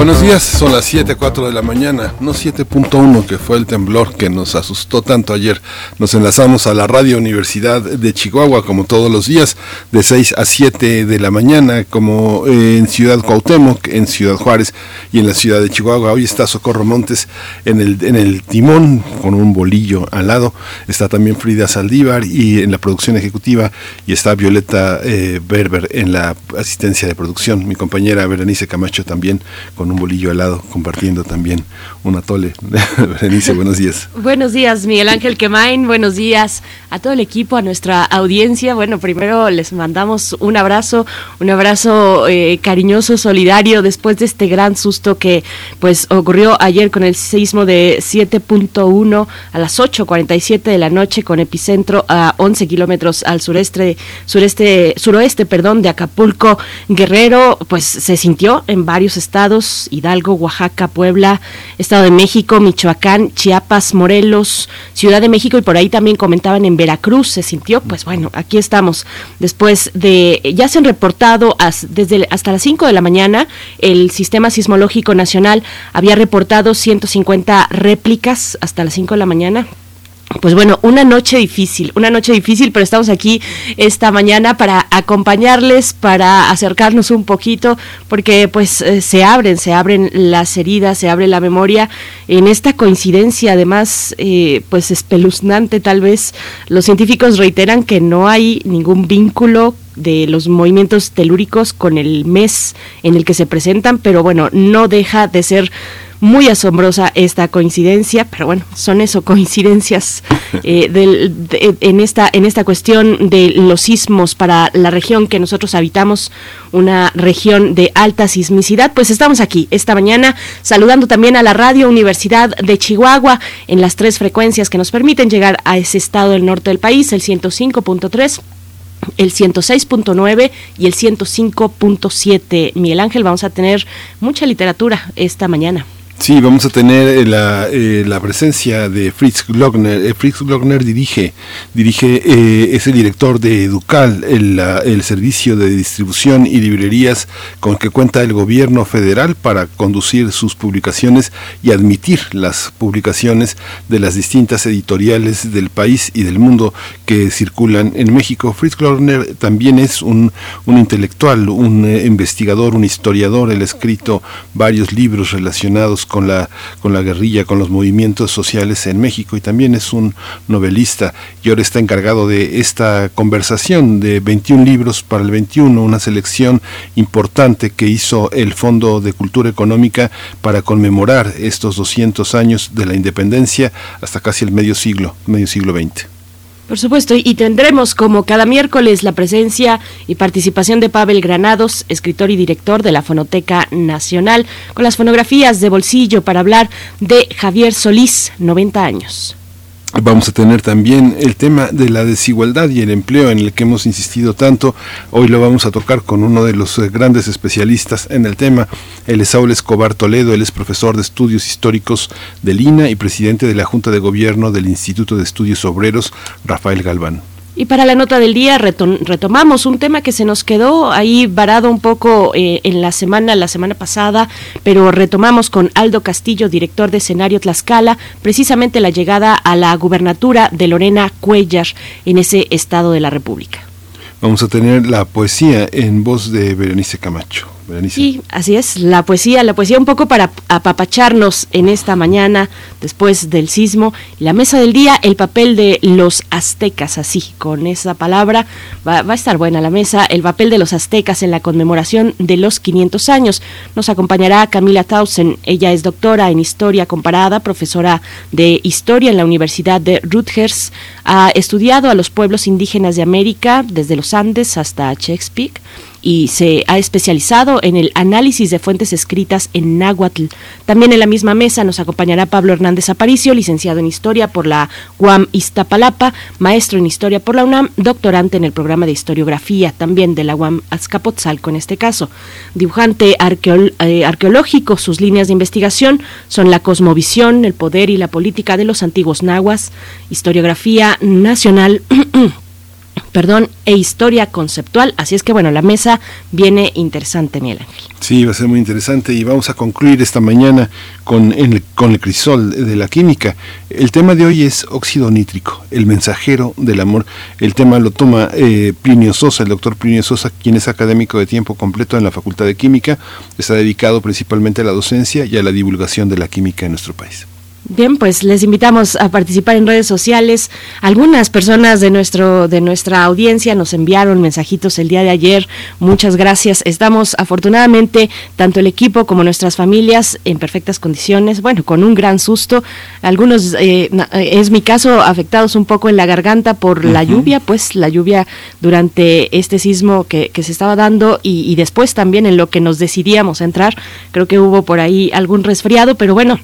Buenos días. Son las 7.04 de la mañana, no 7.1 que fue el temblor que nos asustó tanto ayer. Nos enlazamos a la Radio Universidad de Chihuahua como todos los días, de 6 a 7 de la mañana, como en Ciudad Cuauhtémoc, en Ciudad Juárez y en la ciudad de Chihuahua. Hoy está Socorro Montes en el, en el timón con un bolillo al lado. Está también Frida Saldívar y en la producción ejecutiva y está Violeta eh, Berber en la asistencia de producción. Mi compañera Berenice Camacho también con un bolillo helado, compartiendo también un atole. Berenice, buenos días. Buenos días, Miguel Ángel Quemain, buenos días a todo el equipo, a nuestra audiencia. Bueno, primero les mandamos un abrazo, un abrazo eh, cariñoso, solidario, después de este gran susto que pues ocurrió ayer con el sismo de 7.1 a las 8.47 de la noche con epicentro a 11 kilómetros al sureste, sureste, suroeste, perdón, de Acapulco, Guerrero, pues se sintió en varios estados Hidalgo, Oaxaca, Puebla, Estado de México, Michoacán, Chiapas, Morelos, Ciudad de México y por ahí también comentaban en Veracruz se sintió, pues bueno, aquí estamos. Después de, ya se han reportado desde hasta las 5 de la mañana, el Sistema Sismológico Nacional había reportado 150 réplicas hasta las 5 de la mañana pues bueno, una noche difícil, una noche difícil, pero estamos aquí esta mañana para acompañarles, para acercarnos un poquito, porque pues eh, se abren, se abren las heridas, se abre la memoria. En esta coincidencia, además, eh, pues espeluznante tal vez, los científicos reiteran que no hay ningún vínculo de los movimientos telúricos con el mes en el que se presentan, pero bueno, no deja de ser muy asombrosa esta coincidencia, pero bueno, son eso, coincidencias eh, en, esta, en esta cuestión de los sismos para la región que nosotros habitamos, una región de alta sismicidad. Pues estamos aquí esta mañana saludando también a la Radio Universidad de Chihuahua en las tres frecuencias que nos permiten llegar a ese estado del norte del país, el 105.3 el 106.9 y el 105.7. Miguel Ángel, vamos a tener mucha literatura esta mañana. Sí, vamos a tener eh, la, eh, la presencia de Fritz Glockner. Eh, Fritz Glockner dirige, dirige es el director de Educal, el, el, servicio de distribución y librerías con que cuenta el gobierno federal para conducir sus publicaciones y admitir las publicaciones de las distintas editoriales del país y del mundo que circulan en México. Fritz Glockner también es un, un intelectual, un investigador, un historiador. Él ha escrito varios libros relacionados con la, con la guerrilla, con los movimientos sociales en México y también es un novelista y ahora está encargado de esta conversación de 21 libros para el 21, una selección importante que hizo el Fondo de Cultura Económica para conmemorar estos 200 años de la independencia hasta casi el medio siglo, medio siglo XX. Por supuesto, y tendremos como cada miércoles la presencia y participación de Pavel Granados, escritor y director de la Fonoteca Nacional, con las fonografías de bolsillo para hablar de Javier Solís, 90 años. Vamos a tener también el tema de la desigualdad y el empleo en el que hemos insistido tanto. Hoy lo vamos a tocar con uno de los eh, grandes especialistas en el tema. Él es Saúl Escobar Toledo, él es profesor de estudios históricos del INA y presidente de la Junta de Gobierno del Instituto de Estudios Obreros, Rafael Galván. Y para la nota del día retomamos un tema que se nos quedó ahí varado un poco eh, en la semana, la semana pasada, pero retomamos con Aldo Castillo, director de escenario Tlaxcala, precisamente la llegada a la gubernatura de Lorena Cuellar en ese estado de la República. Vamos a tener la poesía en voz de Berenice Camacho. Sí, así es, la poesía, la poesía un poco para apapacharnos en esta mañana después del sismo. La mesa del día, el papel de los aztecas, así, con esa palabra, va, a estar buena la mesa, el papel de los aztecas en la conmemoración de los 500 años. Nos acompañará Camila Tausen, ella es doctora en historia comparada, profesora de historia en la Universidad de Rutgers, Ha estudiado a los pueblos indígenas de América, desde los Andes hasta Chesapeake y se ha especializado en el análisis de fuentes escritas en náhuatl. También en la misma mesa nos acompañará Pablo Hernández Aparicio, licenciado en Historia por la UAM Iztapalapa, maestro en Historia por la UNAM, doctorante en el programa de Historiografía, también de la UAM Azcapotzalco en este caso. Dibujante eh, arqueológico, sus líneas de investigación son la cosmovisión, el poder y la política de los antiguos nahuas, historiografía nacional perdón, e historia conceptual. Así es que bueno, la mesa viene interesante, Miguel Ángel. Sí, va a ser muy interesante y vamos a concluir esta mañana con el, con el crisol de la química. El tema de hoy es óxido nítrico, el mensajero del amor. El tema lo toma eh, Plinio Sosa, el doctor Plinio Sosa, quien es académico de tiempo completo en la Facultad de Química. Está dedicado principalmente a la docencia y a la divulgación de la química en nuestro país. Bien, pues les invitamos a participar en redes sociales. Algunas personas de nuestro de nuestra audiencia nos enviaron mensajitos el día de ayer. Muchas gracias. Estamos afortunadamente tanto el equipo como nuestras familias en perfectas condiciones. Bueno, con un gran susto. Algunos eh, es mi caso afectados un poco en la garganta por la lluvia, pues la lluvia durante este sismo que, que se estaba dando y, y después también en lo que nos decidíamos a entrar. Creo que hubo por ahí algún resfriado, pero bueno,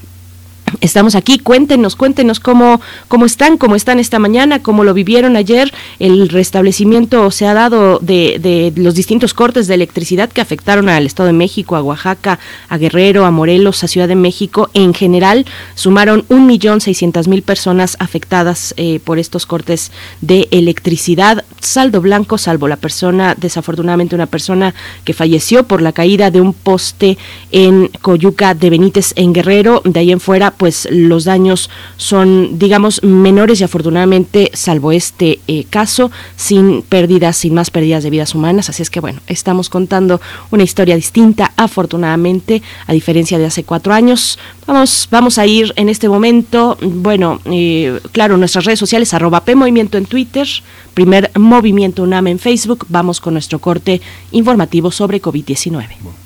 Estamos aquí, cuéntenos, cuéntenos cómo, cómo están, cómo están esta mañana, cómo lo vivieron ayer. El restablecimiento se ha dado de, de, los distintos cortes de electricidad que afectaron al Estado de México, a Oaxaca, a Guerrero, a Morelos, a Ciudad de México. En general, sumaron un millón seiscientas mil personas afectadas eh, por estos cortes de electricidad. Saldo blanco, salvo la persona, desafortunadamente una persona que falleció por la caída de un poste en Coyuca de Benítez, en Guerrero. De ahí en fuera, pues los daños son, digamos, menores y afortunadamente, salvo este eh, caso, sin pérdidas, sin más pérdidas de vidas humanas. Así es que, bueno, estamos contando una historia distinta, afortunadamente, a diferencia de hace cuatro años. Vamos, vamos a ir en este momento, bueno, eh, claro, nuestras redes sociales, arroba P Movimiento en Twitter, primer Movimiento UNAM en Facebook. Vamos con nuestro corte informativo sobre COVID-19.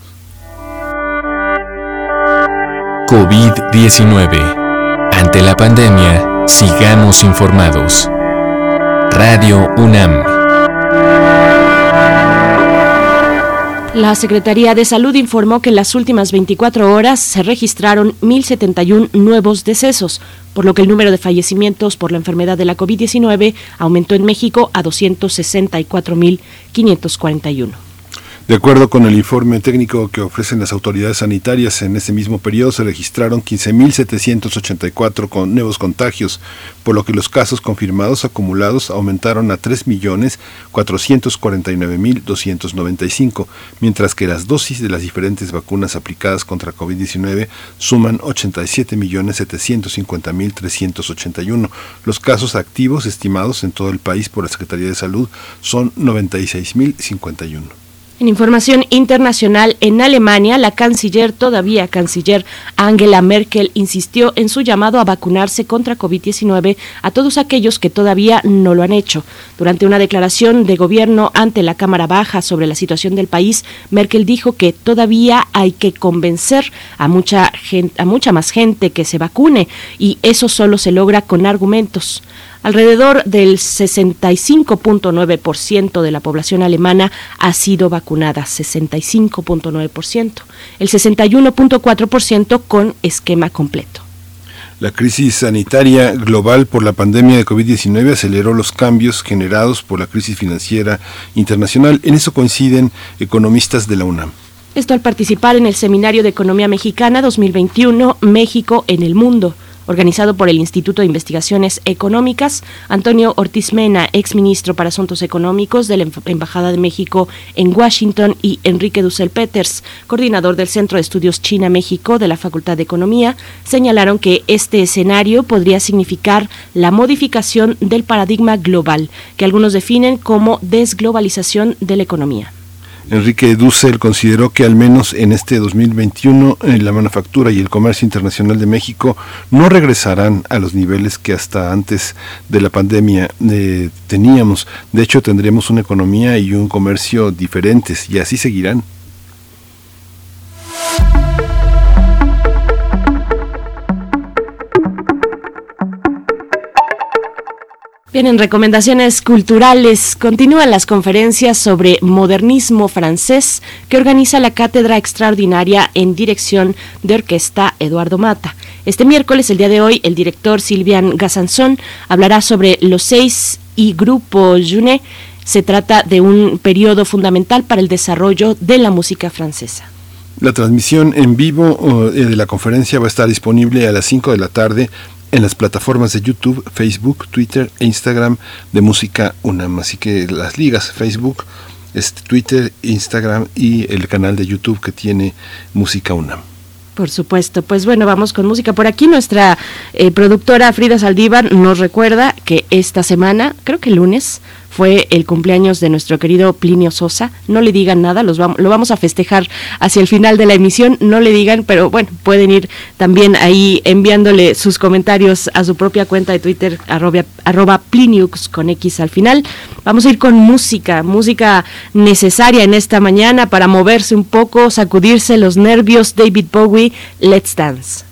COVID-19. Ante la pandemia, sigamos informados. Radio UNAM. La Secretaría de Salud informó que en las últimas 24 horas se registraron 1.071 nuevos decesos, por lo que el número de fallecimientos por la enfermedad de la COVID-19 aumentó en México a 264.541. De acuerdo con el informe técnico que ofrecen las autoridades sanitarias, en ese mismo periodo se registraron 15.784 con nuevos contagios, por lo que los casos confirmados acumulados aumentaron a 3.449.295, mientras que las dosis de las diferentes vacunas aplicadas contra COVID-19 suman 87.750.381. Los casos activos estimados en todo el país por la Secretaría de Salud son 96.051. En información internacional, en Alemania, la canciller, todavía canciller Angela Merkel, insistió en su llamado a vacunarse contra COVID-19 a todos aquellos que todavía no lo han hecho. Durante una declaración de gobierno ante la Cámara Baja sobre la situación del país, Merkel dijo que todavía hay que convencer a mucha, gente, a mucha más gente que se vacune y eso solo se logra con argumentos. Alrededor del 65.9% de la población alemana ha sido vacunada, 65.9%, el 61.4% con esquema completo. La crisis sanitaria global por la pandemia de COVID-19 aceleró los cambios generados por la crisis financiera internacional. En eso coinciden economistas de la UNAM. Esto al participar en el Seminario de Economía Mexicana 2021, México en el Mundo organizado por el Instituto de Investigaciones Económicas. Antonio Ortiz Mena, exministro para Asuntos Económicos de la Embajada de México en Washington, y Enrique Dussel Peters, coordinador del Centro de Estudios China-México de la Facultad de Economía, señalaron que este escenario podría significar la modificación del paradigma global, que algunos definen como desglobalización de la economía. Enrique Dussel consideró que al menos en este 2021 en eh, la manufactura y el comercio internacional de México no regresarán a los niveles que hasta antes de la pandemia eh, teníamos. De hecho, tendremos una economía y un comercio diferentes y así seguirán. Bien, en recomendaciones culturales continúan las conferencias sobre modernismo francés que organiza la Cátedra Extraordinaria en Dirección de Orquesta Eduardo Mata. Este miércoles, el día de hoy, el director Silvian Gassanson hablará sobre los seis y Grupo Junet. Se trata de un periodo fundamental para el desarrollo de la música francesa. La transmisión en vivo eh, de la conferencia va a estar disponible a las 5 de la tarde en las plataformas de YouTube, Facebook, Twitter e Instagram de Música UNAM. Así que las ligas, Facebook, este, Twitter, Instagram y el canal de YouTube que tiene Música UNAM. Por supuesto, pues bueno, vamos con música. Por aquí nuestra eh, productora Frida Saldívar nos recuerda que esta semana, creo que el lunes, fue el cumpleaños de nuestro querido Plinio Sosa. No le digan nada, los lo vamos a festejar hacia el final de la emisión. No le digan, pero bueno, pueden ir también ahí enviándole sus comentarios a su propia cuenta de Twitter, arroba, arroba Pliniux con X al final. Vamos a ir con música, música necesaria en esta mañana para moverse un poco, sacudirse los nervios. David Bowie, Let's Dance.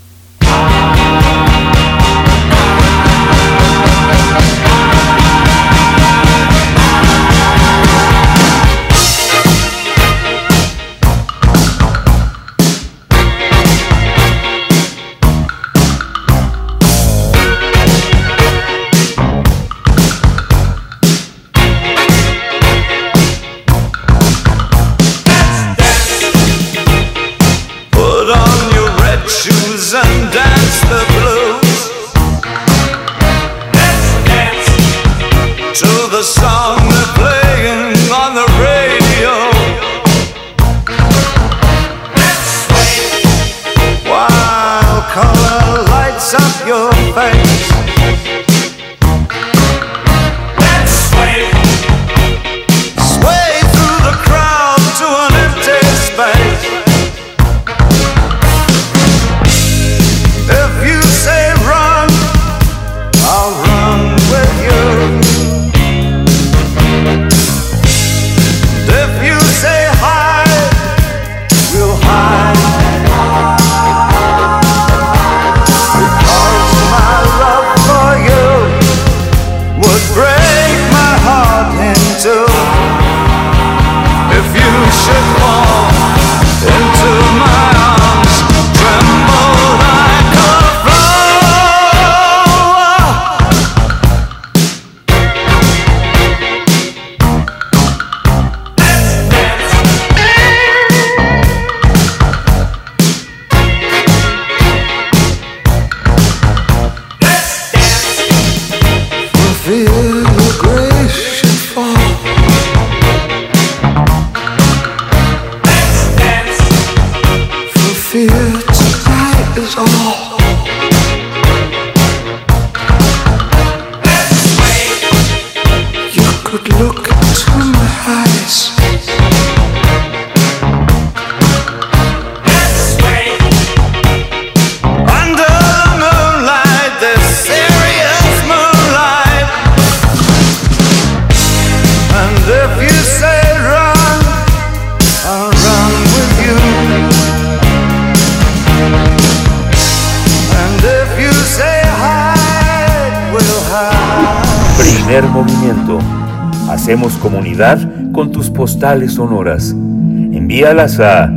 Postales sonoras. Envíalas a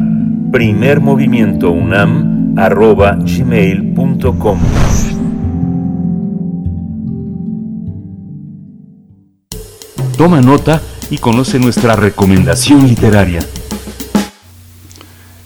primermovimientounam.gmail.com Toma nota y conoce nuestra recomendación literaria.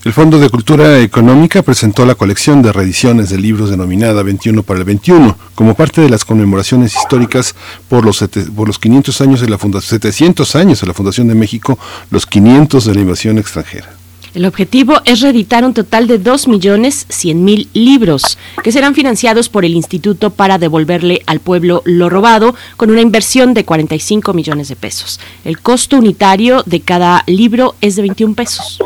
El Fondo de Cultura Económica presentó la colección de reediciones de libros denominada 21 para el 21 como parte de las conmemoraciones históricas por los, por los 500 años de la fundación, 700 años de la Fundación de México, los 500 de la invasión extranjera. El objetivo es reeditar un total de 2.100.000 libros que serán financiados por el Instituto para devolverle al pueblo lo robado con una inversión de 45 millones de pesos. El costo unitario de cada libro es de 21 pesos.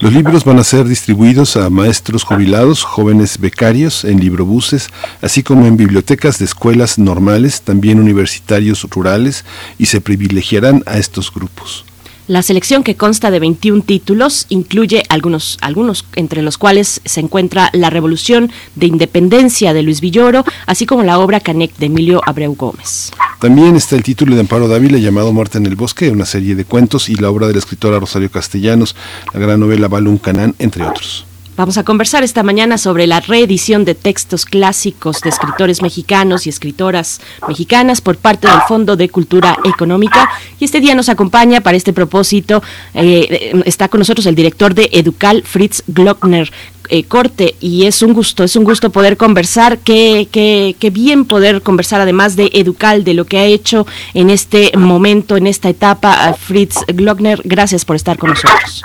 Los libros van a ser distribuidos a maestros jubilados, jóvenes becarios, en librobuses, así como en bibliotecas de escuelas normales, también universitarios rurales, y se privilegiarán a estos grupos. La selección que consta de 21 títulos incluye algunos, algunos entre los cuales se encuentra La Revolución de Independencia de Luis Villoro, así como la obra Canec de Emilio Abreu Gómez. También está el título de Amparo Dávila llamado Muerte en el Bosque, una serie de cuentos y la obra de la escritora Rosario Castellanos, la gran novela Balún Canán, entre otros. Vamos a conversar esta mañana sobre la reedición de textos clásicos de escritores mexicanos y escritoras mexicanas por parte del Fondo de Cultura Económica. Y este día nos acompaña para este propósito, eh, está con nosotros el director de Educal, Fritz Glockner. Eh, corte y es un gusto, es un gusto poder conversar, qué, qué, qué bien poder conversar además de Educal, de lo que ha hecho en este momento, en esta etapa, Fritz Glockner, gracias por estar con nosotros.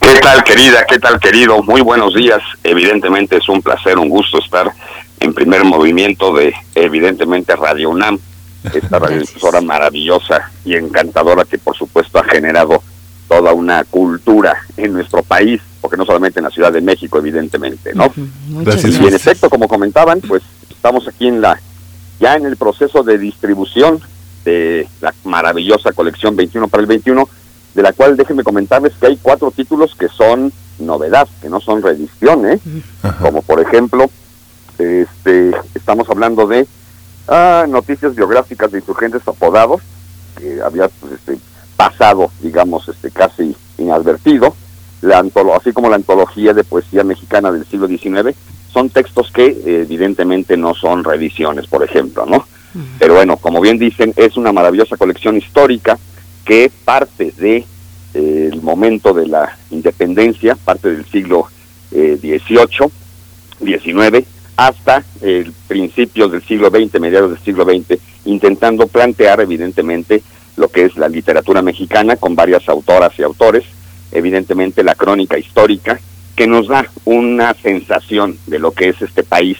¿Qué tal querida? ¿Qué tal querido? Muy buenos días, evidentemente es un placer, un gusto estar en primer movimiento de evidentemente Radio UNAM, esta radiodifusora maravillosa y encantadora que por supuesto ha generado toda una cultura en nuestro país porque no solamente en la Ciudad de México, evidentemente, ¿no? gracias. Y en efecto, como comentaban, pues estamos aquí en la ya en el proceso de distribución de la maravillosa colección 21 para el 21, de la cual déjenme comentarles que hay cuatro títulos que son novedad, que no son reediciones, como por ejemplo, este, estamos hablando de ah, noticias biográficas de insurgentes apodados, que había pues, este, pasado, digamos, este, casi inadvertido, la así como la antología de poesía mexicana del siglo XIX, son textos que evidentemente no son revisiones, por ejemplo, ¿no? Pero bueno, como bien dicen, es una maravillosa colección histórica que parte de eh, el momento de la independencia, parte del siglo XVIII, eh, XIX, hasta el principios del siglo XX, mediados del siglo XX, intentando plantear evidentemente lo que es la literatura mexicana con varias autoras y autores, evidentemente la crónica histórica, que nos da una sensación de lo que es este país,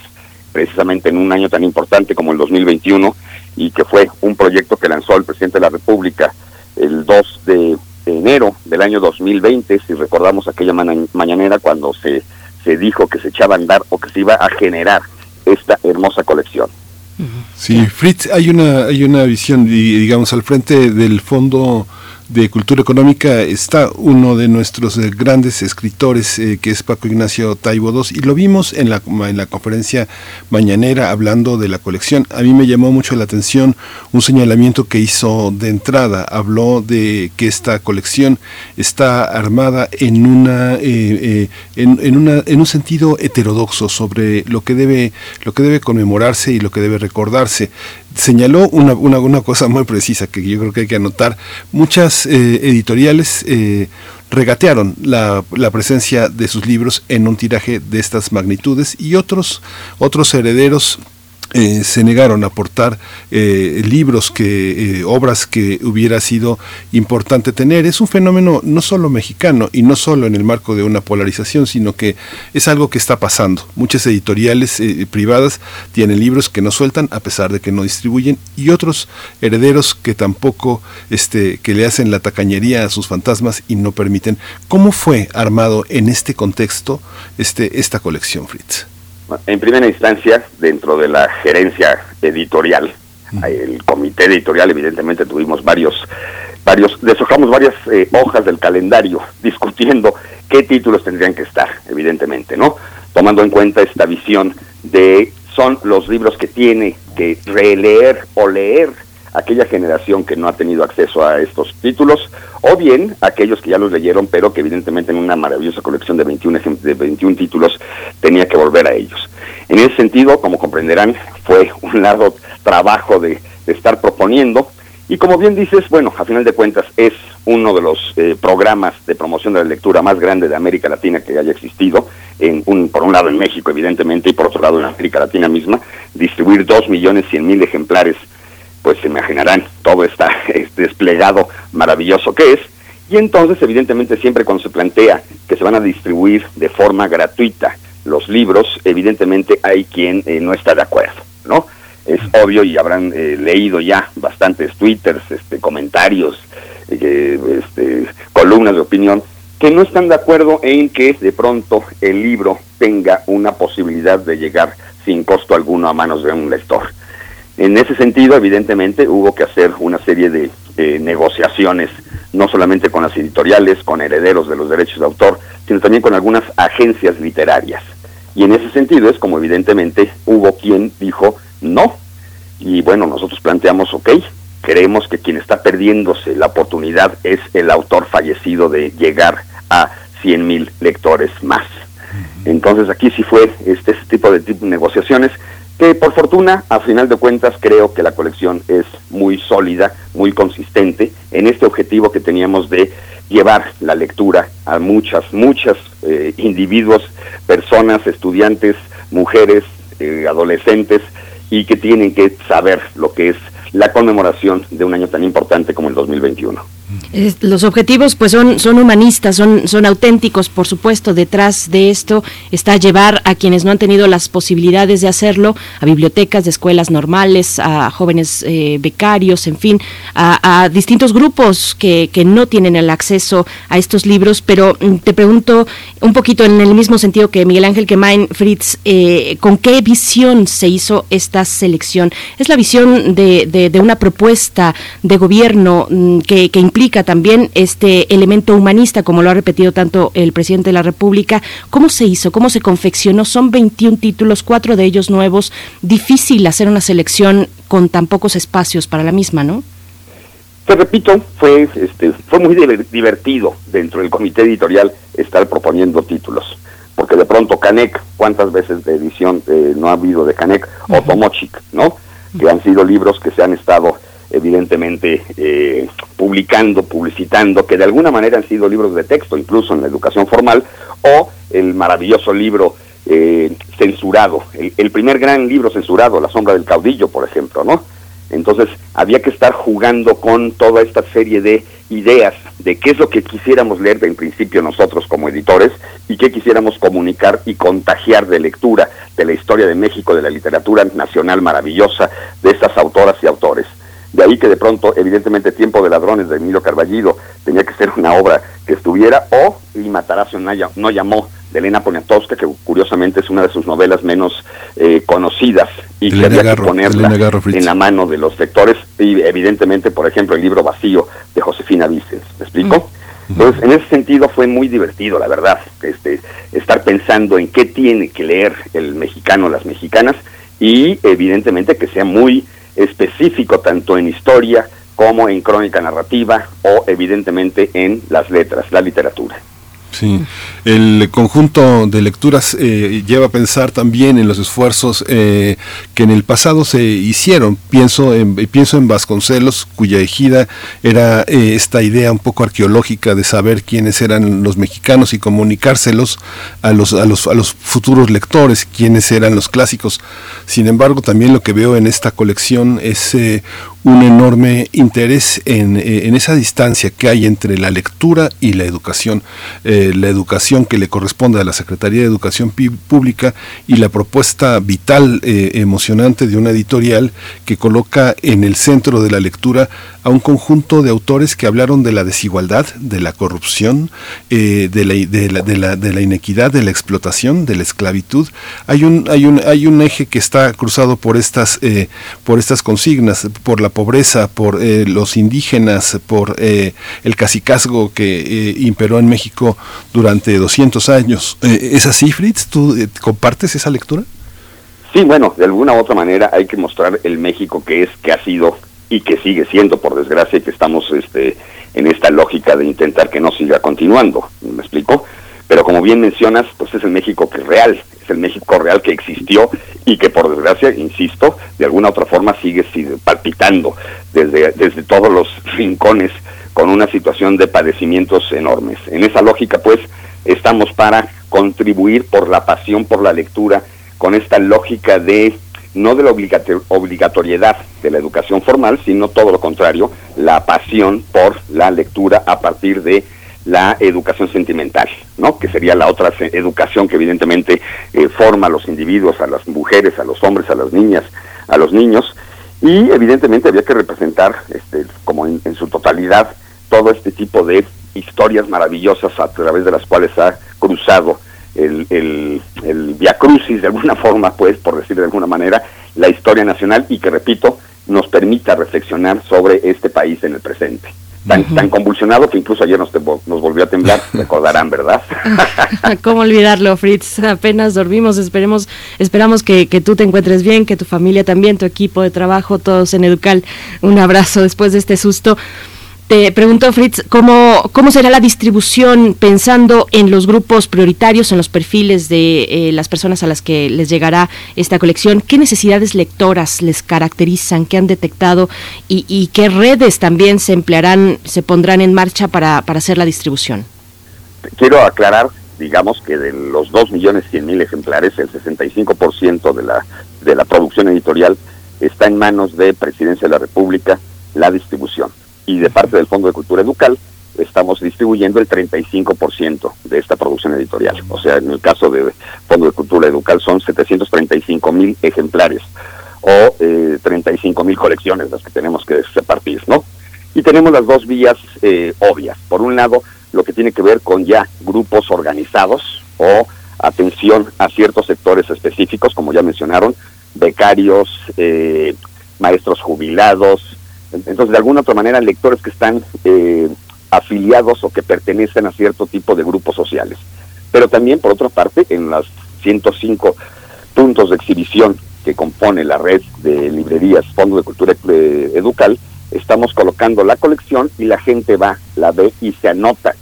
precisamente en un año tan importante como el 2021, y que fue un proyecto que lanzó el presidente de la República el 2 de enero del año 2020, si recordamos aquella mañanera cuando se, se dijo que se echaba a andar o que se iba a generar esta hermosa colección. Sí, Fritz, hay una, hay una visión, digamos, al frente del Fondo de Cultura Económica está uno de nuestros eh, grandes escritores, eh, que es Paco Ignacio Taibo II, y lo vimos en la, en la conferencia mañanera hablando de la colección. A mí me llamó mucho la atención un señalamiento que hizo de entrada. Habló de que esta colección está armada en, una, eh, en, en, una, en un sentido heterodoxo sobre lo que, debe, lo que debe conmemorarse y lo que debe recordarse señaló una, una, cosa muy precisa que yo creo que hay que anotar. Muchas eh, editoriales eh, regatearon la, la, presencia de sus libros en un tiraje de estas magnitudes y otros, otros herederos eh, se negaron a aportar eh, libros que eh, obras que hubiera sido importante tener. Es un fenómeno no solo mexicano y no solo en el marco de una polarización sino que es algo que está pasando. Muchas editoriales privadas tienen libros que no sueltan a pesar de que no distribuyen y otros herederos que tampoco este que le hacen la tacañería a sus fantasmas y no permiten. Cómo fue armado en este contexto este esta colección Fritz en primera instancia, dentro de la gerencia editorial, el comité editorial, evidentemente tuvimos varios, varios, deshojamos varias eh, hojas del calendario discutiendo qué títulos tendrían que estar, evidentemente, ¿no? Tomando en cuenta esta visión de son los libros que tiene que releer o leer aquella generación que no ha tenido acceso a estos títulos, o bien aquellos que ya los leyeron, pero que evidentemente en una maravillosa colección de 21, de 21 títulos tenía que volver a ellos. En ese sentido, como comprenderán, fue un largo trabajo de, estar proponiendo, y como bien dices, bueno, a final de cuentas es uno de los eh, programas de promoción de la lectura más grande de América Latina que haya existido, en un, por un lado en México evidentemente y por otro lado en América Latina misma, distribuir dos millones cien mil ejemplares pues se imaginarán todo está este desplegado maravilloso que es. Y entonces, evidentemente, siempre cuando se plantea que se van a distribuir de forma gratuita los libros, evidentemente hay quien eh, no está de acuerdo, ¿no? Es obvio y habrán eh, leído ya bastantes twitters, este, comentarios, eh, este, columnas de opinión, que no están de acuerdo en que de pronto el libro tenga una posibilidad de llegar sin costo alguno a manos de un lector. En ese sentido, evidentemente, hubo que hacer una serie de negociaciones, no solamente con las editoriales, con herederos de los derechos de autor, sino también con algunas agencias literarias. Y en ese sentido es como evidentemente hubo quien dijo no. Y bueno, nosotros planteamos, ok, creemos que quien está perdiéndose la oportunidad es el autor fallecido de llegar a 100 mil lectores más. Entonces aquí sí fue este, este tipo de negociaciones que por fortuna, a final de cuentas, creo que la colección es muy sólida, muy consistente en este objetivo que teníamos de llevar la lectura a muchas, muchas eh, individuos, personas, estudiantes, mujeres, eh, adolescentes, y que tienen que saber lo que es la conmemoración de un año tan importante como el 2021. Los objetivos pues son, son humanistas, son, son auténticos, por supuesto. Detrás de esto está llevar a quienes no han tenido las posibilidades de hacerlo a bibliotecas de escuelas normales, a jóvenes eh, becarios, en fin, a, distintos grupos que, que, no tienen el acceso a estos libros. Pero mm, te pregunto un poquito en el mismo sentido que Miguel Ángel Kemain Fritz, eh, ¿con qué visión se hizo esta selección? ¿Es la visión de, de, una propuesta de gobierno mm, que, que implica también este elemento humanista, como lo ha repetido tanto el presidente de la República. ¿Cómo se hizo? ¿Cómo se confeccionó? Son 21 títulos, cuatro de ellos nuevos. Difícil hacer una selección con tan pocos espacios para la misma, ¿no? Te repito, fue, este, fue muy divertido dentro del comité editorial estar proponiendo títulos porque de pronto Canek, ¿cuántas veces de edición eh, no ha habido de Canek? O Tomochic, ¿no? Que han sido libros que se han estado evidentemente eh, publicando, publicitando, que de alguna manera han sido libros de texto, incluso en la educación formal, o el maravilloso libro eh, censurado, el, primer gran libro censurado, La sombra del caudillo, por ejemplo, ¿no? Entonces había que estar jugando con toda esta serie de ideas de qué es lo que quisiéramos leer en principio nosotros como editores y qué quisiéramos comunicar y contagiar de lectura de la historia de México, de la literatura nacional maravillosa de estas autoras y autores. De ahí que de pronto, evidentemente, Tiempo de Ladrones de Emilio Carballido tenía que ser una obra que estuviera, o Y Matarazzo no llamó, de Elena Poniatowska, que curiosamente es una de sus novelas menos eh, conocidas y que había que ponerla en la mano de los lectores. Y evidentemente, por ejemplo, el libro Vacío de Josefina Vicens. ¿Me explico? Mm. Entonces, en ese sentido fue muy divertido, la verdad, este, estar pensando en qué tiene que leer el mexicano, las mexicanas, y evidentemente que sea muy específico tanto en historia como en crónica narrativa o evidentemente en las letras, la literatura. Sí, el conjunto de lecturas eh, lleva a pensar también en los esfuerzos eh, que en el pasado se hicieron. Pienso en, pienso en Vasconcelos, cuya ejida era eh, esta idea un poco arqueológica de saber quiénes eran los mexicanos y comunicárselos a los, a los, a los futuros lectores, quiénes eran los clásicos. Sin embargo, también lo que veo en esta colección es un enorme interés en, en, esa distancia que hay entre la lectura y la educación. La educación que le corresponde a la Secretaría de Educación Pública y la propuesta vital, eh, emocionante de una editorial que coloca en el centro de la lectura a un conjunto de autores que hablaron de la desigualdad, de la corrupción, eh, de, la, de, la, de, la, de, la, inequidad, de la explotación, de la esclavitud. Hay un, hay un, hay un eje que está cruzado por estas, por estas consignas, por la pobreza, por los indígenas, por el cacicazgo que imperó en México durante 200 años. Eh, ¿Es así? ¿Tú eh, compartes esa lectura? Sí, bueno, de alguna u otra manera hay que mostrar el México que es, que ha sido y que sigue siendo, por desgracia, que estamos este, en esta lógica de intentar que no siga continuando. ¿Me explico? Pero como bien mencionas, pues es el México que es real, es el México real que existió y que por desgracia, insisto, de alguna u otra forma sigue, sigue palpitando desde, desde todos los rincones con una situación de padecimientos enormes. En esa lógica, pues, estamos para contribuir por la pasión por la lectura, con esta lógica de no de la obligatoriedad de la educación formal, sino todo lo contrario, la pasión por la lectura a partir de la educación sentimental, ¿no? Que sería la otra educación que evidentemente eh, forma a los individuos, a las mujeres, a los hombres, a las niñas, a los niños, y evidentemente había que representar, este, como en su totalidad, todo este tipo de historias maravillosas a través de las cuales ha cruzado el, el, el Via Crucis, de alguna forma, pues, por decir de alguna manera, la historia nacional y que, repito, nos permita reflexionar sobre este país en el presente. tan, tan convulsionado que incluso ayer nos, nos volvió a temblar, recordarán, ¿verdad? ¿Cómo olvidarlo, Fritz? Apenas dormimos, esperemos, esperamos que, que, tú te encuentres bien, que tu familia también, tu equipo de trabajo, todos en Educal. Un abrazo después de este susto. Te pregunto, Fritz, ¿cómo, ¿cómo será la distribución pensando en los grupos prioritarios, en los perfiles de eh, las personas a las que les llegará esta colección? ¿Qué necesidades lectoras les caracterizan, qué han detectado y, qué redes también se emplearán, se pondrán en marcha para, para hacer la distribución? Quiero aclarar, digamos, que de los 2.100.000 ejemplares, el 65% de la, de la producción editorial está en manos de Presidencia de la República, la distribución y de parte del Fondo de Cultura Educal estamos distribuyendo el 35% de esta producción editorial. O sea, en el caso del Fondo de Cultura Educal son 735 mil ejemplares o eh, 35 mil colecciones las que tenemos que repartir, ¿no? Y tenemos las dos vías eh, obvias. Por un lado, lo que tiene que ver con ya grupos organizados o atención a ciertos sectores específicos, como ya mencionaron, becarios, eh, maestros jubilados, entonces, de alguna otra manera, lectores que están eh, afiliados o que pertenecen a cierto tipo de grupos sociales. Pero también, por otra parte, en las 105 puntos de exhibición que compone la red de librerías Fondo de Cultura Educal, estamos colocando la colección y la gente va, la ve y se anota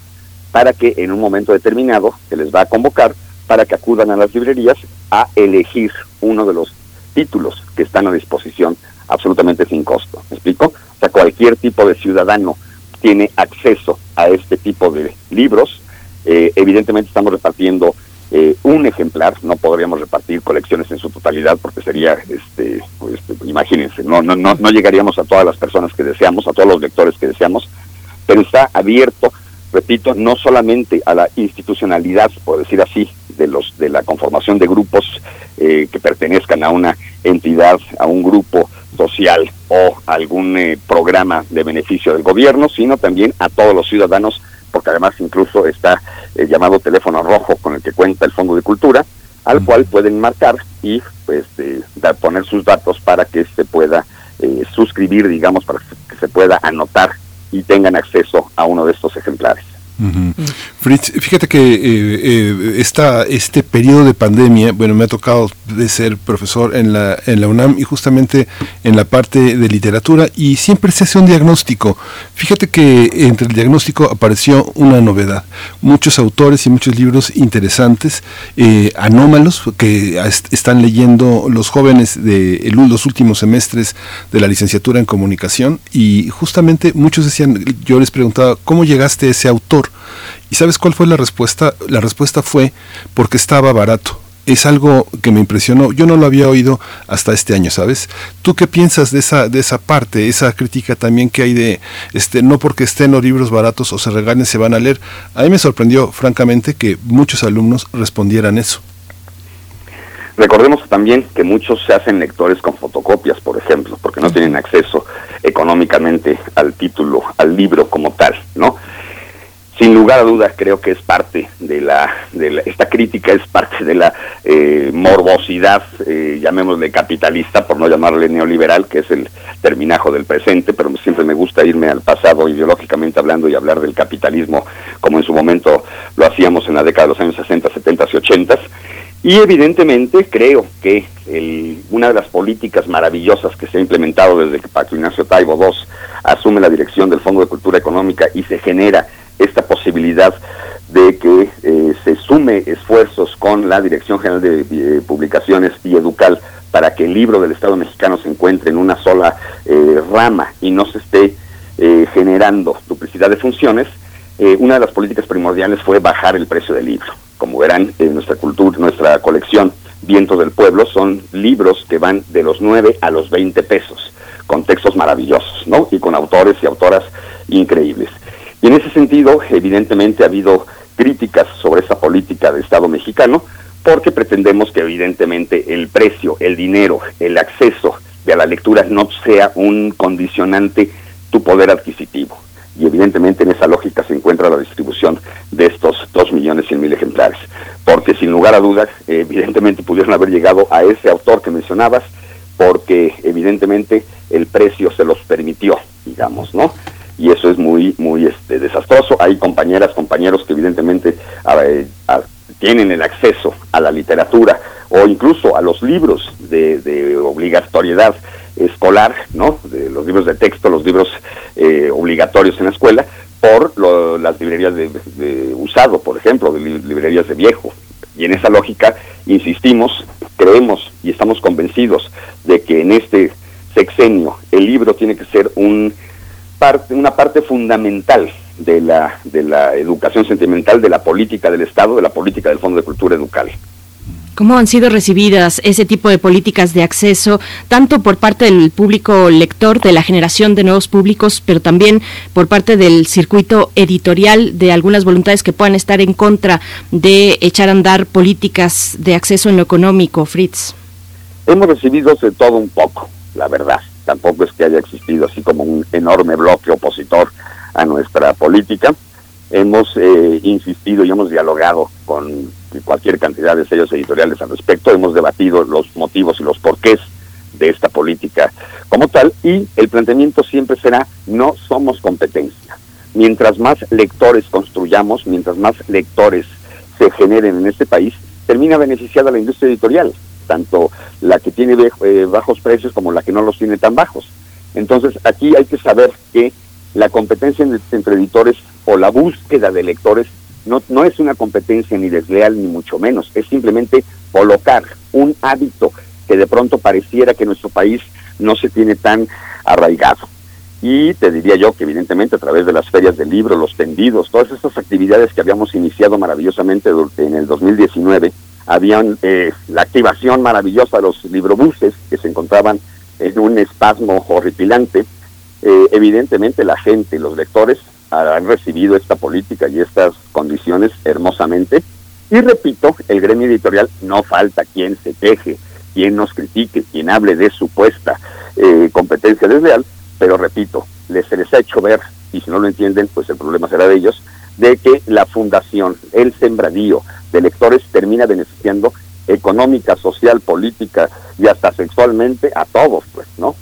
para que en un momento determinado se les va a convocar para que acudan a las librerías a elegir uno de los títulos que están a disposición absolutamente sin costo. ¿Me explico? O sea, cualquier tipo de ciudadano tiene acceso a este tipo de libros. Eh, evidentemente estamos repartiendo eh, un ejemplar, no podríamos repartir colecciones en su totalidad porque sería, este, este, imagínense, no, no, no, no llegaríamos a todas las personas que deseamos, a todos los lectores que deseamos, pero está abierto, repito, no solamente a la institucionalidad, por decir así, de los de la conformación de grupos eh, que pertenezcan a una entidad, a un grupo social o algún eh, programa de beneficio del gobierno, sino también a todos los ciudadanos, porque además incluso está el llamado teléfono rojo con el que cuenta el Fondo de Cultura, al cual pueden marcar y pues eh, poner sus datos para que se pueda eh, suscribir, digamos, para que se pueda anotar y tengan acceso a uno de estos ejemplares. Fritz, fíjate que eh, eh, este periodo de pandemia, bueno, me ha tocado de ser profesor en la, en la UNAM y justamente en la parte de literatura y siempre se hace un diagnóstico. Fíjate que entre el diagnóstico apareció una novedad. Muchos autores y muchos libros interesantes, eh, anómalos, que están leyendo los jóvenes de los últimos semestres de la licenciatura en comunicación y justamente muchos decían, yo les preguntaba, ¿cómo llegaste a ese autor? ¿Y sabes cuál fue la respuesta? La respuesta fue porque estaba barato. Es algo que me impresionó. Yo no lo había oído hasta este año, ¿sabes? ¿Tú qué piensas de esa de esa parte, esa crítica también que hay de este no porque estén los libros baratos o se regalen se van a leer? A mí me sorprendió francamente que muchos alumnos respondieran eso. Recordemos también que muchos se hacen lectores con fotocopias, por ejemplo, porque no tienen acceso económicamente al título, al libro como tal, ¿no? Sin lugar a dudas creo que es parte de la, de esta crítica es parte de la eh, morbosidad, eh, llamémosle capitalista, por no llamarle neoliberal, que es el terminajo del presente, pero siempre me gusta irme al pasado ideológicamente hablando y hablar del capitalismo como en su momento lo hacíamos en la década de los años 60, 70 y 80. Y evidentemente creo que una de las políticas maravillosas que se ha implementado desde que Paco Ignacio Taibo II asume la dirección del Fondo de Cultura Económica y se genera esta posibilidad de que eh, se sume esfuerzos con la Dirección General de eh, Publicaciones y Educal para que el libro del Estado mexicano se encuentre en una sola eh, rama y no se esté generando duplicidad de funciones, una de las políticas primordiales fue bajar el precio del libro. Como verán, en nuestra cultura, nuestra colección Vientos del Pueblo son libros que van de los 9 a los 20 pesos, con textos maravillosos, ¿no? Y con autores y autoras increíbles. Y en ese sentido, evidentemente ha habido críticas sobre esa política de Estado mexicano, porque pretendemos que evidentemente el precio, el dinero, el acceso de a la lectura no sea un condicionante tu poder adquisitivo. Y evidentemente en esa lógica se encuentra la distribución de estos dos millones cien mil ejemplares. Porque sin lugar a dudas, evidentemente pudieron haber llegado a ese autor que mencionabas, porque evidentemente el precio se los permitió, digamos, ¿no? Y eso es muy muy este desastroso. Hay compañeras compañeros que evidentemente eh, tienen el acceso a la literatura o incluso a los libros de, obligatoriedad escolar no de los libros de texto los libros eh, obligatorios en la escuela por las librerías de, usado por ejemplo de librerías de viejo. Y en esa lógica insistimos creemos y estamos convencidos de que en este sexenio el libro tiene que ser un parte, una parte fundamental de la, de la educación sentimental, de la política del Estado, de la política del Fondo de Cultura Educal. ¿Cómo han sido recibidas ese tipo de políticas de acceso, tanto por parte del público lector, de la generación de nuevos públicos, pero también por parte del circuito editorial de algunas voluntades que puedan estar en contra de echar a andar políticas de acceso en lo económico, Fritz? Hemos recibido de todo un poco, la verdad tampoco es que haya existido así como un enorme bloque opositor a nuestra política. Hemos eh, insistido y hemos dialogado con cualquier cantidad de sellos editoriales al respecto, hemos debatido los motivos y los porqués de esta política como tal y el planteamiento siempre será no somos competencia. Mientras más lectores construyamos, mientras más lectores se generen en este país, termina beneficiada la industria editorial tanto la que tiene eh, bajos precios como la que no los tiene tan bajos. Entonces, aquí hay que saber que la competencia entre editores o la búsqueda de lectores no, no es una competencia ni desleal ni mucho menos, es simplemente colocar un hábito que de pronto pareciera que nuestro país no se tiene tan arraigado. Y te diría yo que evidentemente a través de las ferias del libro, los tendidos, todas estas actividades que habíamos iniciado maravillosamente en el 2019, habían eh, la activación maravillosa de los librobuses que se encontraban en un espasmo horripilante. Eh, evidentemente la gente, los lectores, han recibido esta política y estas condiciones hermosamente. Y repito, el gremio editorial no falta quien se queje, quien nos critique, quien hable de supuesta eh, competencia desleal, pero repito, se les ha hecho ver, y si no lo entienden, pues el problema será de ellos, de que la fundación, el sembradío, de lectores termina beneficiando económica, social, política y hasta sexualmente a todos, pues, ¿no?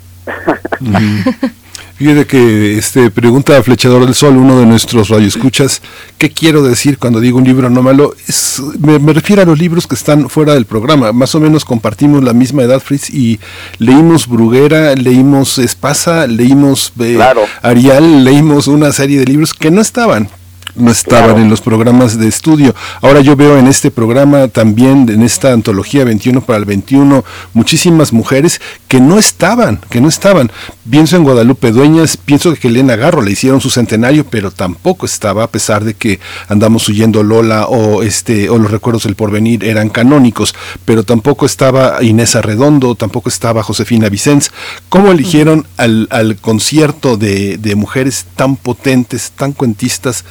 Fíjate que este pregunta a Flechador del Sol, uno de nuestros radioescuchas, ¿qué quiero decir cuando digo un libro no malo? Es, me, refiero a los libros que están fuera del programa. Más o menos compartimos la misma edad, Fritz, y leímos Bruguera, leímos Espasa, leímos eh, Arial, leímos una serie de libros que no estaban, no estaban en los programas de estudio. Ahora yo veo en este programa también, en esta antología 21 para el 21, muchísimas mujeres que no estaban, que no estaban. Pienso en Guadalupe Dueñas, pienso que Elena Garro le hicieron su centenario, pero tampoco estaba, a pesar de que andamos huyendo Lola o este o los recuerdos del porvenir eran canónicos, pero tampoco estaba Inés Arredondo, tampoco estaba Josefina Vicens. ¿Cómo eligieron al, al concierto de, de mujeres tan potentes, tan cuentistas?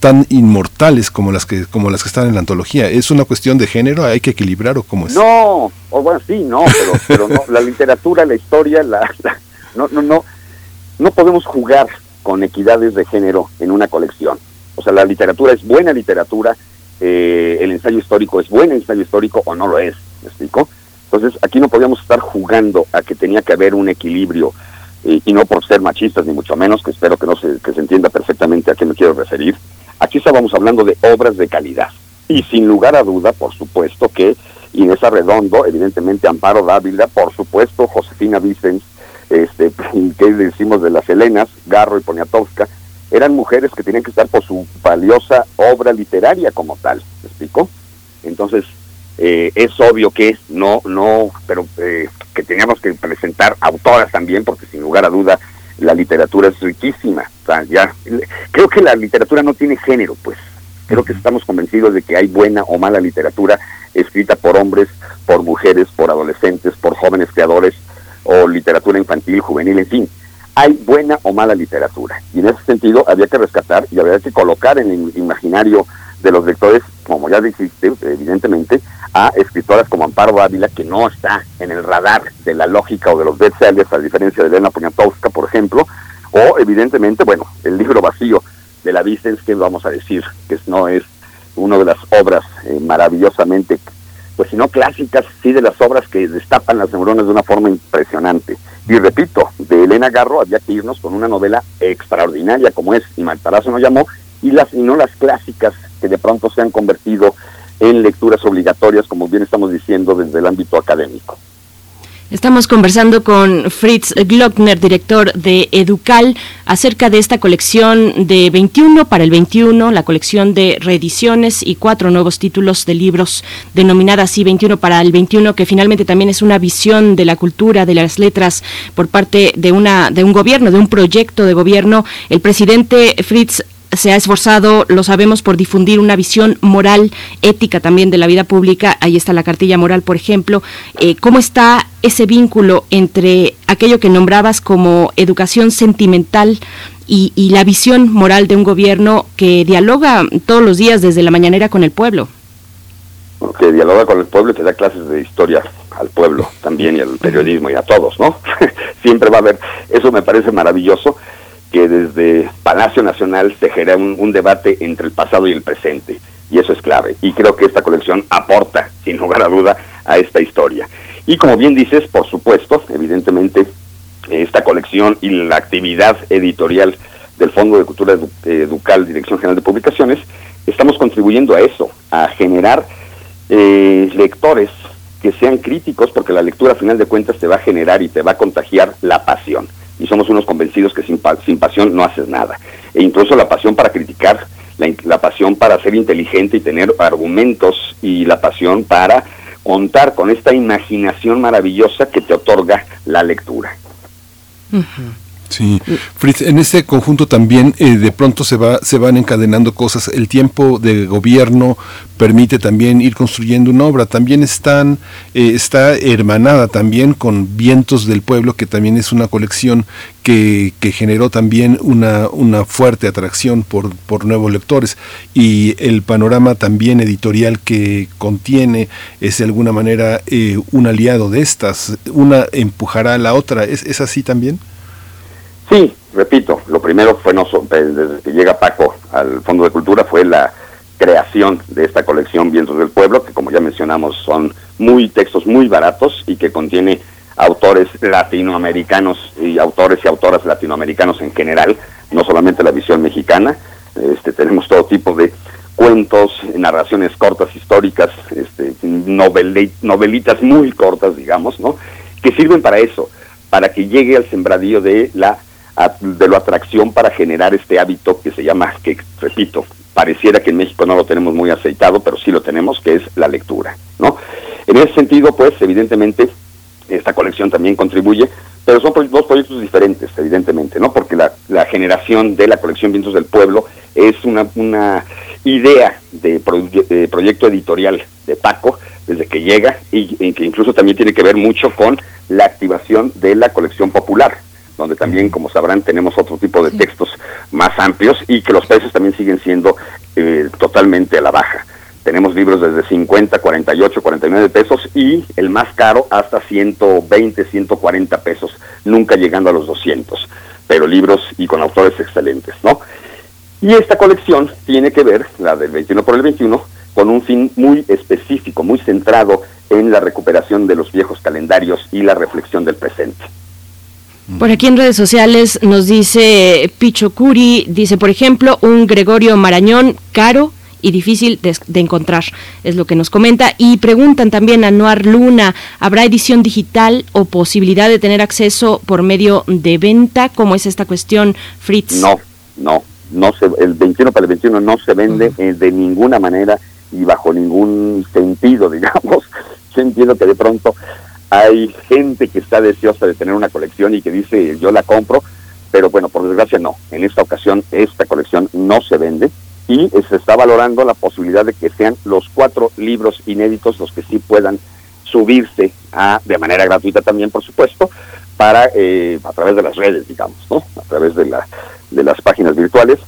Tan inmortales como las que como las que están en la antología. ¿Es una cuestión de género? ¿Hay que equilibrar o cómo es? No, o bueno, sí, no, pero, no, la literatura, la historia, la, no, no, no, no podemos jugar con equidades de género en una colección. O sea, la literatura es buena literatura, eh, el ensayo histórico es buen ensayo histórico o no lo es, ¿me explico? Entonces, aquí no podíamos estar jugando a que tenía que haber un equilibrio y no por ser machistas ni mucho menos, que espero que no se, que se entienda perfectamente a qué me quiero referir. Aquí estábamos hablando de obras de calidad y sin lugar a duda, por supuesto que Inés Arredondo, evidentemente Amparo Dávila, por supuesto Josefina Vicens, este, que decimos de las Helenas, Garro y Poniatowska, eran mujeres que tenían que estar por su valiosa obra literaria como tal, ¿me explico? Entonces, eh, es obvio que no, no, pero eh, que teníamos que presentar autoras también, porque sin lugar a duda la literatura es riquísima. ya, creo que la literatura no tiene género, pues. Creo que estamos convencidos de que hay buena o mala literatura escrita por hombres, por mujeres, por adolescentes, por jóvenes creadores, o literatura infantil, juvenil, en fin. Hay buena o mala literatura. Y en ese sentido había que rescatar y había que colocar en el imaginario de los lectores, como ya dijiste, evidentemente, a escritoras como Amparo Ávila, que no está en el radar de la lógica o de los bestsellers, a diferencia de Elena Poniatowska, por ejemplo, o evidentemente, bueno, el libro vacío de la Vicens, que vamos a decir, que no es una de las obras eh, maravillosamente, pues si no clásicas, sí de las obras que destapan las neuronas de una forma impresionante. Y repito, de Elena Garro había que irnos con una novela extraordinaria como es Y Maltarazo nos llamó, y, las, y no las clásicas que de pronto se han convertido en lecturas obligatorias, como bien estamos diciendo, desde el ámbito académico. Estamos conversando con Fritz Glockner, director de Educal, acerca de esta colección de 21 para el 21, la colección de reediciones y cuatro nuevos títulos de libros denominada así 21 para el 21, que finalmente también es una visión de la cultura, de las letras por parte de una de un gobierno, de un proyecto de gobierno. El presidente Fritz se ha esforzado, lo sabemos, por difundir una visión moral, ética también de la vida pública. Ahí está la cartilla moral, por ejemplo. Eh, ¿Cómo está ese vínculo entre aquello que nombrabas como educación sentimental y, la visión moral de un gobierno que dialoga todos los días desde la mañanera con el pueblo? Que dialoga con el pueblo y que da clases de historia al pueblo también y al periodismo y a todos, ¿no? Siempre va a haber, eso me parece maravilloso que desde Palacio Nacional se genera un, debate entre el pasado y el presente, y eso es clave. Y creo que esta colección aporta, sin lugar a duda, a esta historia. Y como bien dices, por supuesto, evidentemente, esta colección y la actividad editorial del Fondo de Cultura Educal, Dirección General de Publicaciones, estamos contribuyendo a eso, a generar eh, lectores que sean críticos, porque la lectura, a final de cuentas, te va a generar y te va a contagiar la pasión y somos unos convencidos que sin, sin pasión no haces nada. E incluso la pasión para criticar, la, pasión para ser inteligente y tener argumentos y la pasión para contar con esta imaginación maravillosa que te otorga la lectura. Sí, Fritz, en este conjunto también eh, de pronto se va se van encadenando cosas. El tiempo de gobierno permite también ir construyendo una obra. También están eh, está hermanada también con Vientos del Pueblo, que también es una colección que, que generó también una, una fuerte atracción por, por nuevos lectores. Y el panorama también editorial que contiene es de alguna manera eh, un aliado de estas. Una empujará a la otra. ¿Es, es así también? Sí, repito, lo primero fue, no, desde que llega Paco al Fondo de Cultura, fue la creación de esta colección Vientos del Pueblo, que como ya mencionamos son muy textos muy baratos y que contiene autores latinoamericanos y autores y autoras latinoamericanos en general, no solamente la visión mexicana, este, tenemos todo tipo de cuentos, narraciones cortas históricas, este, novelitas muy cortas, digamos, ¿no? que sirven para eso, para que llegue al sembradío de la de la atracción para generar este hábito que se llama, que repito, pareciera que en México no lo tenemos muy aceitado, pero sí lo tenemos, que es la lectura, ¿no? En ese sentido, pues, evidentemente, esta colección también contribuye, pero son dos proyectos diferentes, evidentemente, ¿no? Porque la, la generación de la colección Vientos del Pueblo es una, una idea de, de proyecto editorial de Paco desde que llega y, y que incluso también tiene que ver mucho con la activación de la colección popular, donde también, como sabrán, tenemos otro tipo de textos más amplios y que los precios también siguen siendo eh, totalmente a la baja. Tenemos libros desde 50, 48, 49 pesos y el más caro hasta 120, 140 pesos, nunca llegando a los 200, pero libros y con autores excelentes, ¿no? Y esta colección tiene que ver, la del 21 por el 21, con un fin muy específico, muy centrado en la recuperación de los viejos calendarios y la reflexión del presente. Por aquí en redes sociales nos dice Picho Curi, dice, por ejemplo, un Gregorio Marañón caro y difícil de, encontrar, es lo que nos comenta. Y preguntan también a Noar Luna, ¿habrá edición digital o posibilidad de tener acceso por medio de venta? ¿Cómo es esta cuestión, Fritz? No, no, no se, el 21 para el 21 no se vende eh, de ninguna manera y bajo ningún sentido, digamos. Yo entiendo que de pronto hay gente que está deseosa de tener una colección y que dice yo la compro, pero bueno, por desgracia no. En esta ocasión esta colección no se vende y se está valorando la posibilidad de que sean los cuatro libros inéditos los que sí puedan subirse a, de manera gratuita también, por supuesto, para eh, a través de las redes, digamos, ¿no? A través de, la, de las páginas virtuales.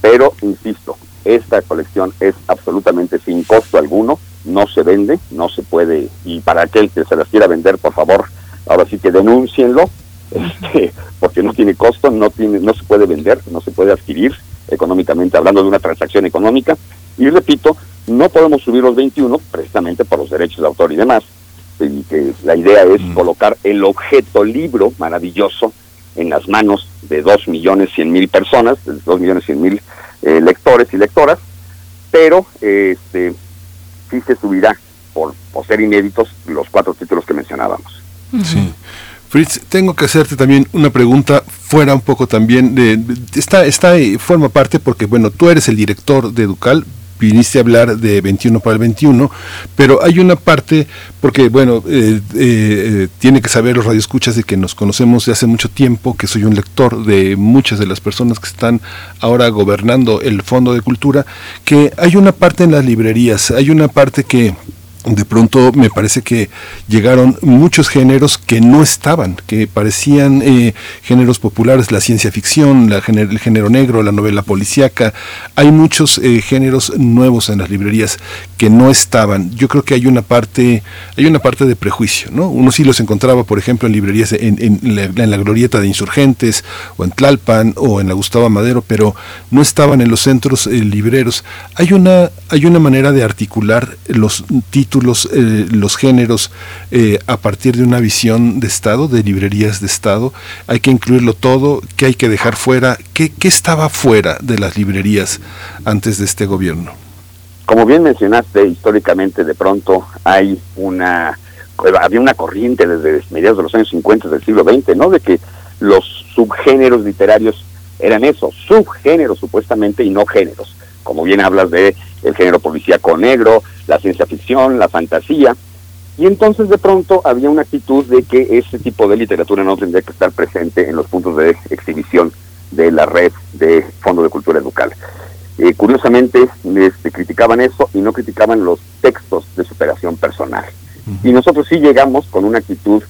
Pero, insisto, esta colección es absolutamente sin costo alguno no se vende, no se puede, y para aquel que se las quiera vender, por favor, ahora sí que denúncienlo, este, porque no tiene costo, no tiene, no se puede vender, no se puede adquirir económicamente, hablando de una transacción económica, y repito, no podemos subir los 21, precisamente por los derechos de autor y demás, y que la idea es colocar el objeto libro maravilloso en las manos de dos millones cien mil personas, de dos millones cien mil eh, lectores y lectoras, pero este sí se subirá por, por ser inéditos los cuatro títulos que mencionábamos. Sí. Fritz, tengo que hacerte también una pregunta fuera un poco también de, está está forma parte porque bueno, tú eres el director de Educal, viniste a hablar de 21 para el 21, pero hay una parte, porque bueno, eh, eh, tiene que saber los radioescuchas de que nos conocemos de hace mucho tiempo, que soy un lector de muchas de las personas que están ahora gobernando el Fondo de Cultura, que hay una parte en las librerías, hay una parte que de pronto me parece que llegaron muchos géneros que no estaban, que parecían eh, géneros populares, la ciencia ficción, la, el género negro, la novela policíaca. Hay muchos eh, géneros nuevos en las librerías que no estaban. Yo creo que hay una parte, hay una parte de prejuicio, ¿no? Uno sí los encontraba, por ejemplo, en librerías en, en, la, glorieta de insurgentes, o en Tlalpan, o en la Gustavo Madero, pero no estaban en los centros eh, libreros. Hay una, hay una manera de articular los títulos los, eh, los géneros eh, a partir de una visión de Estado, de librerías de Estado. Hay que incluirlo todo, ¿qué hay que dejar fuera? ¿Qué, qué estaba fuera de las librerías antes de este gobierno? Como bien mencionaste, históricamente de pronto hay una había una corriente desde mediados de los años 50 del siglo XX, ¿no? De que los subgéneros literarios eran eso, subgéneros supuestamente y no géneros. Como bien hablas de el género policíaco negro, la ciencia ficción, la fantasía. Y entonces de pronto había una actitud de que ese tipo de literatura no tendría que estar presente en los puntos de exhibición de la red de Fondo de Cultura Educal. Eh, curiosamente, este, criticaban eso y no criticaban los textos de superación personal. Y nosotros sí llegamos con una actitud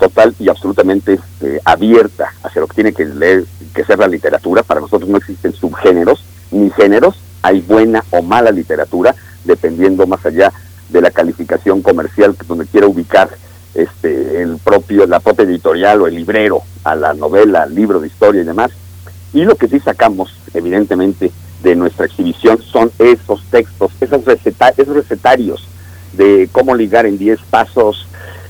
total y absolutamente eh, abierta hacia lo que tiene que leer, que ser la literatura. Para nosotros no existen subgéneros ni géneros, hay buena o mala literatura, dependiendo más allá de la calificación comercial donde quiera ubicar este el propio la propia editorial o el librero a la novela, al libro de historia y demás. Y lo que sí sacamos evidentemente de nuestra exhibición son esos textos, esos, receta esos recetarios de cómo ligar en 10 pasos,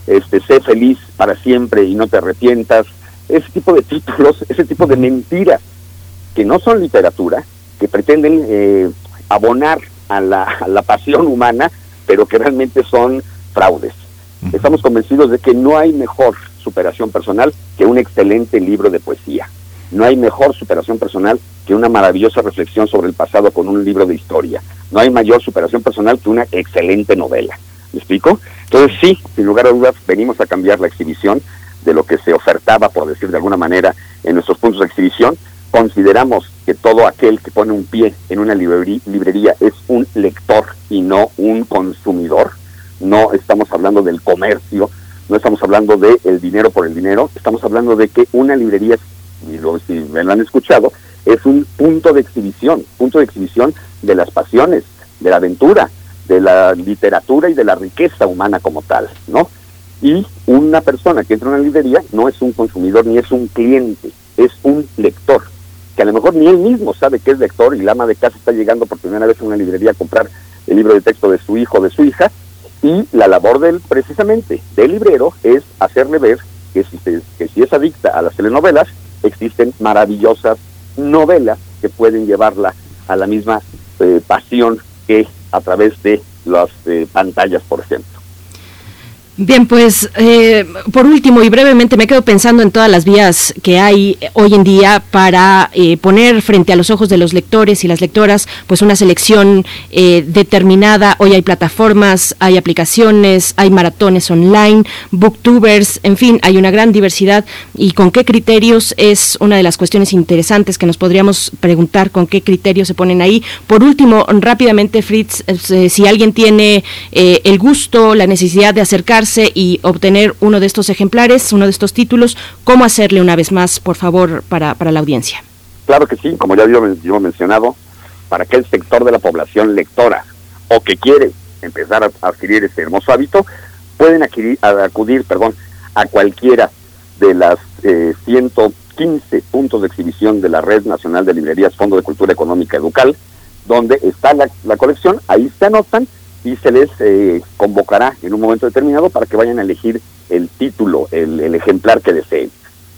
este sé feliz para siempre y no te arrepientas, ese tipo de títulos, ese tipo de mentiras que no son literatura, que pretenden eh, abonar a la, a la pasión humana, pero que realmente son fraudes. Estamos convencidos de que no hay mejor superación personal que un excelente libro de poesía. No hay mejor superación personal que una maravillosa reflexión sobre el pasado con un libro de historia. No hay mayor superación personal que una excelente novela. ¿Me explico? Entonces sí, sin lugar a dudas, venimos a cambiar la exhibición de lo que se ofertaba, por decir de alguna manera, en nuestros puntos de exhibición, consideramos que todo aquel que pone un pie en una librería, es un lector y no un consumidor. No estamos hablando del comercio, no estamos hablando de el dinero por el dinero, estamos hablando de que una librería, y si me lo han escuchado, es un punto de exhibición, punto de exhibición de las pasiones, de la aventura, de la literatura y de la riqueza humana como tal, ¿no? Y una persona que entra a una librería no es un consumidor ni es un cliente, es un lector que a lo mejor ni él mismo sabe que es lector y la ama de casa está llegando por primera vez a una librería a comprar el libro de texto de su hijo o de su hija, y la labor del, precisamente, del librero es hacerle ver que si, es adicta a las telenovelas, existen maravillosas novelas que pueden llevarla a la misma eh, pasión que a través de las eh, pantallas, por ejemplo. Bien, pues eh, por último y brevemente me quedo pensando en todas las vías que hay hoy en día para eh, poner frente a los ojos de los lectores y las lectoras pues una selección eh, determinada. Hoy hay plataformas, hay aplicaciones, hay maratones online, booktubers, en fin, hay una gran diversidad y con qué criterios es una de las cuestiones interesantes que nos podríamos preguntar con qué criterios se ponen ahí. Por último, rápidamente Fritz, si alguien tiene el gusto, la necesidad de acercarse y obtener uno de estos ejemplares, uno de estos títulos, ¿cómo hacerle una vez más, por favor, para, para la audiencia? Claro que sí, como ya hemos mencionado, para aquel sector de la población lectora o que quiere empezar a adquirir este hermoso hábito, pueden acudir perdón, a cualquiera de las eh, 115 puntos de exhibición de la Red Nacional de Librerías Fondo de Cultura Económica Educal, donde está la, la colección, ahí se anotan y se les eh, convocará en un momento determinado para que vayan a elegir el título, el, ejemplar que deseen.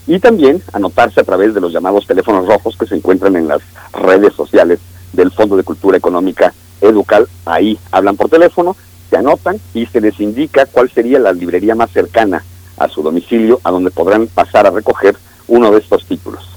Y también anotarse a través de los llamados teléfonos rojos que se encuentran en las redes sociales del Fondo de Cultura Económica Educal. Ahí hablan por teléfono, se anotan y se les indica cuál sería la librería más cercana a su domicilio, a donde podrán pasar a recoger uno de estos títulos.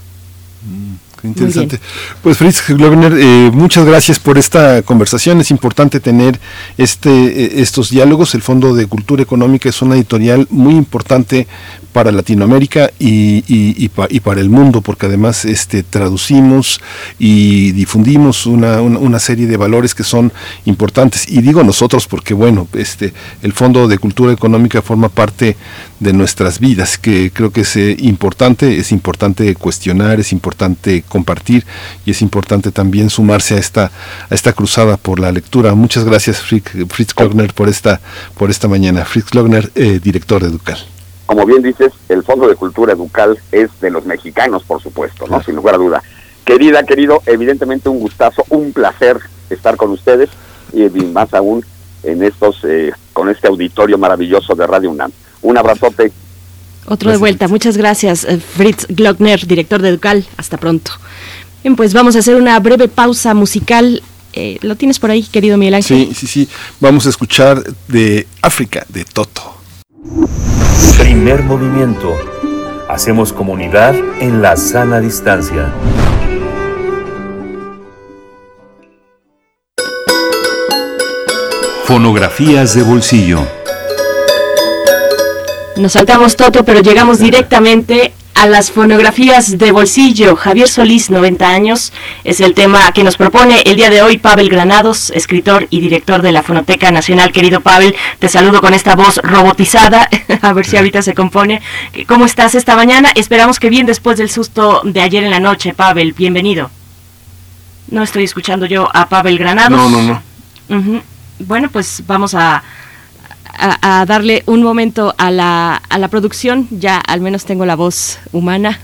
Mm. Interesante. Pues Fritz Glogner, eh, muchas gracias por esta conversación. Es importante tener este, eh, estos diálogos. El Fondo de Cultura Económica es una editorial muy importante para Latinoamérica y, y, para el mundo, porque además este, traducimos y difundimos una, una, serie de valores que son importantes. Y digo nosotros porque, bueno, este, el Fondo de Cultura Económica forma parte de nuestras vidas, que creo que es eh, importante, es importante cuestionar, es importante compartir y es importante también sumarse a esta, a esta cruzada por la lectura. Muchas gracias Fritz Klogner por esta, por esta mañana. Fritz Klogner, eh, director de Educal. Como bien dices, el Fondo de Cultura Educal es de los mexicanos, por supuesto, ¿no? Sin lugar a duda. Querida, querido, evidentemente un gustazo, un placer estar con ustedes y más aún en estos, eh, con este auditorio maravilloso de Radio UNAM. Un abrazote otro de vuelta. Muchas gracias, eh, Fritz Glockner, director de Educal. Hasta pronto. Bien, pues vamos a hacer una breve pausa musical. Eh, ¿Lo tienes por ahí, querido Miguel Ángel? Sí, sí, sí. Vamos a escuchar de África, de Toto. Primer movimiento. Hacemos comunidad en la sana distancia. Fonografías de bolsillo. Nos saltamos Toto, pero llegamos directamente a las fonografías de bolsillo. Javier Solís, 90 años, es el tema que nos propone el día de hoy Pavel Granados, escritor y director de la Fonoteca Nacional. Querido Pavel, te saludo con esta voz robotizada, a ver si ahorita se compone. ¿Cómo estás esta mañana? Esperamos que bien después del susto de ayer en la noche, Pavel, bienvenido. No estoy escuchando yo a Pavel Granados. No, no, no. Bueno, pues vamos a a, darle un momento a la, a la producción, ya al menos tengo la voz humana,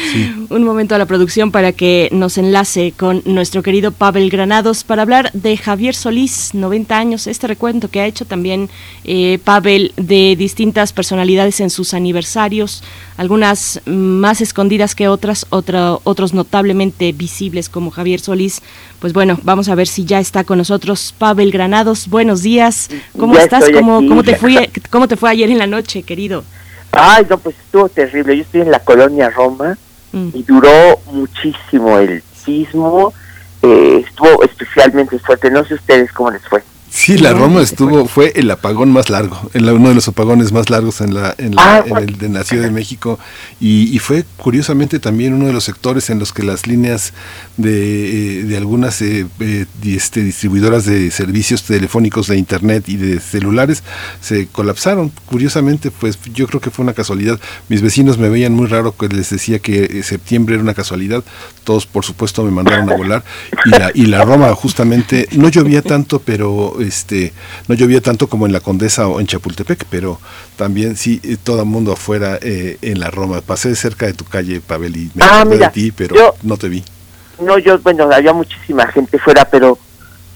un momento a la producción para que nos enlace con nuestro querido Pavel Granados para hablar de Javier Solís, 90 años, este recuento que ha hecho también eh, Pavel de distintas personalidades en sus aniversarios, algunas más escondidas que otras, otros notablemente visibles como Javier Solís. Pues bueno, vamos a ver si ya está con nosotros Pavel Granados. Buenos días. ¿Cómo estás? ¿Cómo, ¿Cómo, te fue, ¿Cómo te fue ayer en la noche, querido? Ay, no, pues estuvo terrible. Yo estoy en la colonia Roma mm. y duró muchísimo el sismo. Eh, estuvo especialmente fuerte. No sé ustedes cómo les fue. Sí, la Roma estuvo, fue el apagón más largo, en uno de los apagones más largos en la, en, la, ah, en el de la Ciudad de México y, fue curiosamente también uno de los sectores en los que las líneas de, eh, de algunas eh, eh, este, distribuidoras de servicios telefónicos de internet y de celulares se colapsaron. Curiosamente, pues yo creo que fue una casualidad. Mis vecinos me veían muy raro que les decía que septiembre era una casualidad. Todos, por supuesto, me mandaron a volar y la, y la Roma justamente no llovía tanto, pero este, no llovía tanto como en la Condesa o en Chapultepec, pero también sí, eh, todo el mundo afuera eh, en la Roma. Pasé cerca de tu calle, Pavel, y me ah, de ti, pero no te vi. No, yo, bueno, había muchísima gente fuera, pero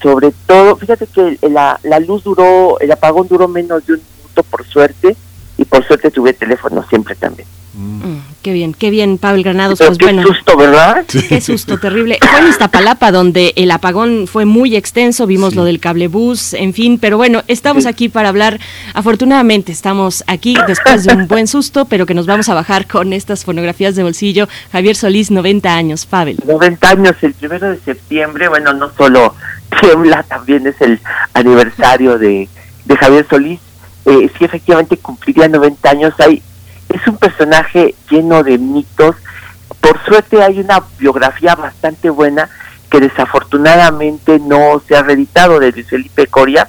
sobre todo, fíjate que la, la luz duró, el apagón duró menos de un minuto por suerte, y por suerte tuve teléfono siempre también. Mm, qué bien, qué bien, Pablo Granados. Pues qué susto, ¿verdad? Qué susto terrible. Fue en Iztapalapa donde el apagón fue muy extenso, vimos lo del cablebús, en fin, pero bueno, estamos aquí para hablar. Afortunadamente estamos aquí después de un buen susto, pero que nos vamos a bajar con estas fonografías de bolsillo. Javier Solís, 90 años, Pavel. 90 años, el primero de septiembre, bueno, no solo tiembla, también es el aniversario de, de Javier Solís. Eh, sí, efectivamente cumpliría 90 años. Hay es un personaje lleno de mitos. Por suerte hay una biografía bastante buena que desafortunadamente no se ha reeditado de Luis Felipe Coria,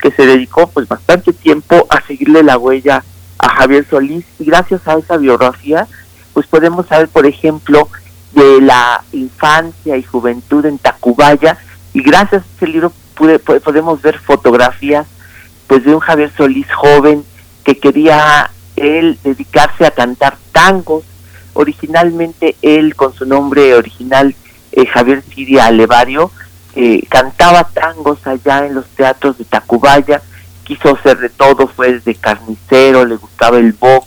que se dedicó pues bastante tiempo a seguirle la huella a Javier Solís y gracias a esa biografía pues podemos saber por ejemplo de la infancia y juventud en Tacubaya y gracias a ese libro podemos ver fotografías pues de un Javier Solís joven que quería él dedicarse a cantar tangos. Originalmente él, con su nombre original, eh, Javier Siria Alevario, eh, cantaba tangos allá en los teatros de Tacubaya, quiso hacer de todo, fue de carnicero, le gustaba el box,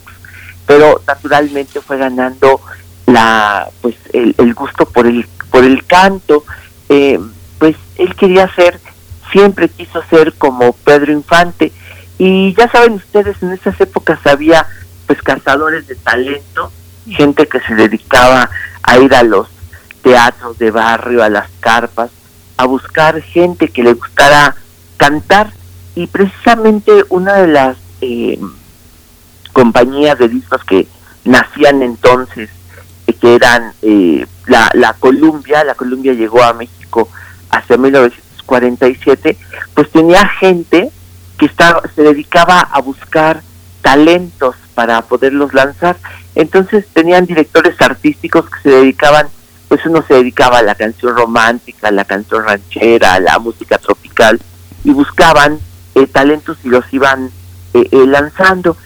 pero naturalmente fue ganando la pues el, el gusto por el por el canto eh, pues él quería ser siempre quiso ser como Pedro Infante y ya saben ustedes en esas épocas había pues cazadores de talento gente que se dedicaba a ir a los teatros de barrio a las carpas a buscar gente que le gustara cantar. Y precisamente una de las eh, compañías de discos que nacían entonces, eh, que eran eh, la, la Columbia, la Columbia llegó a México hacia 1947, pues tenía gente que estaba, se dedicaba a buscar talentos para poderlos lanzar. Entonces tenían directores artísticos que se dedicaban, pues uno se dedicaba a la canción romántica, a la canción ranchera, a la música tropical, y buscaban eh, talentos y los iban eh, eh, lanzando.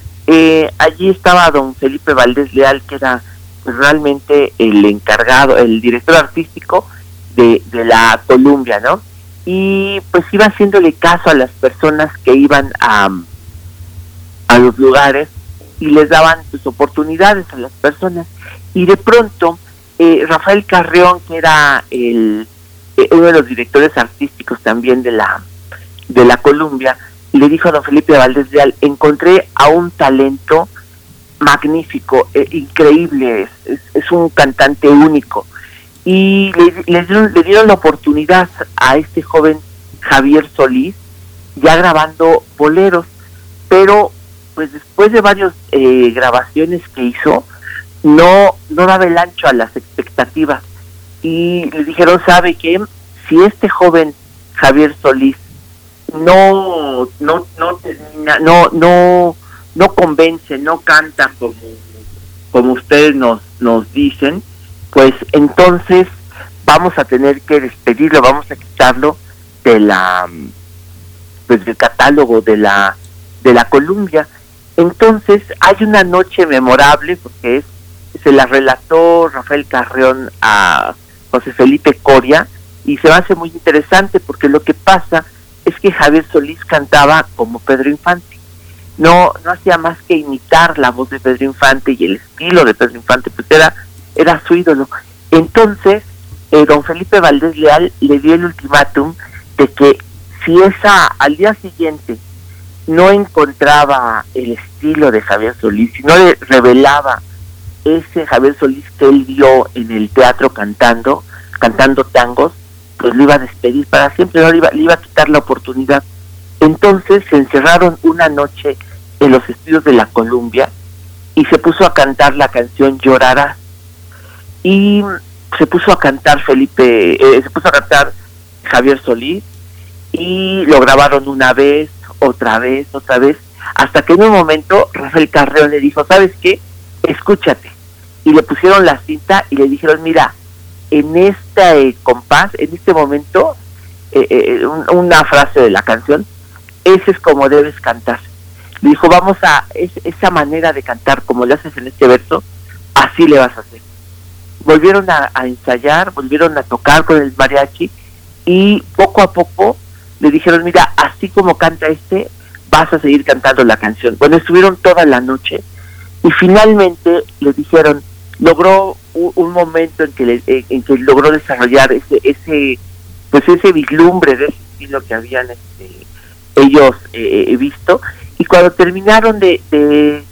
allí estaba don Felipe Valdés Leal, que era pues, realmente el encargado, el director artístico de, de la Columbia, ¿no? Y pues iba haciéndole caso a las personas que iban a, a los lugares y les daban sus oportunidades a las personas. Y de pronto, Rafael Carreón, que era el, uno de los directores artísticos también de la de la Columbia, le dijo a don Felipe Valdés Real, encontré a un talento magnífico, eh, increíble, es, es, un cantante único. Y le, le, dieron, le dieron la oportunidad a este joven Javier Solís, ya grabando boleros, pero pues después de varias eh, grabaciones que hizo, no, no daba el ancho a las expectativas. Y le dijeron, ¿sabe qué? Si este joven Javier Solís no no no no no no convence, no canta como como ustedes nos nos dicen, pues entonces vamos a tener que despedirlo, vamos a quitarlo de la pues del catálogo de la de la Columbia. Entonces hay una noche memorable porque es se la relató Rafael Carreón a José Felipe Coria y se me hace muy interesante porque lo que pasa es que Javier Solís cantaba como Pedro Infante. No, no hacía más que imitar la voz de Pedro Infante y el estilo de Pedro Infante, pues era, era su ídolo. Entonces, eh, don Felipe Valdés Leal le dio el ultimátum de que si esa al día siguiente no encontraba el estilo de Javier Solís, si no le revelaba ese Javier Solís que él vio en el teatro cantando, cantando tangos, pues lo iba a despedir para siempre, no le iba, le iba a quitar la oportunidad. Entonces se encerraron una noche en los estudios de la Columbia y se puso a cantar la canción Llorarás. Y se puso a cantar Felipe, eh, se puso a cantar Javier Solís y lo grabaron una vez, otra vez, otra vez, hasta que en un momento Rafael Carreón le dijo, ¿sabes qué? Escúchate. Y le pusieron la cinta y le dijeron, mira, en este compás, en este momento, eh, eh, una frase de la canción, ese es como debes cantar. Le dijo, vamos a, esa manera de cantar como lo haces en este verso, así le vas a hacer. Volvieron a, ensayar, volvieron a tocar con el mariachi y poco a poco le dijeron, mira, así como canta este, vas a seguir cantando la canción. Bueno, estuvieron toda la noche y finalmente le dijeron, logró un, momento en que le, en que logró desarrollar ese ese pues ese vislumbre de ese estilo que habían este, ellos eh, eh, visto y cuando terminaron de de,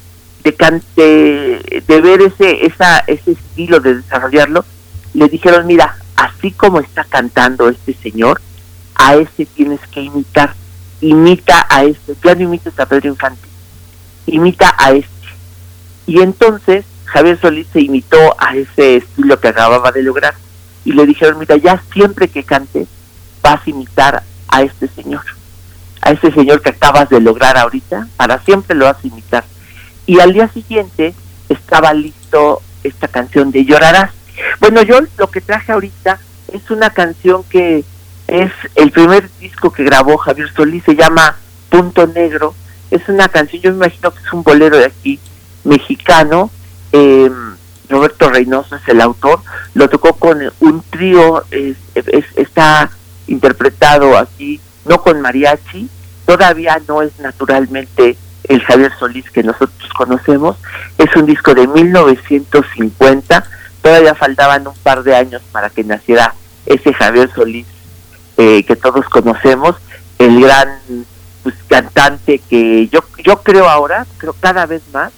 de, de ver ese esa ese estilo de desarrollarlo le dijeron mira así como está cantando este señor a ese tienes que imitar. Imita a este ya no imites a Pedro Infante imita a este y entonces Javier Solís se imitó a ese estilo que acababa de lograr y le dijeron, mira, ya siempre que cantes vas a imitar a este señor, a este señor que acabas de lograr ahorita, para siempre lo vas a imitar. Y al día siguiente estaba listo esta canción de Llorarás. Bueno, yo lo que traje ahorita es una canción que es el primer disco que grabó Javier Solís, se llama Punto Negro. Es una canción, yo me imagino que es un bolero de aquí, mexicano, eh, Roberto Reynoso es el autor, lo tocó con un trío, es, está interpretado aquí, no con mariachi, todavía no es naturalmente el Javier Solís que nosotros conocemos, es un disco de 1950, todavía faltaban un par de años para que naciera ese Javier Solís eh, que todos conocemos, el gran pues, cantante que yo, yo creo ahora, creo cada vez más,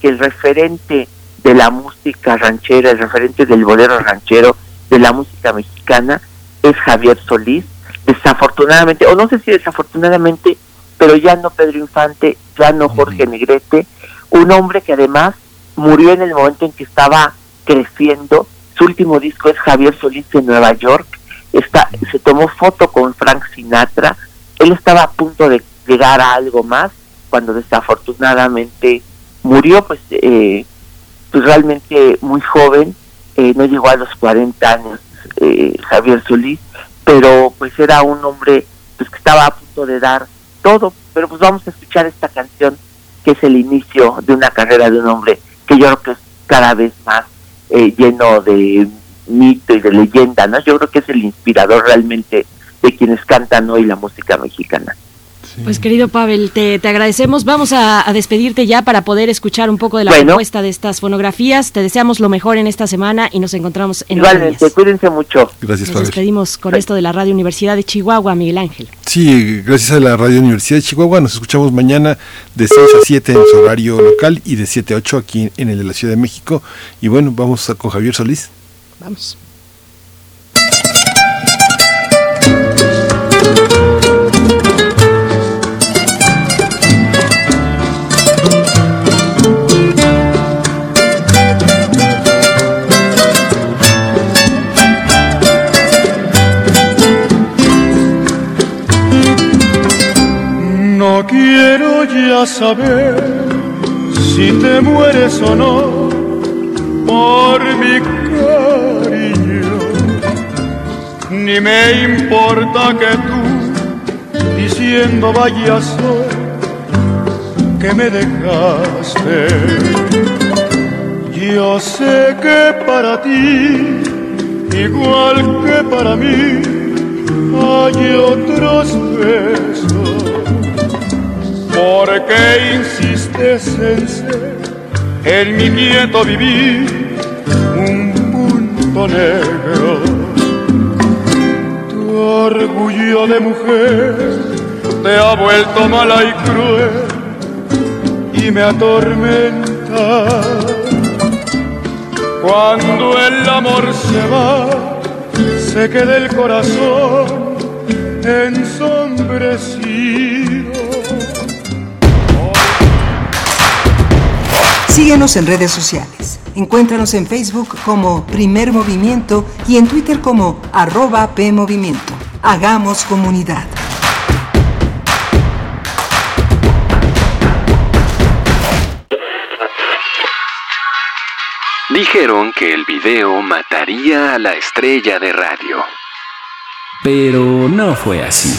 que el referente de la música ranchera, el referente del bolero ranchero, de la música mexicana, es Javier Solís. Desafortunadamente, o no sé si desafortunadamente, pero ya no Pedro Infante, ya no Jorge Negrete, un hombre que además murió en el momento en que estaba creciendo. Su último disco es Javier Solís de Nueva York. Está, se tomó foto con Frank Sinatra. Él estaba a punto de llegar a algo más cuando desafortunadamente murió, pues, eh, pues realmente muy joven, eh, no llegó a los 40 años eh, Javier Solís, pero pues era un hombre pues que estaba a punto de dar todo, pero pues vamos a escuchar esta canción que es el inicio de una carrera de un hombre que yo creo que es cada vez más eh, lleno de mito y de leyenda, ¿no? Yo creo que es el inspirador realmente de quienes cantan hoy la música mexicana. Pues querido Pavel, te, agradecemos. Vamos a, despedirte ya para poder escuchar un poco de la propuesta de estas fonografías. Te deseamos lo mejor en esta semana y nos encontramos en Igualmente, cuídense mucho. Gracias, Nos despedimos con esto de la Radio Universidad de Chihuahua, Miguel Ángel. Sí, gracias a la Radio Universidad de Chihuahua. Nos escuchamos mañana de 6 a 7 en su horario local y de 7 a 8 aquí en el de la Ciudad de México. Y bueno, vamos con Javier Solís. Vamos. Quiero ya saber si te mueres o no por mi cariño. Ni me importa que tú diciendo vayas hoy que me dejaste. Yo sé que para ti, igual que para mí, hay otros besos ¿Por qué insistes en ser en mi nieto vivir un punto negro? Tu orgullo de mujer te ha vuelto mala y cruel y me atormenta. Cuando el amor se va, se queda el corazón ensombrecido Síguenos en redes sociales. Encuéntranos en Facebook como Primer Movimiento y en Twitter como arroba PMovimiento. Hagamos comunidad. Dijeron que el video mataría a la estrella de radio. Pero no fue así.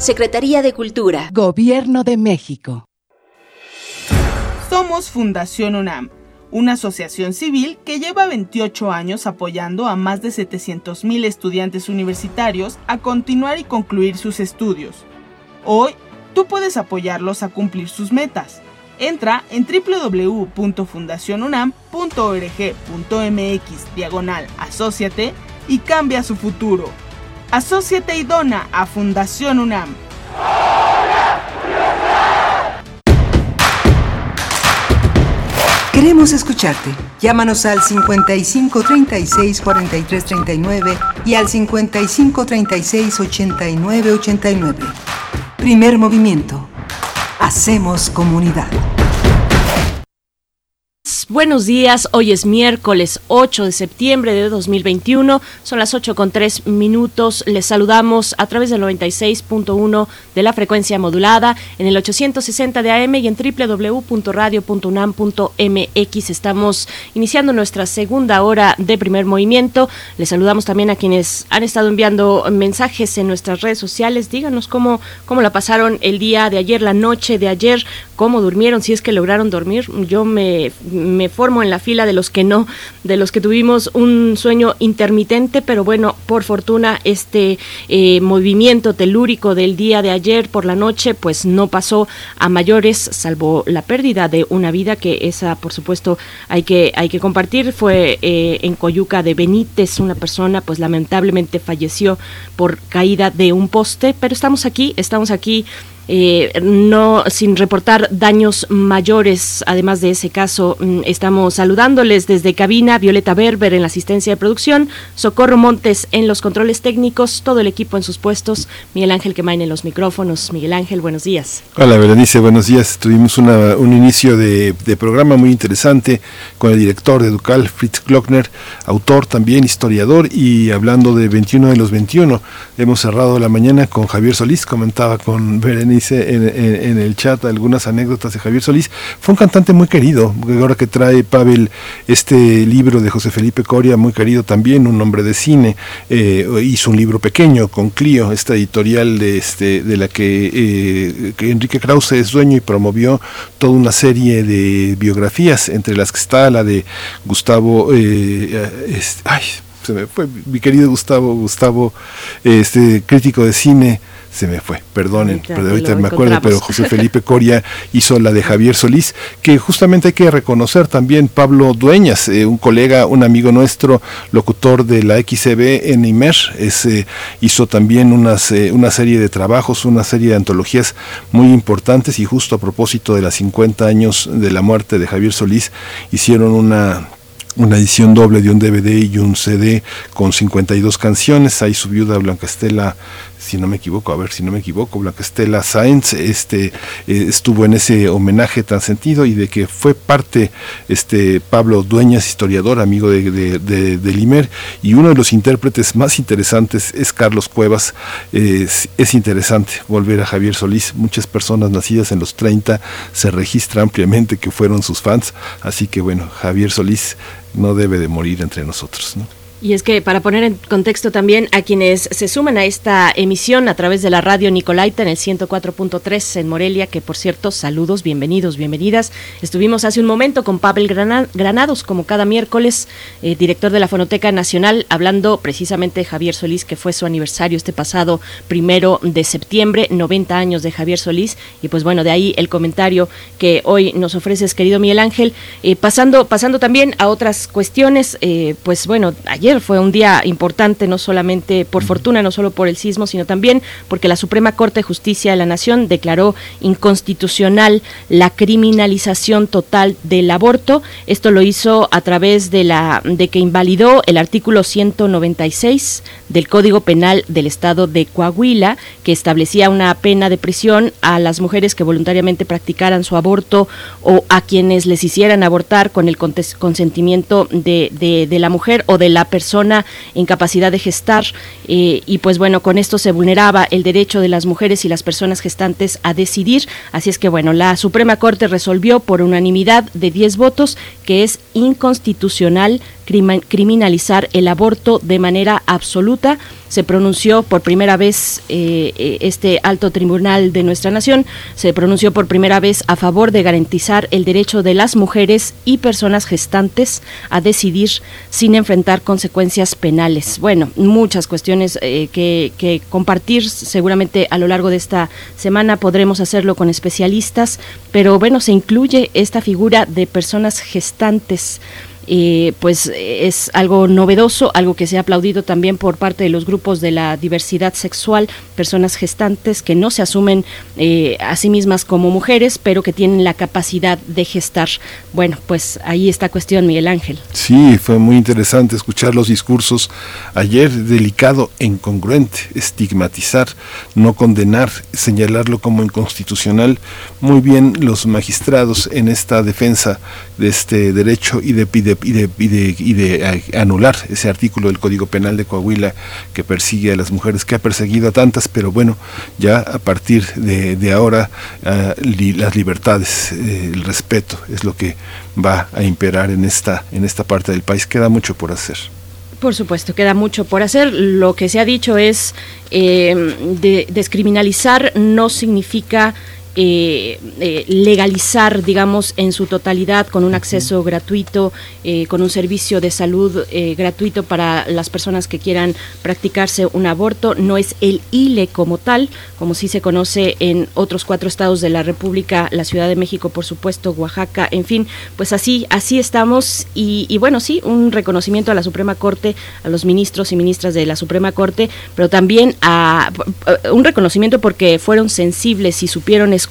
Secretaría de Cultura. Gobierno de México. Somos Fundación UNAM, una asociación civil que lleva 28 años apoyando a más de 700.000 estudiantes universitarios a continuar y concluir sus estudios. Hoy, tú puedes apoyarlos a cumplir sus metas. Entra en www.fundacionunam.org.mx diagonal asociate y cambia su futuro. Asociate y dona a Fundación UNAM. Queremos escucharte. Llámanos al 55 36 43 39 y al 55 36 89 89. Primer movimiento. Hacemos comunidad. Buenos días, hoy es miércoles 8 de septiembre de 2021, son las 8 con 3 minutos, les saludamos a través del 96.1 de la frecuencia modulada, en el 860 de AM y en www.radio.unam.mx. Estamos iniciando nuestra segunda hora de primer movimiento, les saludamos también a quienes han estado enviando mensajes en nuestras redes sociales, díganos cómo, cómo la pasaron el día de ayer, la noche de ayer, cómo durmieron, si es que lograron dormir, yo me me formo en la fila de los que no, de los que tuvimos un sueño intermitente, pero bueno, por fortuna este eh, movimiento telúrico del día de ayer por la noche pues no pasó a mayores, salvo la pérdida de una vida que esa por supuesto hay que, hay que compartir, fue eh, en Coyuca de Benítez, una persona pues lamentablemente falleció por caída de un poste, pero estamos aquí, estamos aquí eh, no sin reportar daños mayores. Además de ese caso, mm, estamos saludándoles desde cabina Violeta Berber en la asistencia de producción, Socorro Montes en los controles técnicos, todo el equipo en sus puestos, Miguel Ángel Quemain en los micrófonos. Miguel Ángel, buenos días. Hola, Berenice, buenos días. Tuvimos un inicio de, programa muy interesante con el director de Ducal, Fritz Glockner, autor también, historiador, y hablando de 21 de los 21. Hemos cerrado la mañana con Javier Solís, comentaba con Berenice dice en, el chat algunas anécdotas de Javier Solís. Fue un cantante muy querido, ahora que trae Pavel este libro de José Felipe Coria, muy querido también, un hombre de cine, eh, hizo un libro pequeño con Clio, esta editorial de, este, de la que, eh, Enrique Krause es dueño y promovió toda una serie de biografías, entre las que está la de Gustavo, eh, ay, se mi querido Gustavo, Gustavo, este crítico de cine, se me fue, perdonen, pero ahorita me acuerdo, pero José Felipe Coria hizo la de Javier Solís, que justamente hay que reconocer también Pablo Dueñas, eh, un colega, un amigo nuestro, locutor de la XCB en IMER, ese hizo también unas, eh, una serie de trabajos, una serie de antologías muy importantes y justo a propósito de las 50 años de la muerte de Javier Solís, hicieron una una edición doble de un DVD y un CD con 52 canciones. Ahí su viuda Blanca Estela si no me equivoco, a ver si no me equivoco, Blanca Estela Sáenz este, eh, estuvo en ese homenaje tan sentido y de que fue parte este Pablo Dueñas, historiador, amigo de, de, Limer, y uno de los intérpretes más interesantes es Carlos Cuevas. es, interesante volver a Javier Solís. Muchas personas nacidas en los 30 se registra ampliamente que fueron sus fans, así que bueno, Javier Solís no debe de morir entre nosotros. ¿no? Y es que para poner en contexto también a quienes se suman a esta emisión a través de la radio Nicolaita en el 104.3 en Morelia, que por cierto, saludos, bienvenidos, bienvenidas. Estuvimos hace un momento con Pavel Granados, como cada miércoles, eh, director de la Fonoteca Nacional, hablando precisamente de Javier Solís, que fue su aniversario este pasado primero de septiembre, 90 años de Javier Solís. Y pues bueno, de ahí el comentario que hoy nos ofreces, querido Miguel Ángel. Eh, pasando, pasando también a otras cuestiones, eh, pues bueno, ayer fue un día importante, no solamente por fortuna, no solo por el sismo, sino también porque la Suprema Corte de Justicia de la Nación declaró inconstitucional la criminalización total del aborto. Esto lo hizo a través de la de que invalidó el artículo 196 del Código Penal del Estado de Coahuila, que establecía una pena de prisión a las mujeres que voluntariamente practicaran su aborto o a quienes les hicieran abortar con el consentimiento de, de, de la mujer o de la persona persona en capacidad de gestar eh, y pues bueno, con esto se vulneraba el derecho de las mujeres y las personas gestantes a decidir. Así es que bueno, la Suprema Corte resolvió por unanimidad de 10 votos que es inconstitucional criminalizar el aborto de manera absoluta. Se pronunció por primera vez eh, eh, este alto tribunal de nuestra nación, se pronunció por primera vez a favor de garantizar el derecho de las mujeres y personas gestantes a decidir sin enfrentar consecuencias penales. Bueno, muchas cuestiones eh, que, que compartir. Seguramente a lo largo de esta semana podremos hacerlo con especialistas, pero bueno, se incluye esta figura de personas gestantes pues es algo novedoso, algo que se ha aplaudido también por parte de los grupos de la diversidad sexual, personas gestantes que no se asumen eh, a sí mismas como mujeres, pero que tienen la capacidad de gestar. Bueno, pues ahí está cuestión, Miguel Ángel. Sí, fue muy interesante escuchar los discursos ayer, delicado e incongruente, estigmatizar, no condenar, señalarlo como inconstitucional. Muy bien los magistrados en esta defensa de este derecho y de, y de, y de, anular ese artículo del Código Penal de Coahuila que persigue a las mujeres, que ha perseguido a tantas, pero bueno, ya a partir de, ahora ah, las libertades, eh, el respeto es lo que va a imperar en esta, en esta parte del país. Queda mucho por hacer. Por supuesto, queda mucho por hacer. Lo que se ha dicho es eh, de, descriminalizar no significa eh, eh, legalizar, digamos, en su totalidad con un acceso gratuito, eh, con un servicio de salud gratuito para las personas que quieran practicarse un aborto. No es el ILE como tal, como sí se conoce en otros cuatro estados de la República, la Ciudad de México, por supuesto, Oaxaca, en fin, pues así, así estamos. Y, y bueno, sí, un reconocimiento a la Suprema Corte, a los ministros y ministras de la Suprema Corte, pero también a un reconocimiento porque fueron sensibles y supieron escuchar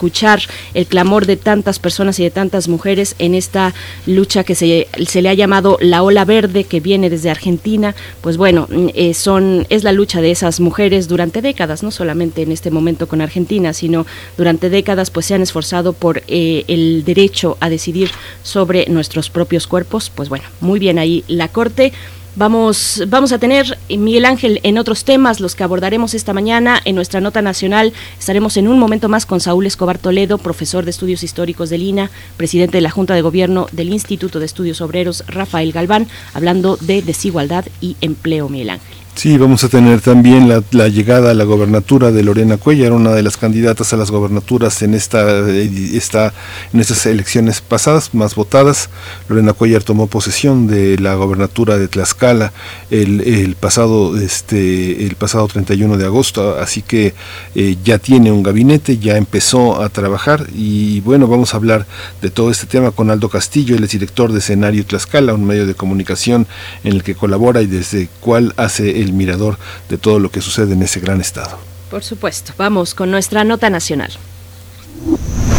el clamor de tantas personas y de tantas mujeres en esta lucha que se, se le ha llamado la ola verde que viene desde Argentina. Pues bueno, eh, son, es la lucha de esas mujeres durante décadas, no solamente en este momento con Argentina, sino durante décadas pues se han esforzado por eh, el derecho a decidir sobre nuestros propios cuerpos. Pues bueno, muy bien ahí la Corte. Vamos, vamos a tener, eh, Miguel Ángel, en otros temas, los que abordaremos esta mañana en nuestra nota nacional. Estaremos en un momento más con Saúl Escobar Toledo, profesor de estudios históricos del INA, presidente de la Junta de Gobierno del Instituto de Estudios Obreros, Rafael Galván, hablando de desigualdad y empleo, Miguel Ángel. Sí, vamos a tener también la, llegada a la gobernatura de Lorena Cuellar, una de las candidatas a las gobernaturas en esta, esta en estas elecciones pasadas, más votadas. Lorena Cuellar tomó posesión de la gobernatura de Tlaxcala el, pasado este el pasado 31 de agosto, así que eh, ya tiene un gabinete, ya empezó a trabajar y bueno, vamos a hablar de todo este tema con Aldo Castillo, él es director de Escenario Tlaxcala, un medio de comunicación en el que colabora y desde cuál hace el mirador de todo lo que sucede en ese gran estado. Por supuesto, vamos con nuestra nota nacional.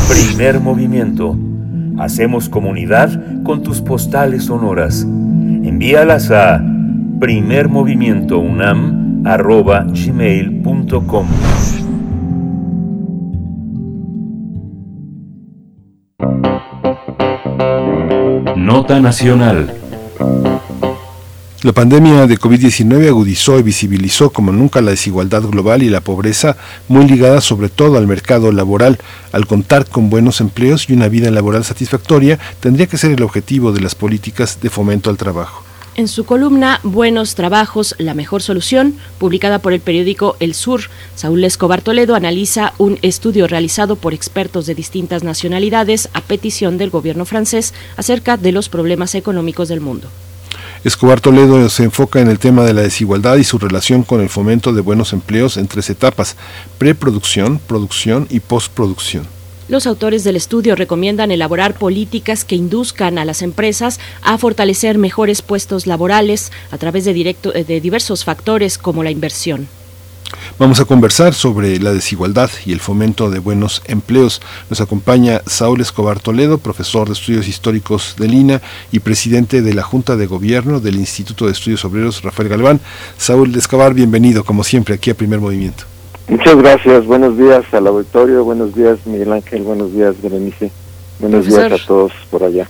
Primer movimiento. Hacemos comunidad con tus postales sonoras. Envíalas a primermovimientounam.gmail.com Nota Nacional la pandemia de COVID-19 agudizó y visibilizó como nunca la desigualdad global y la pobreza, muy ligada sobre todo al mercado laboral. Al contar con buenos empleos y una vida laboral satisfactoria, tendría que ser el objetivo de las políticas de fomento al trabajo. En su columna Buenos Trabajos, la mejor solución, publicada por el periódico El Sur, Saúl Escobar Toledo analiza un estudio realizado por expertos de distintas nacionalidades a petición del gobierno francés acerca de los problemas económicos del mundo. Escobar Toledo se enfoca en el tema de la desigualdad y su relación con el fomento de buenos empleos en tres etapas, preproducción, producción y postproducción. Los autores del estudio recomiendan elaborar políticas que induzcan a las empresas a fortalecer mejores puestos laborales a través de, de diversos factores como la inversión. Vamos a conversar sobre la desigualdad y el fomento de buenos empleos. Nos acompaña Saúl Escobar Toledo, profesor de estudios históricos de Lina y presidente de la Junta de Gobierno del Instituto de Estudios Obreros, Rafael Galván. Saúl Escobar, bienvenido como siempre aquí a Primer Movimiento. Muchas gracias, buenos días al auditorio, buenos días Miguel Ángel, buenos días Berenice, buenos días a todos por allá.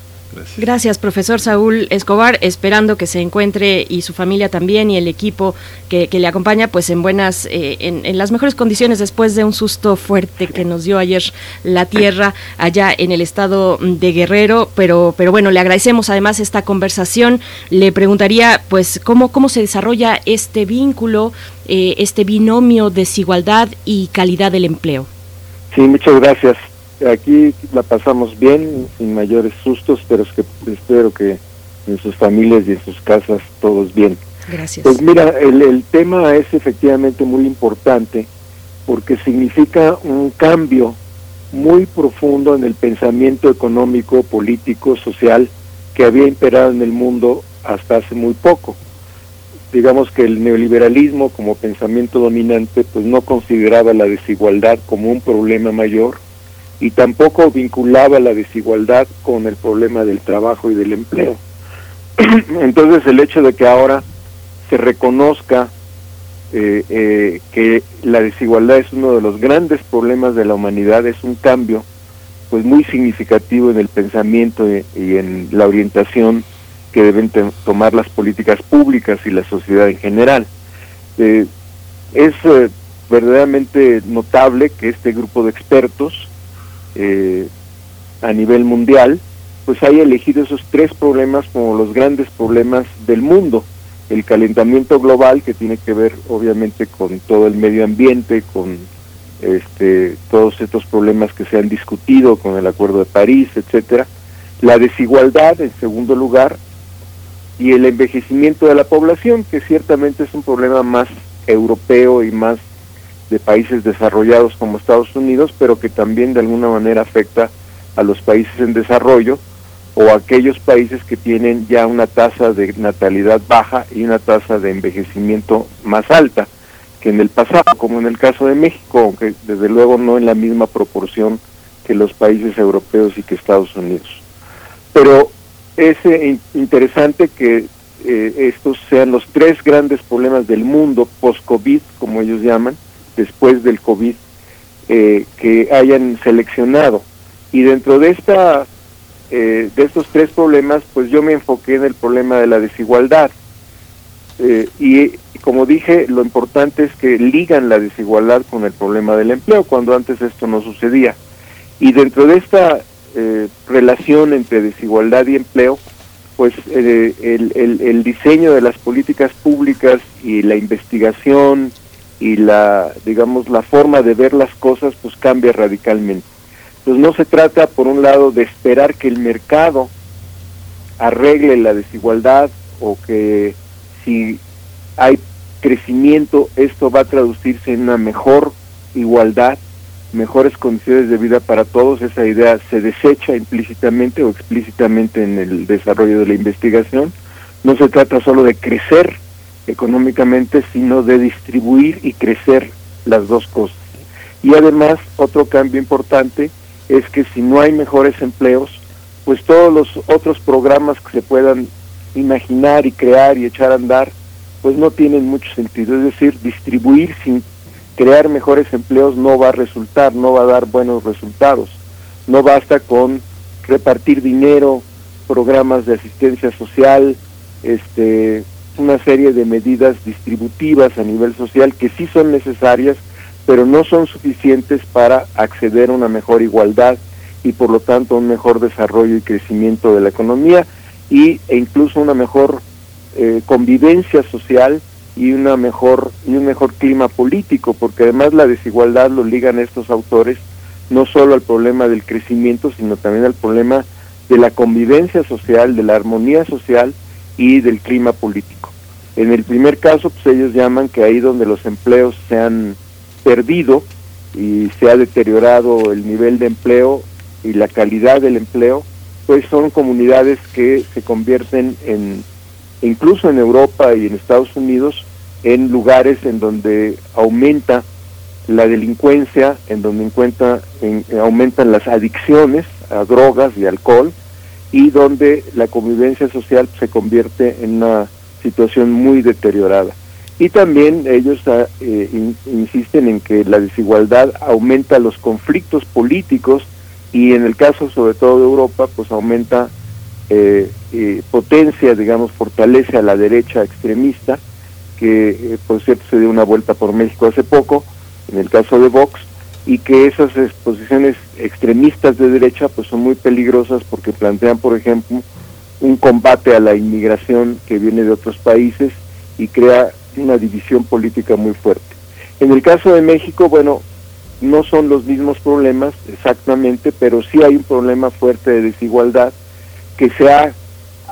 Gracias. profesor Saúl Escobar. Esperando que se encuentre y su familia también y el equipo que, le acompaña, pues en buenas, eh, en, las mejores condiciones después de un susto fuerte que nos dio ayer la tierra allá en el estado de Guerrero. Pero, pero bueno, le agradecemos además esta conversación. Le preguntaría, pues, cómo, cómo se desarrolla este vínculo, eh, este binomio desigualdad y calidad del empleo. Sí, muchas gracias aquí la pasamos bien, sin mayores sustos, pero es que espero que en sus familias y en sus casas todos bien. Gracias. Pues mira, el, el tema es efectivamente muy importante porque significa un cambio muy profundo en el pensamiento económico, político, social que había imperado en el mundo hasta hace muy poco. Digamos que el neoliberalismo como pensamiento dominante pues no consideraba la desigualdad como un problema mayor, y tampoco vinculaba la desigualdad con el problema del trabajo y del empleo. Entonces el hecho de que ahora se reconozca eh, eh, que la desigualdad es uno de los grandes problemas de la humanidad es un cambio pues muy significativo en el pensamiento y, en la orientación que deben tomar las políticas públicas y la sociedad en general. Eh, es verdaderamente notable que este grupo de expertos eh, a nivel mundial, pues haya elegido esos tres problemas como los grandes problemas del mundo. El calentamiento global, que tiene que ver obviamente con todo el medio ambiente, con este, todos estos problemas que se han discutido con el Acuerdo de París, etcétera. La desigualdad, en segundo lugar, y el envejecimiento de la población, que ciertamente es un problema más europeo y más de países desarrollados como Estados Unidos, pero que también de alguna manera afecta a los países en desarrollo o aquellos países que tienen ya una tasa de natalidad baja y una tasa de envejecimiento más alta que en el pasado, como en el caso de México, aunque desde luego no en la misma proporción que los países europeos y que Estados Unidos. Pero es eh, interesante que eh, estos sean los tres grandes problemas del mundo post-COVID, como ellos llaman, después del COVID eh, que hayan seleccionado. Y dentro de esta eh, de estos tres problemas, pues yo me enfoqué en el problema de la desigualdad. Eh, y como dije, lo importante es que ligan la desigualdad con el problema del empleo, cuando antes esto no sucedía. Y dentro de esta relación entre desigualdad y empleo, pues el, el, el diseño de las políticas públicas y la investigación y la, digamos, la forma de ver las cosas pues cambia radicalmente. Entonces no se trata, por un lado, de esperar que el mercado arregle la desigualdad o que si hay crecimiento esto va a traducirse en una mejor igualdad, mejores condiciones de vida para todos. Esa idea se desecha implícitamente o explícitamente en el desarrollo de la investigación. No se trata solo de crecer económicamente, sino de distribuir y crecer las dos cosas. Y además, otro cambio importante es que si no hay mejores empleos, pues todos los otros programas que se puedan imaginar y crear y echar a andar, pues no tienen mucho sentido. Es decir, distribuir sin crear mejores empleos no va a resultar, no va a dar buenos resultados. No basta con repartir dinero, programas de asistencia social, este, una serie de medidas distributivas a nivel social que sí son necesarias, pero no son suficientes para acceder a una mejor igualdad y por lo tanto un mejor desarrollo y crecimiento de la economía y, e incluso una mejor eh, convivencia social y una mejor y un mejor clima político, porque además la desigualdad lo ligan estos autores no solo al problema del crecimiento, sino también al problema de la convivencia social, de la armonía social y del clima político. En el primer caso, pues ellos llaman que ahí donde los empleos se han perdido y se ha deteriorado el nivel de empleo y la calidad del empleo, pues son comunidades que se convierten en, incluso en Europa y en Estados Unidos, en lugares en donde aumenta la delincuencia, en donde encuentra, en, aumentan las adicciones a drogas y alcohol, y donde la convivencia social se convierte en una situación muy deteriorada. Y también ellos ah, eh, insisten en que la desigualdad aumenta los conflictos políticos y en el caso sobre todo de Europa, pues aumenta eh, eh, potencia, digamos, fortalece a la derecha extremista, que eh, por cierto se dio una vuelta por México hace poco, en el caso de Vox, y que esas posiciones extremistas de derecha pues son muy peligrosas porque plantean, por ejemplo, un combate a la inmigración que viene de otros países y crea una división política muy fuerte. En el caso de México, bueno, no son los mismos problemas exactamente, pero sí hay un problema fuerte de desigualdad que se ha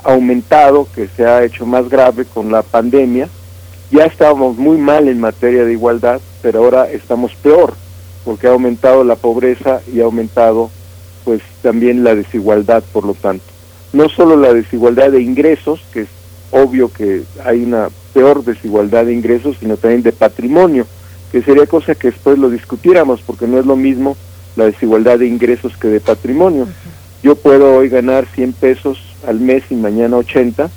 aumentado, que se ha hecho más grave con la pandemia. Ya estábamos muy mal en materia de igualdad, pero ahora estamos peor, porque ha aumentado la pobreza y ha aumentado pues también la desigualdad, por lo tanto. No solo la desigualdad de ingresos, que es obvio que hay una peor desigualdad de ingresos, sino también de patrimonio que sería cosa que después lo discutiéramos, porque no es lo mismo la desigualdad de ingresos que de patrimonio. Yo puedo hoy ganar 100 pesos al mes y mañana 80,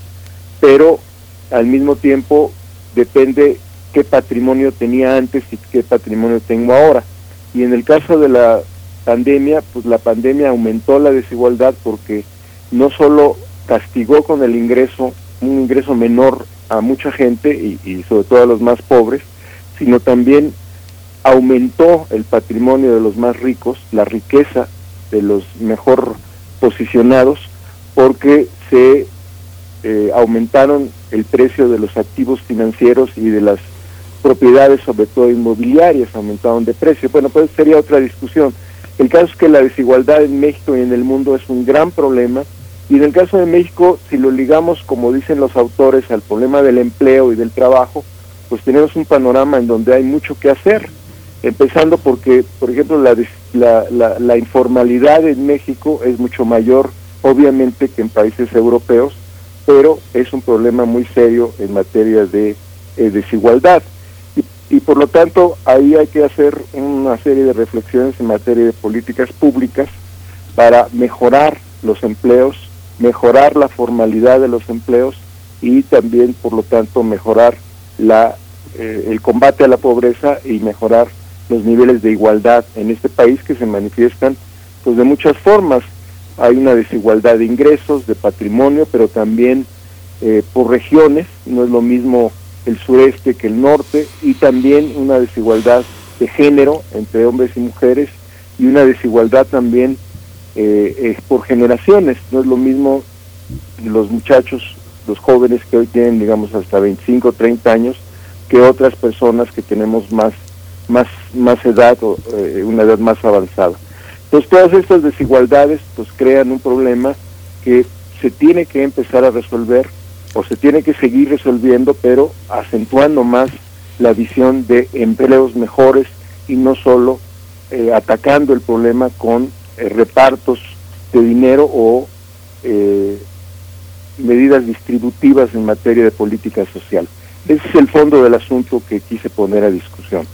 pero al mismo tiempo depende qué patrimonio tenía antes y qué patrimonio tengo ahora. Y en el caso de la pandemia, pues la pandemia aumentó la desigualdad porque no solo castigó con el ingreso, un ingreso menor a mucha gente y, sobre todo a los más pobres, sino también aumentó el patrimonio de los más ricos, la riqueza de los mejor posicionados, porque se eh, aumentaron el precio de los activos financieros y de las propiedades, sobre todo inmobiliarias, aumentaron de precio. Bueno, pues sería otra discusión. El caso es que la desigualdad en México y en el mundo es un gran problema y en el caso de México, si lo ligamos, como dicen los autores, al problema del empleo y del trabajo, pues tenemos un panorama en donde hay mucho que hacer, empezando porque, por ejemplo, la, la, informalidad en México es mucho mayor, obviamente, que en países europeos, pero es un problema muy serio en materia de eh, desigualdad. Y, y por lo tanto, ahí hay que hacer una serie de reflexiones en materia de políticas públicas para mejorar los empleos, mejorar la formalidad de los empleos y también, por lo tanto, mejorar la eh, el combate a la pobreza y mejorar los niveles de igualdad en este país que se manifiestan pues de muchas formas. Hay una desigualdad de ingresos, de patrimonio, pero también eh, por regiones, no es lo mismo el sureste que el norte, y también una desigualdad de género entre hombres y mujeres, y una desigualdad también eh, por generaciones, no es lo mismo los muchachos, los jóvenes que hoy tienen, digamos, hasta 25, 30 años, que otras personas que tenemos más, más, más edad o eh, una edad más avanzada. Entonces todas estas desigualdades pues crean un problema que se tiene que empezar a resolver o se tiene que seguir resolviendo, pero acentuando más la visión de empleos mejores y no solo eh, atacando el problema con repartos de dinero o medidas distributivas en materia de política social. Ese es el fondo del asunto que quise poner a discusión.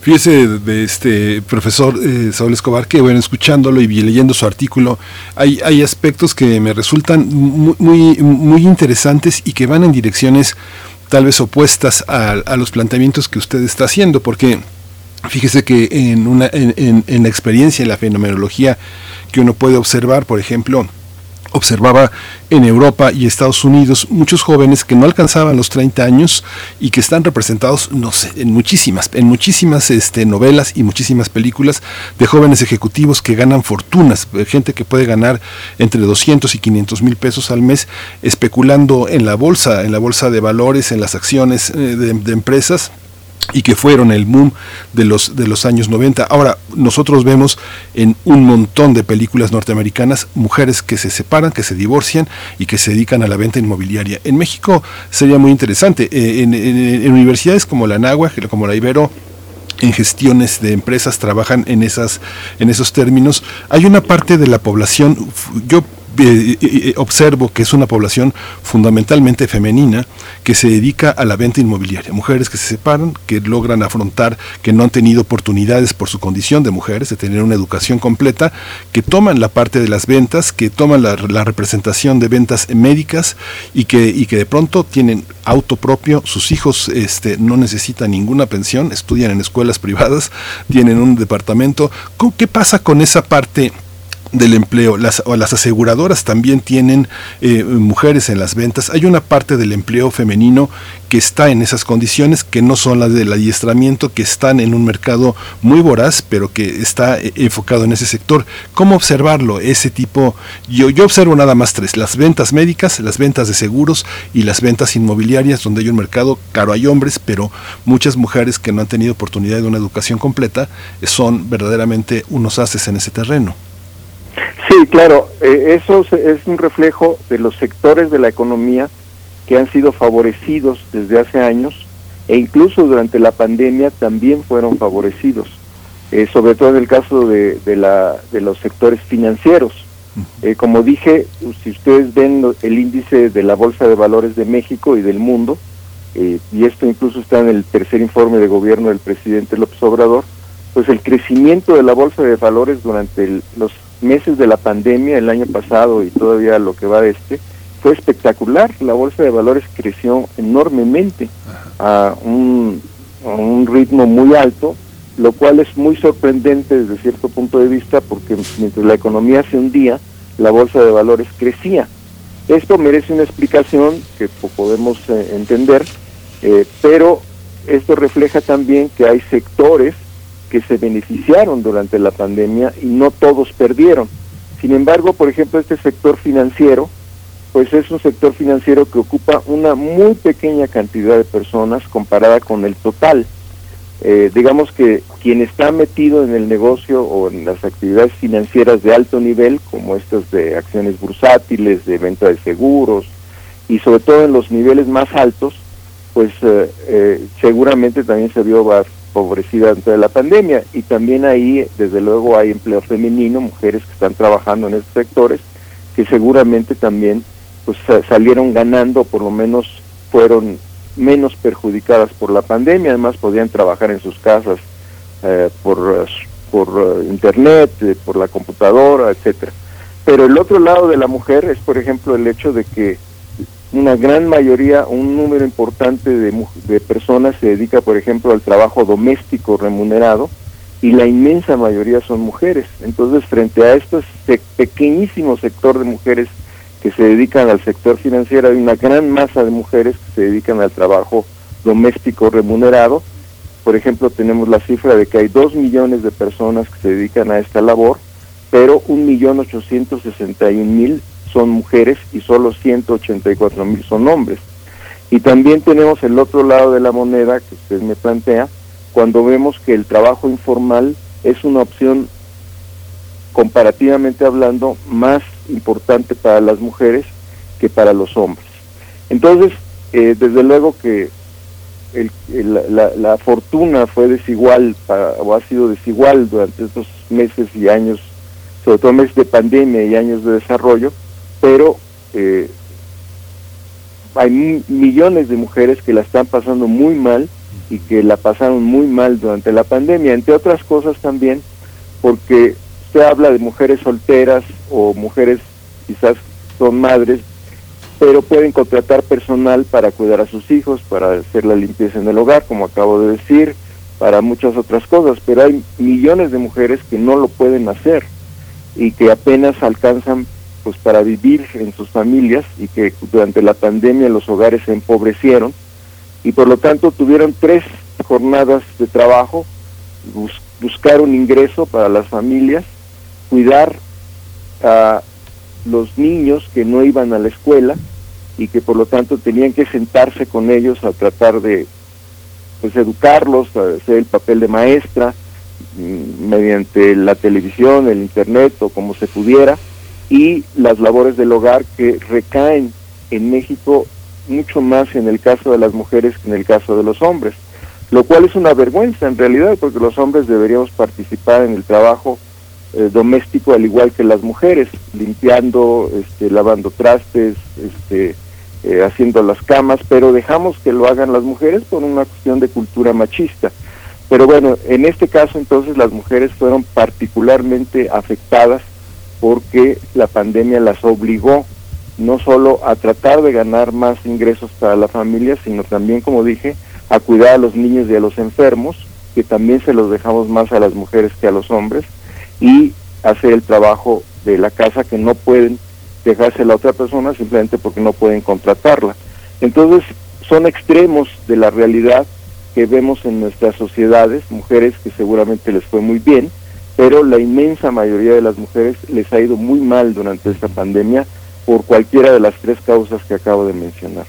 Fíjese de este profesor eh, Saúl Escobar que bueno escuchándolo y leyendo su artículo hay, hay aspectos que me resultan muy, muy, interesantes y que van en direcciones tal vez opuestas a los planteamientos que usted está haciendo porque Fíjese que en, una, en, en, la experiencia, en la fenomenología que uno puede observar, por ejemplo, observaba en Europa y Estados Unidos muchos jóvenes que no alcanzaban los 30 años y que están representados, no sé, en muchísimas, en muchísimas este, novelas y muchísimas películas de jóvenes ejecutivos que ganan fortunas, gente que puede ganar entre 200 y 500 mil pesos al mes especulando en la bolsa, en la bolsa de valores, en las acciones eh, de, de empresas y que fueron el boom de los de los años 90. Ahora nosotros vemos en un montón de películas norteamericanas mujeres que se separan, que se divorcian y que se dedican a la venta inmobiliaria. En México sería muy interesante. Eh, en, universidades como la Náhuatl, como la Ibero, en gestiones de empresas trabajan en esas en esos términos hay una parte de la población yo observo que es una población fundamentalmente femenina que se dedica a la venta inmobiliaria. Mujeres que se separan, que logran afrontar, que no han tenido oportunidades por su condición de mujeres, de tener una educación completa, que toman la parte de las ventas, que toman la, representación de ventas médicas y que, y que de pronto tienen auto propio, sus hijos este, no necesitan ninguna pensión, estudian en escuelas privadas, tienen un departamento. ¿Qué pasa con esa parte? Del empleo. Las, o las aseguradoras también tienen eh, mujeres en las ventas. Hay una parte del empleo femenino que está en esas condiciones, que no son las del adiestramiento, que están en un mercado muy voraz, pero que está eh, enfocado en ese sector. ¿Cómo observarlo? Ese tipo, yo, yo observo nada más tres, las ventas médicas, las ventas de seguros y las ventas inmobiliarias, donde hay un mercado caro, hay hombres, pero muchas mujeres que no han tenido oportunidad de una educación completa son verdaderamente unos haces en ese terreno. Sí, claro, eh, eso es un reflejo de los sectores de la economía que han sido favorecidos desde hace años e incluso durante la pandemia también fueron favorecidos, eh, sobre todo en el caso de, la, de los sectores financieros. Eh, como dije, si ustedes ven el índice de la Bolsa de Valores de México y del mundo, y esto incluso está en el tercer informe de gobierno del presidente López Obrador, pues el crecimiento de la Bolsa de Valores durante los meses de la pandemia el año pasado y todavía lo que va de este, fue espectacular. La bolsa de valores creció enormemente a un, a un ritmo muy alto, lo cual es muy sorprendente desde cierto punto de vista porque mientras la economía se hundía, la bolsa de valores crecía. Esto merece una explicación que podemos eh, entender, eh, pero esto refleja también que hay sectores que se beneficiaron durante la pandemia y no todos perdieron. Sin embargo, por ejemplo, este sector financiero, pues es un sector financiero que ocupa una muy pequeña cantidad de personas comparada con el total. Eh, digamos que quien está metido en el negocio o en las actividades financieras de alto nivel, como estas de acciones bursátiles, de venta de seguros, y sobre todo en los niveles más altos, pues eh, eh, seguramente también se vio favorecida dentro de la pandemia y también ahí desde luego hay empleo femenino, mujeres que están trabajando en estos sectores que seguramente también pues salieron ganando, por lo menos fueron menos perjudicadas por la pandemia, además podían trabajar en sus casas eh, por, por eh, internet, eh, por la computadora, etcétera. Pero el otro lado de la mujer es, por ejemplo, el hecho de que una gran mayoría, un número importante de, personas se dedica, por ejemplo, al trabajo doméstico remunerado y la inmensa mayoría son mujeres. Entonces, frente a este pequeñísimo sector de mujeres que se dedican al sector financiero, hay una gran masa de mujeres que se dedican al trabajo doméstico remunerado. Por ejemplo, tenemos la cifra de que hay dos millones de personas que se dedican a esta labor, pero un millón ochocientos sesenta y mil son mujeres y solo 184 mil son hombres. Y también tenemos el otro lado de la moneda que usted me plantea, cuando vemos que el trabajo informal es una opción comparativamente hablando más importante para las mujeres que para los hombres. Entonces, eh, desde luego que la, fortuna fue desigual o ha sido desigual durante estos meses y años, sobre todo meses de pandemia y años de desarrollo, pero eh, hay millones de mujeres que la están pasando muy mal y que la pasaron muy mal durante la pandemia, entre otras cosas también porque usted habla de mujeres solteras o mujeres quizás son madres, pero pueden contratar personal para cuidar a sus hijos, para hacer la limpieza en el hogar, como acabo de decir, para muchas otras cosas, pero hay millones de mujeres que no lo pueden hacer y que apenas alcanzan pues para vivir en sus familias y que durante la pandemia los hogares se empobrecieron y por lo tanto tuvieron tres jornadas de trabajo, buscar un ingreso para las familias, cuidar a los niños que no iban a la escuela y que por lo tanto tenían que sentarse con ellos a tratar de pues educarlos, hacer el papel de maestra mm, mediante la televisión, el internet o como se pudiera y las labores del hogar que recaen en México mucho más en el caso de las mujeres que en el caso de los hombres, lo cual es una vergüenza en realidad porque los hombres deberíamos participar en el trabajo eh, doméstico al igual que las mujeres, limpiando, este, lavando trastes, este, eh, haciendo las camas, pero dejamos que lo hagan las mujeres por una cuestión de cultura machista. Pero bueno, en este caso entonces las mujeres fueron particularmente afectadas porque la pandemia las obligó no solo a tratar de ganar más ingresos para la familia, sino también, como dije, a cuidar a los niños y a los enfermos, que también se los dejamos más a las mujeres que a los hombres, y hacer el trabajo de la casa que no pueden dejarse a la otra persona simplemente porque no pueden contratarla. Entonces, son extremos de la realidad que vemos en nuestras sociedades, mujeres que seguramente les fue muy bien, pero la inmensa mayoría de las mujeres les ha ido muy mal durante esta pandemia por cualquiera de las tres causas que acabo de mencionar.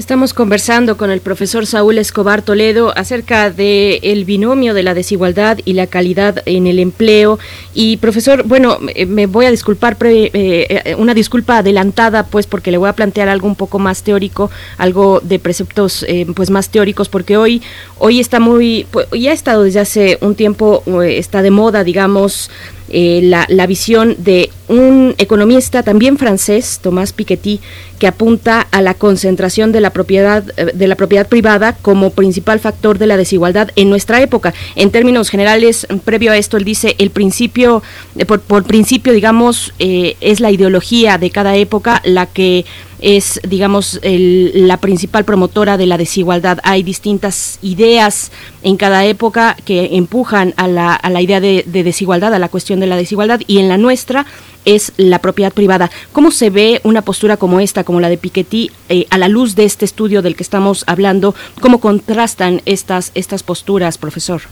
Estamos conversando con el profesor Saúl Escobar Toledo acerca de el binomio de la desigualdad y la calidad en el empleo. Y profesor, bueno, me voy a disculpar, eh, eh, una disculpa adelantada, pues porque le voy a plantear algo un poco más teórico, algo de preceptos eh, pues más teóricos, porque hoy, hoy está muy, pues, ya ha estado desde hace un tiempo, está de moda, digamos, eh, la, la, visión de un economista también francés, Tomás Piketty, que apunta a la concentración de la propiedad eh, de la propiedad privada como principal factor de la desigualdad en nuestra época. En términos generales, previo a esto, él dice el principio, eh, por, por, principio, digamos, es la ideología de cada época la que es, digamos, la principal promotora de la desigualdad. Hay distintas ideas en cada época que empujan a la, a la idea de, desigualdad, a la cuestión de la desigualdad, y en la nuestra es la propiedad privada. ¿Cómo se ve una postura como esta, como la de Piketty, eh, a la luz de este estudio del que estamos hablando? ¿Cómo contrastan estas, estas posturas, profesor?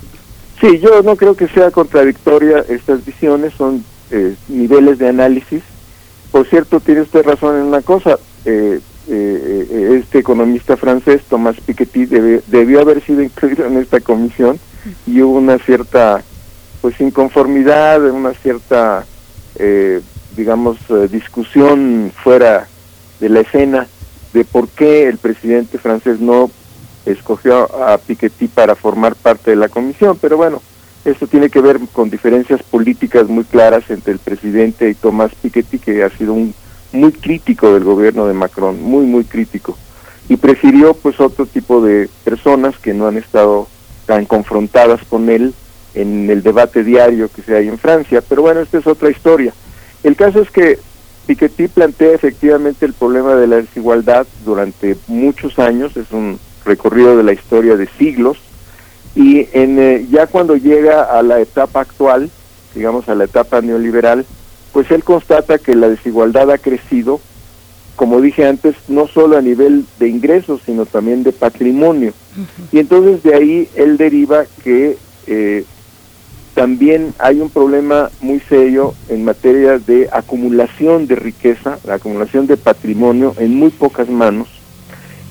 Sí, yo no creo que sea contradictoria estas visiones, son eh, niveles de análisis. Por cierto, tiene usted razón en una cosa, eh, eh, este economista francés, Thomas Piketty, debió haber sido incluido en esta comisión y hubo una cierta pues inconformidad, una cierta, eh, digamos, eh, discusión fuera de la escena de por qué el presidente francés no escogió a Piketty para formar parte de la comisión, pero bueno, esto tiene que ver con diferencias políticas muy claras entre el presidente y Thomas Piketty, que ha sido un muy crítico del gobierno de Macron, muy, muy crítico. Y prefirió pues otro tipo de personas que no han estado tan confrontadas con él en el debate diario que se hay en Francia. Pero bueno, esta es otra historia. El caso es que Piketty plantea efectivamente el problema de la desigualdad durante muchos años, es un recorrido de la historia de siglos, y en, eh, ya cuando llega a la etapa actual, digamos a la etapa neoliberal, pues él constata que la desigualdad ha crecido, como dije antes, no solo a nivel de ingresos, sino también de patrimonio. Y entonces de ahí él deriva que eh, también hay un problema muy serio en materia de acumulación de riqueza, la acumulación de patrimonio en muy pocas manos,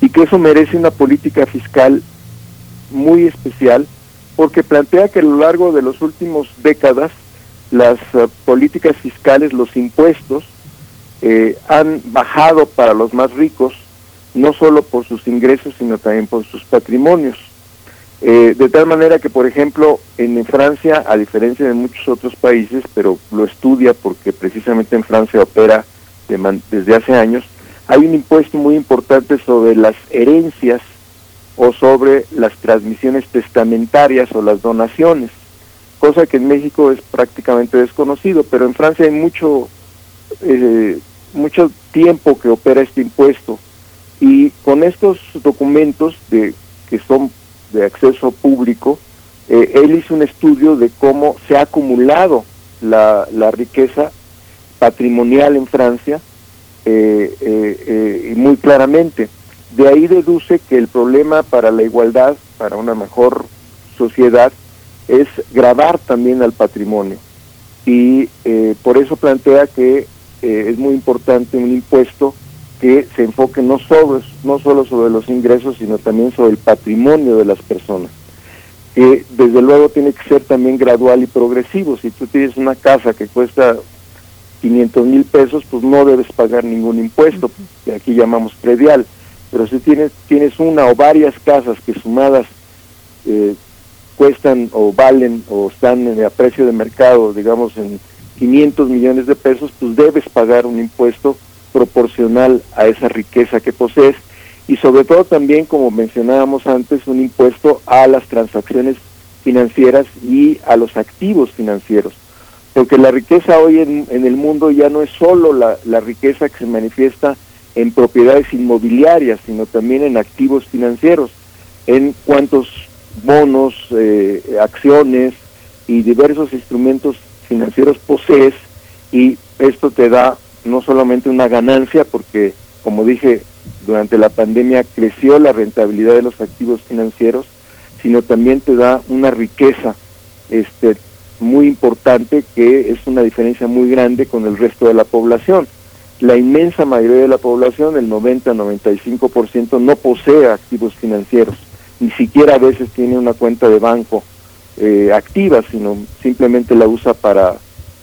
y que eso merece una política fiscal muy especial, porque plantea que a lo largo de las últimas décadas las eh, políticas fiscales, los impuestos, eh, han bajado para los más ricos, no solo por sus ingresos, sino también por sus patrimonios. Eh, de tal manera que, por ejemplo, en Francia, a diferencia de muchos otros países, pero lo estudia porque precisamente en Francia opera desde hace años, hay un impuesto muy importante sobre las herencias o sobre las transmisiones testamentarias o las donaciones cosa que en México es prácticamente desconocido, pero en Francia hay mucho, eh, mucho tiempo que opera este impuesto y con estos documentos de, que son de acceso público, eh, él hizo un estudio de cómo se ha acumulado la, la riqueza patrimonial en Francia eh, y muy claramente. De ahí deduce que el problema para la igualdad, para una mejor sociedad, es grabar también al patrimonio. Y eh, por eso plantea que eh, es muy importante un impuesto que se enfoque no, sobre, no solo sobre los ingresos, sino también sobre el patrimonio de las personas. Que desde luego tiene que ser también gradual y progresivo. Si tú tienes una casa que cuesta 500 mil pesos, pues no debes pagar ningún impuesto, que aquí llamamos predial. Pero si tienes, tienes una o varias casas que sumadas eh, cuestan o valen o están el precio de mercado, digamos, en 500 millones de pesos, pues debes pagar un impuesto proporcional a esa riqueza que posees y sobre todo también, como mencionábamos antes, un impuesto a las transacciones financieras y a los activos financieros. Porque la riqueza hoy en, el mundo ya no es solo la, la riqueza que se manifiesta en propiedades inmobiliarias, sino también en activos financieros, en cuantos bonos, eh, acciones y diversos instrumentos financieros posees, y esto te da no solamente una ganancia, porque como dije, durante la pandemia creció la rentabilidad de los activos financieros, sino también te da una riqueza este, muy importante que es una diferencia muy grande con el resto de la población. La inmensa mayoría de la población, el 90-95%, no posee activos financieros, ni siquiera a veces tiene una cuenta de banco eh, activa, sino simplemente la usa para,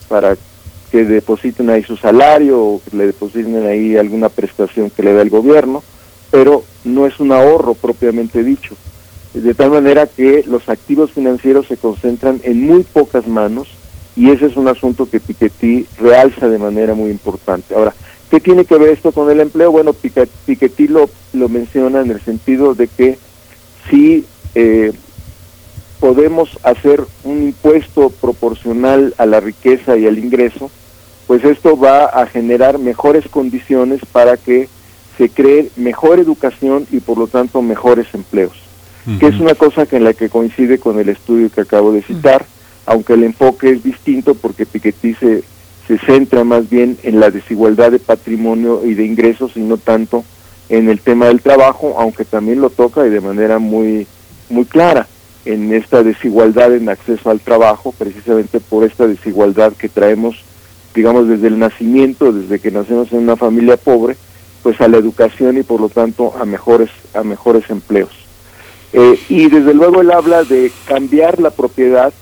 para que depositen ahí su salario o que le depositen ahí alguna prestación que le da el gobierno, pero no es un ahorro propiamente dicho. De tal manera que los activos financieros se concentran en muy pocas manos y ese es un asunto que Piketty realza de manera muy importante. Ahora, ¿qué tiene que ver esto con el empleo? Bueno, Piketty lo, lo menciona en el sentido de que si eh, podemos hacer un impuesto proporcional a la riqueza y al ingreso, pues esto va a generar mejores condiciones para que se cree mejor educación y por lo tanto mejores empleos, que es una cosa que en la que coincide con el estudio que acabo de citar, aunque el enfoque es distinto porque Piketty se, se centra más bien en la desigualdad de patrimonio y de ingresos y no tanto en el tema del trabajo, aunque también lo toca y de manera muy, muy clara en esta desigualdad en acceso al trabajo, precisamente por esta desigualdad que traemos, digamos, desde el nacimiento, desde que nacemos en una familia pobre, pues a la educación y por lo tanto a mejores, a mejores empleos. Eh, y desde luego él habla de cambiar la propiedad,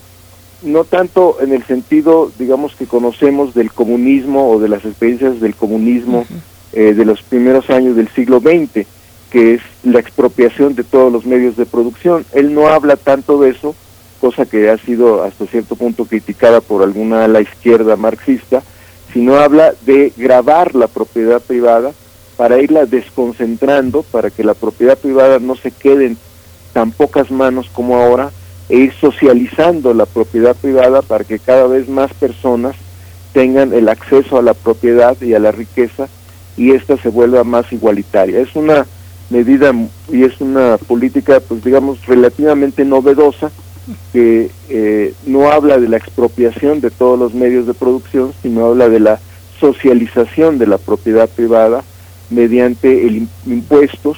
no tanto en el sentido, digamos, que conocemos del comunismo o de las experiencias del comunismo eh, de los primeros años del siglo XX, que es la expropiación de todos los medios de producción. Él no habla tanto de eso, cosa que ha sido hasta cierto punto criticada por alguna ala izquierda marxista, sino habla de grabar la propiedad privada para irla desconcentrando, para que la propiedad privada no se quede en tan pocas manos como ahora, e ir socializando la propiedad privada para que cada vez más personas tengan el acceso a la propiedad y a la riqueza y esta se vuelva más igualitaria. Es una medida y es una política, pues digamos, relativamente novedosa, que eh, no habla de la expropiación de todos los medios de producción, sino habla de la socialización de la propiedad privada mediante el impuestos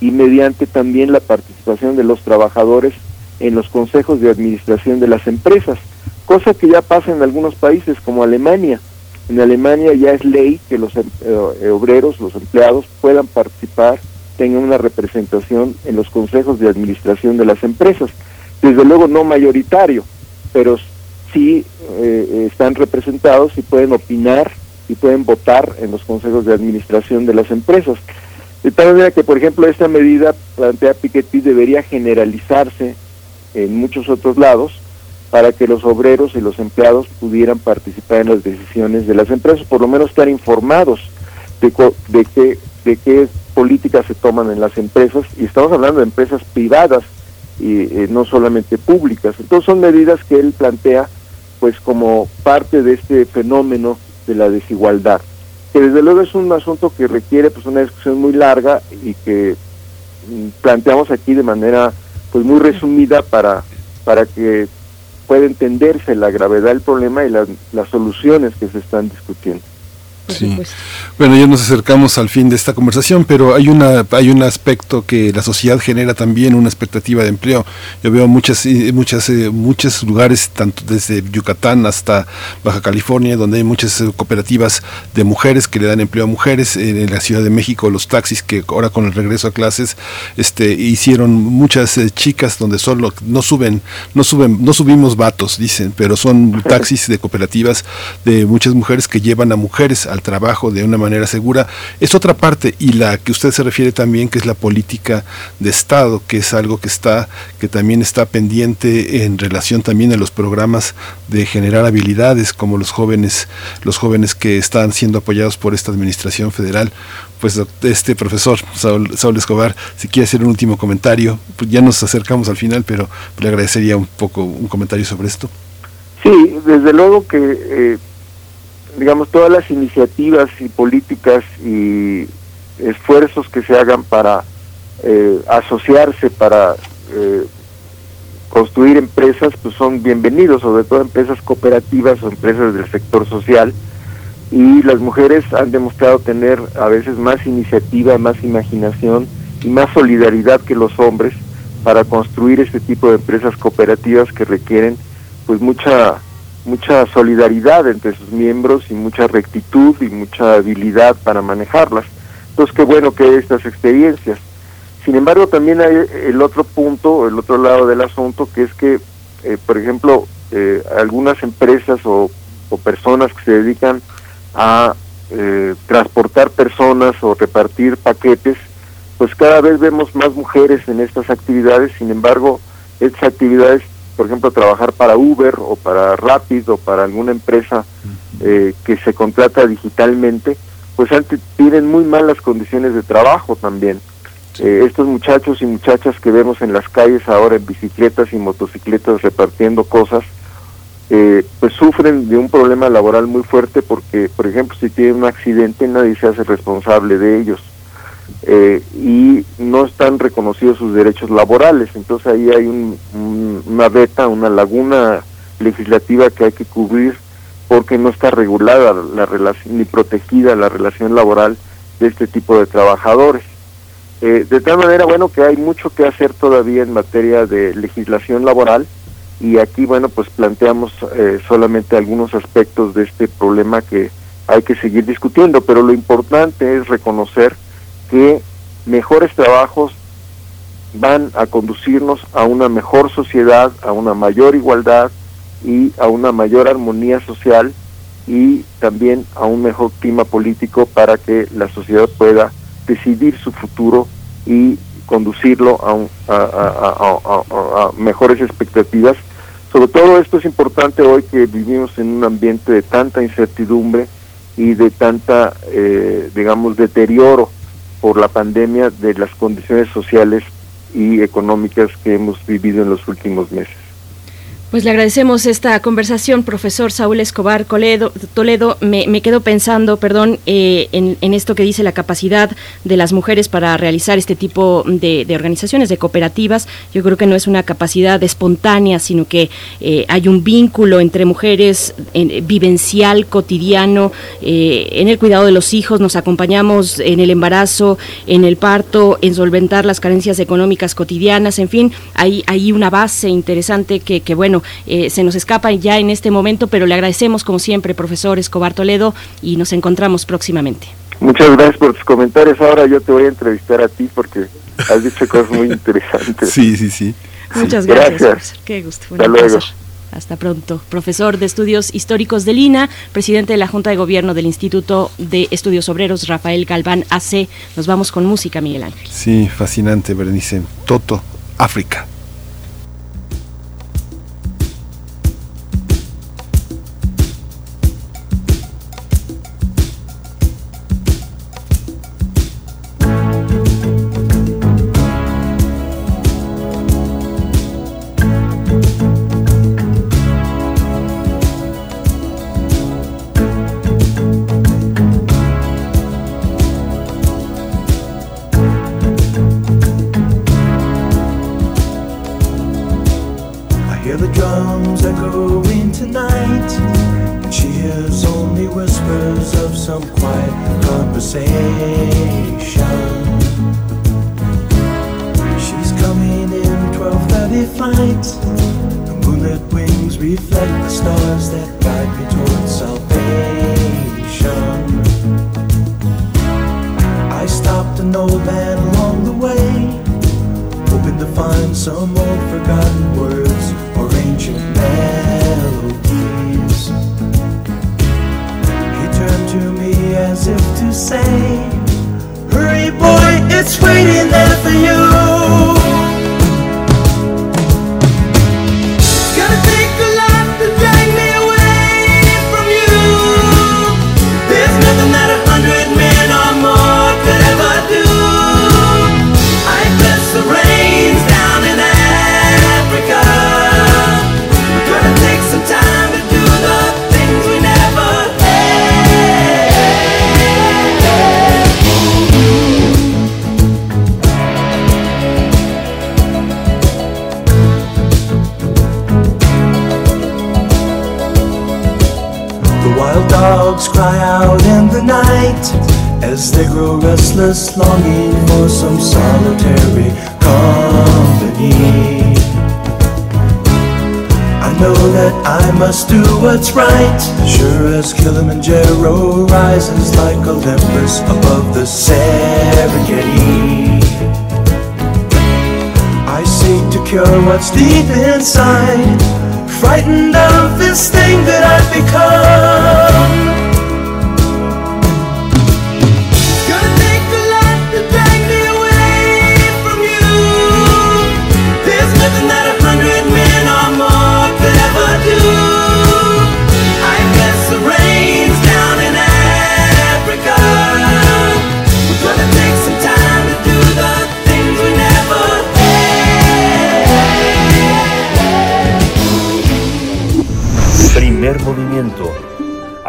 y mediante también la participación de los trabajadores en los consejos de administración de las empresas, cosa que ya pasa en algunos países como Alemania. En Alemania ya es ley que los eh, obreros, los empleados puedan participar, tengan una representación en los consejos de administración de las empresas. Desde luego no mayoritario, pero sí eh, están representados y pueden opinar y pueden votar en los consejos de administración de las empresas. De tal manera que, por ejemplo, esta medida plantea Piketty debería generalizarse en muchos otros lados para que los obreros y los empleados pudieran participar en las decisiones de las empresas, por lo menos estar informados de, de, qué, de qué políticas se toman en las empresas, y estamos hablando de empresas privadas y eh, no solamente públicas. Entonces son medidas que él plantea pues como parte de este fenómeno de la desigualdad, que desde luego es un asunto que requiere pues una discusión muy larga y que mm, planteamos aquí de manera pues muy resumida para, para que pueda entenderse la gravedad del problema y las, las soluciones que se están discutiendo. Sí. Bueno, ya nos acercamos al fin de esta conversación, pero hay una hay un aspecto que la sociedad genera también una expectativa de empleo. Yo veo muchas eh, muchas eh, muchos lugares tanto desde Yucatán hasta Baja California donde hay muchas eh, cooperativas de mujeres que le dan empleo a mujeres en, la Ciudad de México los taxis que ahora con el regreso a clases este hicieron muchas chicas donde solo no suben no suben no subimos vatos dicen, pero son taxis de cooperativas de muchas mujeres que llevan a mujeres a trabajo de una manera segura, es otra parte y la que usted se refiere también que es la política de Estado, que es algo que está que también está pendiente en relación también a los programas de generar habilidades como los jóvenes los jóvenes que están siendo apoyados por esta administración federal. Pues este profesor Saúl, Saúl Escobar, si quiere hacer un último comentario, pues ya nos acercamos al final, pero le agradecería un poco un comentario sobre esto. Sí, desde luego que eh, digamos, todas las iniciativas y políticas y esfuerzos que se hagan para eh, asociarse, para eh, construir empresas, pues son bienvenidos, sobre todo empresas cooperativas o empresas del sector social, y las mujeres han demostrado tener a veces más iniciativa, más imaginación y más solidaridad que los hombres para construir este tipo de empresas cooperativas que requieren pues mucha mucha solidaridad entre sus miembros y mucha rectitud y mucha habilidad para manejarlas. Entonces, qué bueno que hay estas experiencias. Sin embargo, también hay el otro punto, el otro lado del asunto, que es que, eh, por ejemplo, eh, algunas empresas o, o, personas que se dedican a eh, transportar personas o repartir paquetes, pues cada vez vemos más mujeres en estas actividades, sin embargo, estas actividades por ejemplo, trabajar para Uber o para Rapid o para alguna empresa eh, que se contrata digitalmente, pues antes tienen muy malas condiciones de trabajo también. Eh, estos muchachos y muchachas que vemos en las calles ahora en bicicletas y motocicletas repartiendo cosas, eh, pues sufren de un problema laboral muy fuerte porque, por ejemplo, si tienen un accidente nadie se hace responsable de ellos. Eh, y no están reconocidos sus derechos laborales. Entonces ahí hay una beta, una laguna legislativa que hay que cubrir porque no está regulada la relación ni protegida la relación laboral de este tipo de trabajadores. Eh, de tal manera, bueno, que hay mucho que hacer todavía en materia de legislación laboral y aquí, bueno, pues planteamos eh, solamente algunos aspectos de este problema que hay que seguir discutiendo, pero lo importante es reconocer que mejores trabajos van a conducirnos a una mejor sociedad, a una mayor igualdad y a una mayor armonía social y también a un mejor clima político para que la sociedad pueda decidir su futuro y conducirlo a, a, mejores expectativas. Sobre todo esto es importante hoy que vivimos en un ambiente de tanta incertidumbre y de tanta, eh, digamos, deterioro por la pandemia de las condiciones sociales y económicas que hemos vivido en los últimos meses. Pues le agradecemos esta conversación, profesor Saúl Escobar Toledo. Toledo, me, me quedo pensando, perdón, eh, en, esto que dice la capacidad de las mujeres para realizar este tipo de, organizaciones, de cooperativas. Yo creo que no es una capacidad espontánea, sino que eh, hay un vínculo entre mujeres vivencial, cotidiano, eh, en el cuidado de los hijos, nos acompañamos en el embarazo, en el parto, en solventar las carencias económicas cotidianas, en fin, hay, hay una base interesante que, que bueno, eh, se nos escapa ya en este momento, pero le agradecemos como siempre, profesor Escobar Toledo, y nos encontramos próximamente. Muchas gracias por tus comentarios. Ahora yo te voy a entrevistar a ti porque has dicho cosas muy interesantes. Sí, sí, sí. Muchas gracias, Profesor. Qué gusto. Hasta luego. Hasta pronto. Profesor de Estudios Históricos de Lina, presidente de la Junta de Gobierno del Instituto de Estudios Obreros, Rafael Galván AC. Nos vamos con música, Miguel Ángel. Sí, fascinante, Berenice. Toto, África.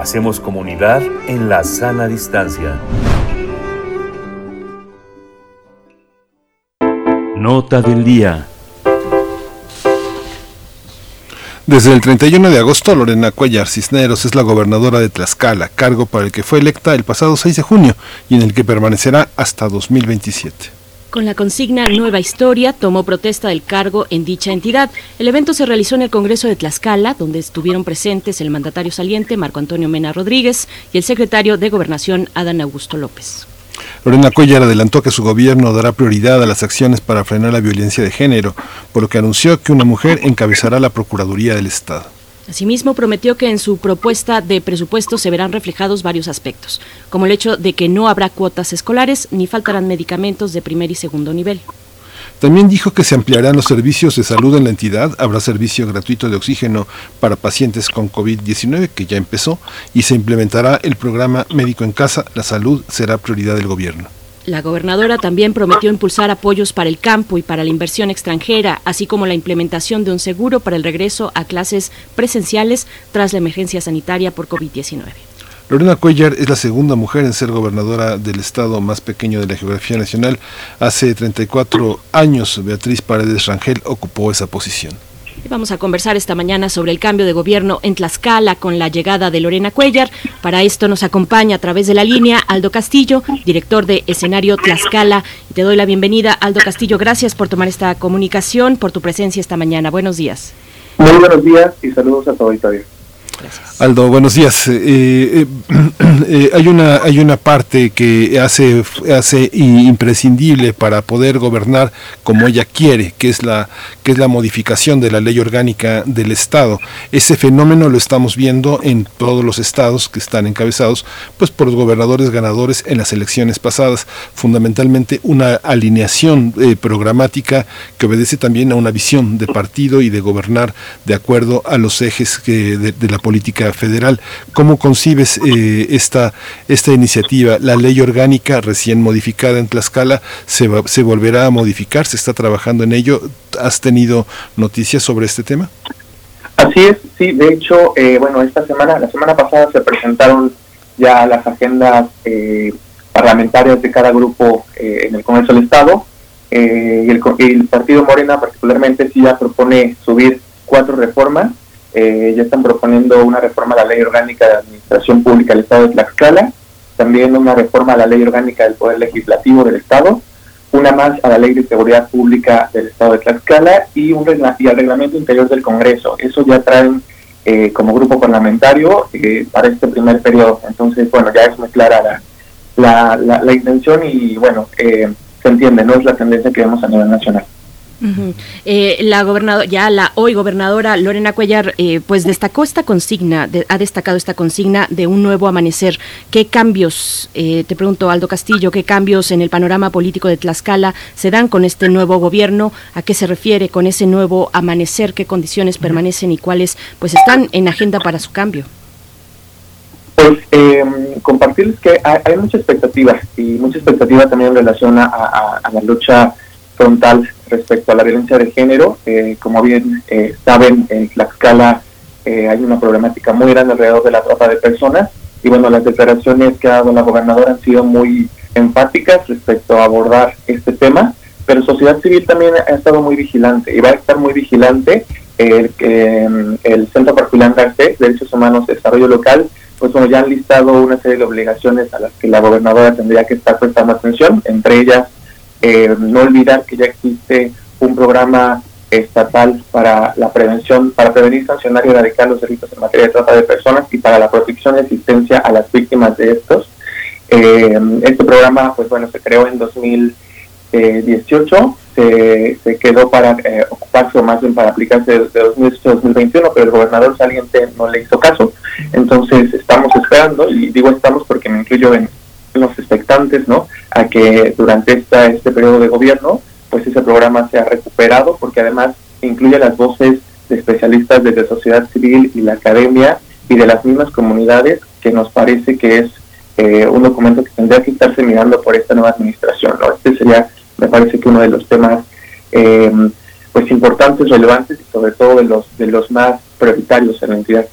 Hacemos comunidad en la sana distancia. Nota del día. Desde el 31 de agosto, Lorena Cuellar Cisneros es la gobernadora de Tlaxcala, cargo para el que fue electa el pasado 6 de junio y en el que permanecerá hasta 2027. Con la consigna Nueva Historia, tomó protesta del cargo en dicha entidad. El evento se realizó en el Congreso de Tlaxcala, donde estuvieron presentes el mandatario saliente Marco Antonio Mena Rodríguez y el secretario de Gobernación Adán Augusto López. Lorena Cuellar adelantó que su gobierno dará prioridad a las acciones para frenar la violencia de género, por lo que anunció que una mujer encabezará la Procuraduría del Estado. Asimismo, prometió que en su propuesta de presupuesto se verán reflejados varios aspectos, como el hecho de que no habrá cuotas escolares ni faltarán medicamentos de primer y segundo nivel. También dijo que se ampliarán los servicios de salud en la entidad, habrá servicio gratuito de oxígeno para pacientes con COVID-19, que ya empezó, y se implementará el programa Médico en Casa, la salud será prioridad del gobierno. La gobernadora también prometió impulsar apoyos para el campo y para la inversión extranjera, así como la implementación de un seguro para el regreso a clases presenciales tras la emergencia sanitaria por COVID-19. Lorena Cuellar es la segunda mujer en ser gobernadora del estado más pequeño de la geografía nacional. Hace 34 años, Beatriz Paredes Rangel ocupó esa posición. Vamos a conversar esta mañana sobre el cambio de gobierno en Tlaxcala con la llegada de Lorena Cuellar. Para esto nos acompaña a través de la línea Aldo Castillo, director de escenario Tlaxcala. Y te doy la bienvenida, Aldo Castillo. Gracias por tomar esta comunicación, por tu presencia esta mañana. Buenos días. Muy buenos días y saludos a tu auditorio. Aldo, buenos días. Eh, eh, eh, hay una hay una parte que hace hace imprescindible para poder gobernar como ella quiere, que es la que es la modificación de la ley orgánica del Estado. Ese fenómeno lo estamos viendo en todos los estados que están encabezados, pues por los gobernadores ganadores en las elecciones pasadas. Fundamentalmente una alineación programática que obedece también a una visión de partido y de gobernar de acuerdo a los ejes de la política federal. ¿Cómo concibes eh, esta, esta iniciativa? La ley orgánica recién modificada en Tlaxcala se, va, se volverá a modificar, se está trabajando en ello. ¿Has tenido noticias sobre este tema? Así es, sí, de hecho, eh, bueno, esta semana, la semana pasada se presentaron ya las agendas eh, parlamentarias de cada grupo eh, en el Congreso del Estado. Eh, el, el Partido Morena particularmente sí ya propone subir cuatro reformas eh, ya están proponiendo una reforma a la ley orgánica de administración pública del Estado de Tlaxcala, también una reforma a la ley orgánica del Poder Legislativo del Estado, una más a la ley de seguridad pública del Estado de Tlaxcala y, un regla y al reglamento interior del Congreso. Eso ya traen eh, como grupo parlamentario eh, para este primer periodo. Entonces, bueno, ya es muy clara la, la, la, la intención y, bueno, se entiende, no es la tendencia que vemos a nivel nacional. Uh -huh. eh, la gobernadora, ya la hoy gobernadora Lorena Cuellar, eh, pues destacó esta consigna, de, ha destacado esta consigna de un nuevo amanecer. ¿Qué cambios, eh, te pregunto Aldo Castillo, qué cambios en el panorama político de Tlaxcala se dan con este nuevo gobierno? ¿A qué se refiere con ese nuevo amanecer? ¿Qué condiciones permanecen y cuáles pues están en agenda para su cambio? Pues eh, compartirles que hay, hay, mucha expectativa y mucha expectativa también en relación a, a, a la lucha frontal respecto a la violencia de género. Eh, como bien eh, saben, en Tlaxcala eh, hay una problemática muy grande alrededor de la trata de personas y bueno, las declaraciones que ha dado la gobernadora han sido muy enfáticas respecto a abordar este tema, pero sociedad civil también ha estado muy vigilante y va a estar muy vigilante el, el Centro Particular de Derechos Humanos de Desarrollo Local pues bueno, ya han listado una serie de obligaciones a las que la gobernadora tendría que estar prestando atención, entre ellas eh, no olvidar que ya existe un programa estatal para la prevención, para prevenir, sancionar y erradicar los delitos en materia de trata de personas y para la protección y asistencia a las víctimas de estos. Eh, este programa, pues bueno, se creó en 2018, se, se quedó para eh, ocuparse o más bien para aplicarse de, 2018 a 2021, pero el gobernador saliente no le hizo caso. Entonces estamos esperando, y digo estamos porque me incluyo en los expectantes, ¿no? A que durante esta, este periodo de gobierno, pues ese programa sea recuperado, porque además incluye las voces de especialistas desde sociedad civil y la academia y de las mismas comunidades, que nos parece que es eh, un documento que tendría que estarse mirando por esta nueva administración. ¿no? Este sería, me parece que uno de los temas eh, pues importantes, relevantes y sobre todo de los de los más prioritarios en la entidad.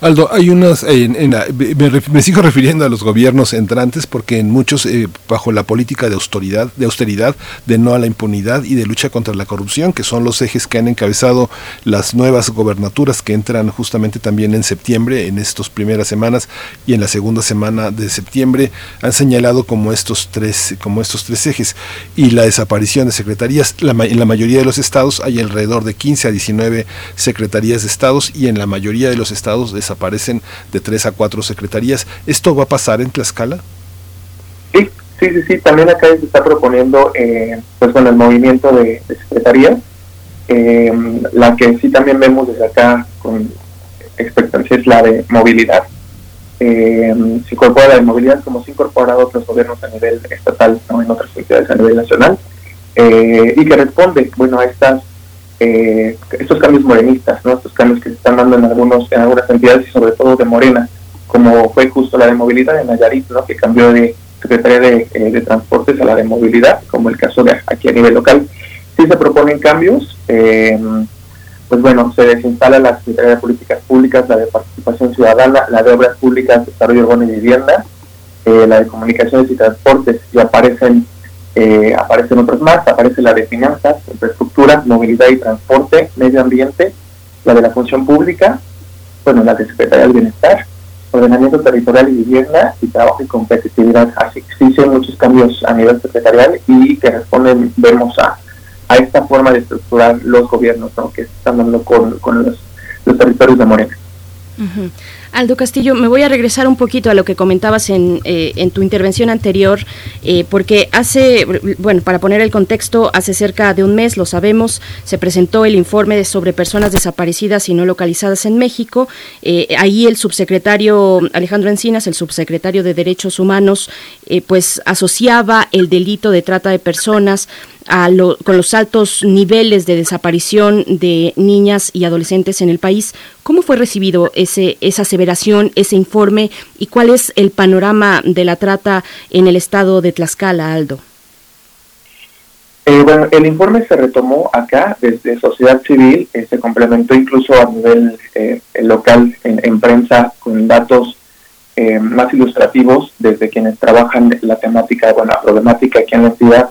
Aldo, hay unas, en, en me, me sigo refiriendo a los gobiernos entrantes porque en muchos, eh, bajo la política de austeridad, de austeridad, de no a la impunidad y de lucha contra la corrupción, que son los ejes que han encabezado las nuevas gobernaturas que entran justamente también en septiembre, en estas primeras semanas y en la segunda semana de septiembre, han señalado como estos tres, como estos tres ejes y la desaparición de secretarías. La en la mayoría de los estados hay alrededor de 15 a 19 secretarías de estados y en la mayoría de los estados desaparecen de 3 a 4 secretarías. ¿Esto va a pasar en Tlaxcala? Sí, sí, sí. También acá se está proponiendo, eh, pues bueno, el movimiento de, de secretarías, eh, la que sí también vemos desde acá con expectancia es la de movilidad. Eh, se incorpora la de movilidad como se ha incorporado otros gobiernos a nivel estatal, ¿no? en otras entidades a nivel nacional, eh, y que responde, bueno, a estas eh, estos cambios morenistas, ¿no? estos cambios que se están dando en algunos en algunas entidades y sobre todo de Morena, como fue justo la de movilidad en Nayarit, ¿no? que cambió de Secretaría de, eh, de Transportes a la de Movilidad, como el caso de aquí a nivel local. Sí se proponen cambios, eh, pues bueno, se desinstala la Secretaría de Políticas Públicas, la de Participación Ciudadana, la de Obras Públicas, Desarrollo Urbano y Vivienda, eh, la de Comunicaciones y Transportes, y aparecen eh, aparecen otros más, aparece la de Finanzas, Infraestructura, Movilidad y Transporte, Medio Ambiente, la de la Función Pública, bueno, la de Secretaría del Bienestar, Ordenamiento Territorial y Vivienda y Trabajo y Competitividad. Así que sí, muchos cambios a nivel secretarial y que responden, vemos, a, a esta forma de estructurar los gobiernos ¿no? que están dando con, con los, los territorios de Morena. Aldo Castillo, me voy a regresar un poquito a lo que comentabas en, eh, en tu intervención anterior, eh, porque hace, bueno, para poner el contexto, hace cerca de un mes, lo sabemos, se presentó el informe sobre personas desaparecidas y no localizadas en México. Eh, ahí el subsecretario Alejandro Encinas, el subsecretario de Derechos Humanos, pues asociaba el delito de trata de personas a lo- con los altos niveles de desaparición de niñas y adolescentes en el país. ¿Cómo fue recibido ese, esa aseveración, ese informe y cuál es el panorama de la trata en el estado de Tlaxcala, Aldo? Eh, bueno, el informe se retomó acá desde sociedad civil, se complementó incluso a nivel eh, local en, en prensa con datos eh, más ilustrativos desde quienes trabajan la temática, bueno, la problemática aquí en la entidad.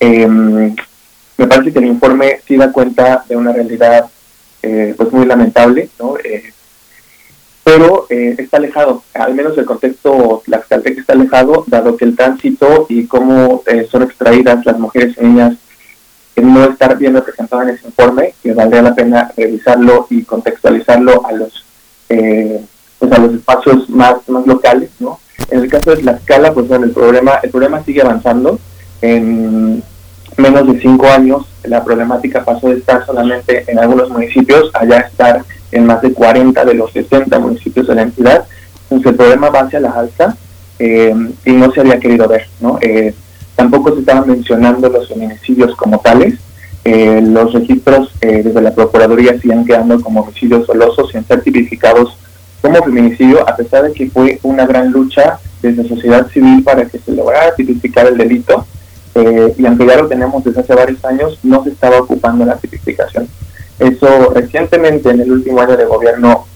Eh, me parece que el informe sí da cuenta de una realidad eh, pues muy lamentable, ¿no? Eh, pero eh, está alejado, al menos el contexto tlaxcalteca está alejado, dado que el tránsito y cómo eh, son extraídas las mujeres y niñas no está bien representado en ese informe, que valdría la pena revisarlo y contextualizarlo a los eh, pues a los espacios más, más locales, ¿no? En el caso de Tlaxcala, pues bueno, el problema, el problema sigue avanzando. En menos de cinco años, la problemática pasó de estar solamente en algunos municipios a ya estar en más de 40 de los 60 municipios de la entidad. Entonces el problema va hacia la alza eh, y no se había querido ver, ¿no? Eh, tampoco se estaban mencionando los feminicidios como tales. Eh, los registros eh, desde la Procuraduría siguen quedando como homicidios dolosos sin ser tipificados como feminicidio, a pesar de que fue una gran lucha desde sociedad civil para que se lograra tipificar el delito. Eh, y aunque ya lo tenemos desde hace varios años, no se estaba ocupando la tipificación. Eso recientemente, en el último año de gobierno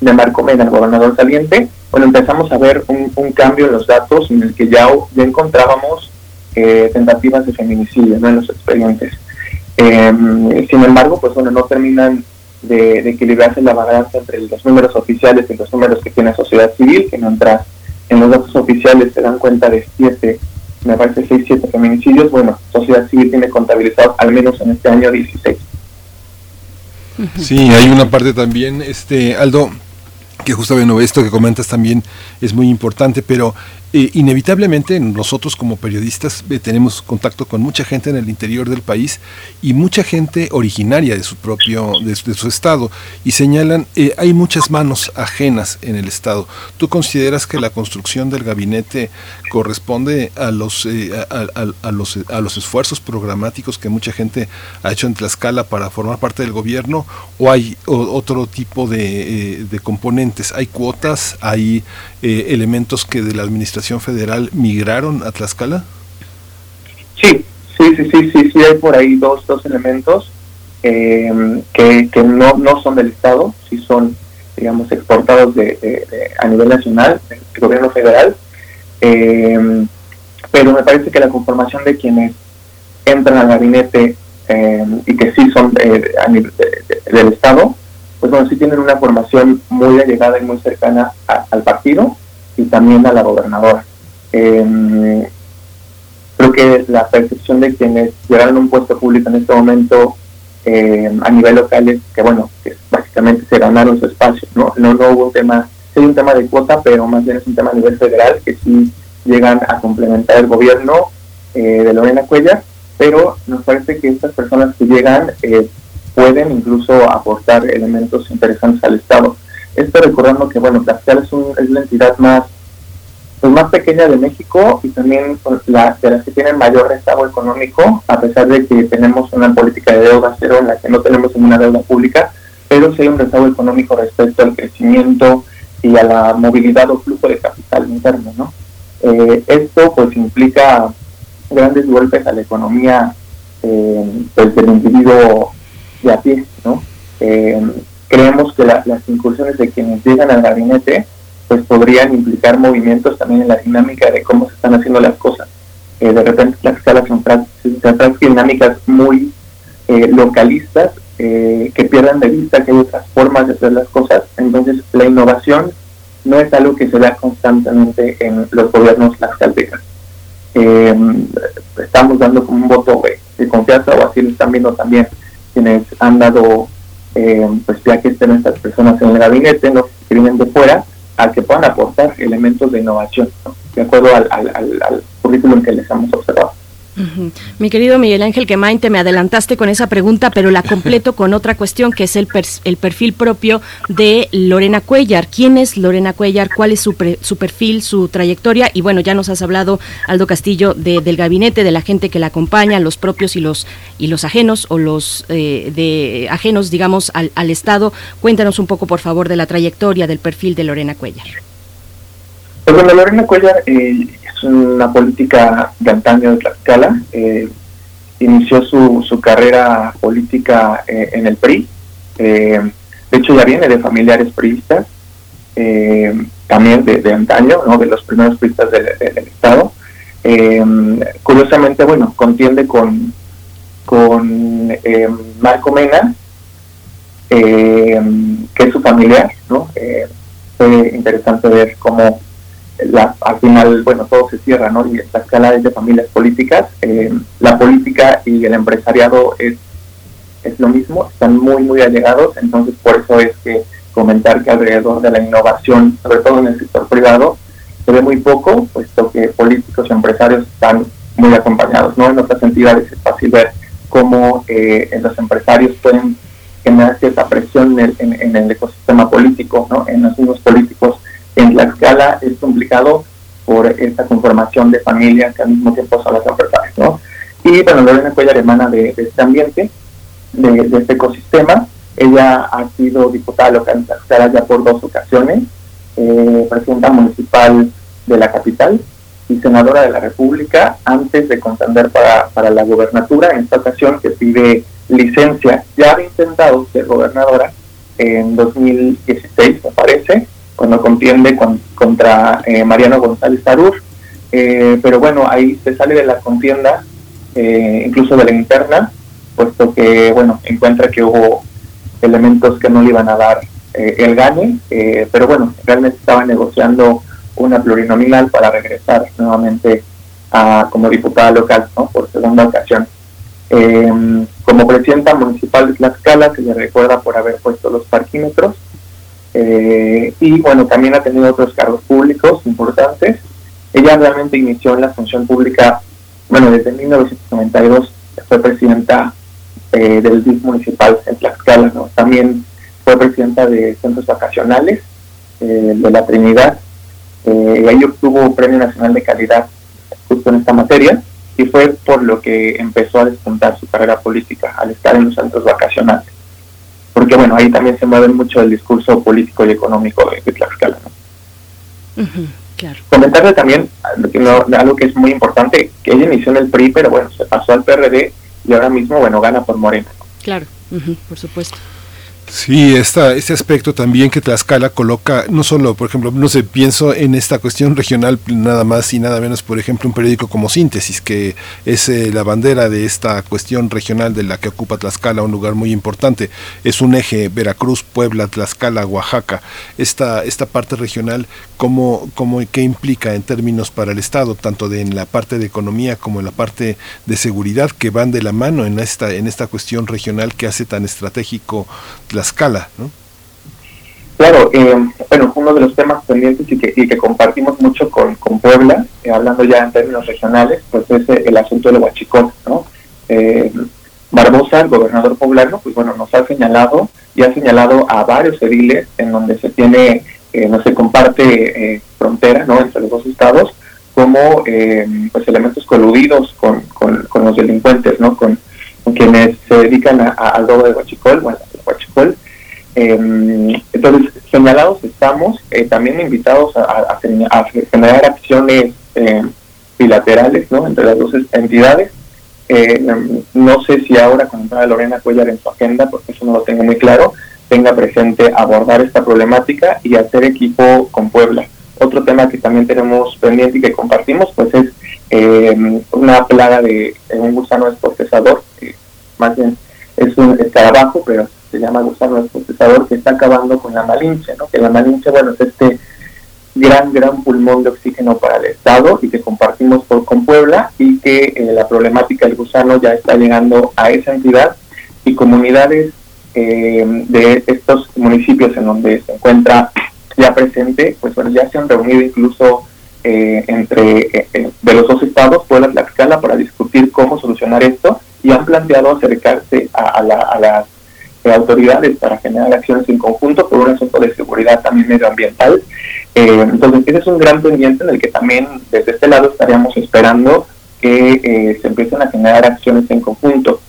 de Marco Mena, el gobernador saliente, bueno, empezamos a ver un, un cambio en los datos en el que ya, ya encontrábamos eh, tentativas de feminicidio ¿no? en los expedientes. Eh, sin embargo, pues bueno, no terminan de, de equilibrarse la balanza entre los números oficiales y los números que tiene sociedad civil, que mientras en los datos oficiales se dan cuenta de siete, me parece seis, siete feminicidios, bueno, sociedad civil tiene contabilizado al menos en este año 16. Sí, hay una parte también, este Aldo, que justamente esto que comentas también es muy importante, pero eh, inevitablemente nosotros como periodistas eh, tenemos contacto con mucha gente en el interior del país y mucha gente originaria de su propio de, su- estado y señalan eh, hay muchas manos ajenas en el estado. ¿Tú consideras que la construcción del gabinete corresponde a los eh, a, a- los a los esfuerzos programáticos que mucha gente ha hecho en Tlaxcala para formar parte del gobierno o hay otro tipo de, componentes? ¿Hay cuotas? ¿Hay elementos que de la administración federal migraron a Tlaxcala? Sí, sí, sí, sí, sí, sí, hay por ahí dos, dos elementos eh, que, que no, no son del Estado, sí son, digamos, exportados de, a nivel nacional, del gobierno federal, eh, pero me parece que la conformación de quienes entran al gabinete eh, y que sí son a del Estado, pues bueno, sí tienen una formación muy allegada y muy cercana al partido y también a la gobernadora. Eh, creo que la percepción de quienes llegaron a un puesto público en este momento eh, a nivel local es que, bueno, que básicamente se ganaron su espacio, ¿no? No, no hubo un tema, hay un tema de cuota, pero más bien es un tema a nivel federal que sí llegan a complementar el gobierno eh, de Lorena Cuellar, pero nos parece que estas personas que llegan eh, pueden incluso aportar elementos interesantes al Estado. Esto recordando que, bueno, Tlaxcala es, un- es la entidad más pues más pequeña de México y también con la, de las que tienen mayor rezago económico, a pesar de que tenemos una política de deuda cero en la que no tenemos ninguna deuda pública, pero sí hay un rezago económico respecto al crecimiento y a la movilidad o flujo de capital interno, ¿no? Eh, esto pues implica grandes golpes a la economía eh, pues, del individuo de a pie, ¿no? Eh, creemos que la- las incursiones de quienes llegan al gabinete pues podrían implicar movimientos también en la dinámica de cómo se están haciendo las cosas. Eh, de repente las escalas son dinámicas muy eh, localistas eh, que pierdan de vista que hay otras formas de hacer las cosas. Entonces la innovación no es algo que se da constantemente en los gobiernos tlaxcaltecas. Eh, estamos dando como un voto de confianza o así lo están viendo también quienes han dado eh, pues ya que estén estas personas en el gabinete, no que de fuera, a que puedan aportar elementos de innovación, ¿no? de acuerdo al, al, al, al currículum que les hemos observado. Mi querido Miguel Ángel Quemain, te me adelantaste con esa pregunta, pero la completo con otra cuestión que es el, el perfil propio de Lorena Cuellar. ¿Quién es Lorena Cuellar? ¿Cuál es su, pre- su perfil, su trayectoria? Y bueno, ya nos has hablado, Aldo Castillo, de- del gabinete, de la gente que la acompaña, los propios y los y los ajenos o los eh, de ajenos, digamos, al, al Estado. Cuéntanos un poco, por favor, de la trayectoria, del perfil de Lorena Cuellar. Pues bueno, Lorena Cuellar eh, es una política de antaño de Tlaxcala. eh, inició su, su carrera política eh, en el PRI. eh, de hecho, ya viene de familiares priistas, también de, de antaño, ¿no? de los primeros priistas del, Estado. Curiosamente, bueno, contiende con, con Marco Mena, que es su familiar, ¿no? Fue interesante ver cómo la, al final, bueno, todo se cierra, ¿no? Y esta escala es de familias políticas. Eh, la política y el empresariado es, es lo mismo, están muy, muy allegados, entonces por eso es que comentar que alrededor de la innovación, sobre todo en el sector privado, se ve muy poco, puesto que políticos y empresarios están muy acompañados, ¿no? En otras entidades es fácil ver cómo eh, los empresarios pueden generar cierta presión en el, en- en el ecosistema político, ¿no? En los mismos políticos en la escala es complicado por esta conformación de familias que al mismo tiempo son las empresarios, ¿no? Y bueno, Lorena Cuellar emana de, de este ambiente, de, de este ecosistema. Ella ha sido diputada local en Tlaxcala ya por dos ocasiones, eh, presidenta municipal de la capital y senadora de la República antes de contender para, para la gobernatura, en esta ocasión que pide licencia. Ya había intentado ser gobernadora en 2016, me parece, cuando contiende con- contra eh, Mariano González Tarur, Eh, pero bueno, ahí se sale de la contienda, eh, incluso de la interna, puesto que, bueno, encuentra que hubo elementos que no le iban a dar eh, el gane, eh, pero bueno, realmente estaba negociando una plurinominal para regresar nuevamente a, como diputada local, ¿no? Por segunda ocasión. Eh, como presidenta municipal de Tlaxcala, se le recuerda por haber puesto los parquímetros, eh, y bueno, también ha tenido otros cargos públicos importantes. Ella realmente inició en la función pública, bueno, desde 1992 fue presidenta eh, del DIF municipal en Tlaxcala, ¿no? También fue presidenta de centros vacacionales eh, de la Trinidad, eh, ahí obtuvo Premio Nacional de Calidad justo en esta materia, y fue por lo que empezó a despuntar su carrera política al estar en los centros vacacionales. Porque bueno, ahí también se mueve mucho el discurso político y económico de, de Tlaxcala. ¿no? claro. Comentarle también algo que, no- algo que es muy importante, que ella inició en el PRI, pero bueno, se pasó al PRD y ahora mismo, bueno, gana por Morena. Claro, ujú, por supuesto. Sí, esta, este aspecto también que Tlaxcala coloca, no solo, por ejemplo, no sé, pienso en esta cuestión regional nada más y nada menos, por ejemplo, un periódico como Síntesis, que es eh, la bandera de esta cuestión regional de la que ocupa Tlaxcala, un lugar muy importante. Es un eje Veracruz, Puebla, Tlaxcala, Oaxaca. Esta, esta parte regional, ¿cómo, cómo, ¿qué implica en términos para el Estado, tanto de, en la parte de economía como en la parte de seguridad, que van de la mano en esta, en esta cuestión regional que hace tan estratégico Tlaxcala, ¿no? Claro, eh, bueno, uno de los temas pendientes y que, y que compartimos mucho con, con Puebla, eh, hablando ya en términos regionales, pues es eh, el asunto del huachicol, ¿no? Eh, Barbosa, el gobernador poblano, pues bueno, nos ha señalado y ha señalado a varios ediles en donde se tiene, no se comparte frontera, ¿no? Entre los dos estados, como pues elementos coludidos con, con, con los delincuentes, ¿no? Con, quienes se dedican al robo de huachicol, bueno, el huachicol. Eh, entonces, señalados estamos, eh, también invitados a, a- a gen- a generar acciones eh, bilaterales ¿no? entre las dos entidades. Eh, no sé si ahora, con entrada Lorena Cuellar en su agenda, porque eso no lo tengo muy claro, tenga presente abordar esta problemática y hacer equipo con Puebla. Otro tema que también tenemos pendiente y que compartimos, pues es eh, una plaga de un gusano despostesador, que más bien es un escarabajo, pero se llama gusano despostesador, que está acabando con la malinche, ¿no? Que la malinche, bueno, es este gran, gran pulmón de oxígeno para el Estado y que compartimos por, con Puebla y que eh, la problemática del gusano ya está llegando a esa entidad y comunidades eh, de estos municipios en donde se encuentra ya presente, pues bueno, ya se han reunido incluso eh, entre eh, eh, de los dos estados, Puebla y Tlaxcala, para discutir cómo solucionar esto y han planteado acercarse a, la- a las autoridades para generar acciones en conjunto por un asunto de seguridad también medioambiental. Eh, entonces, ese es un gran pendiente en el que también desde este lado estaríamos esperando que eh, se empiecen a generar acciones en conjunto.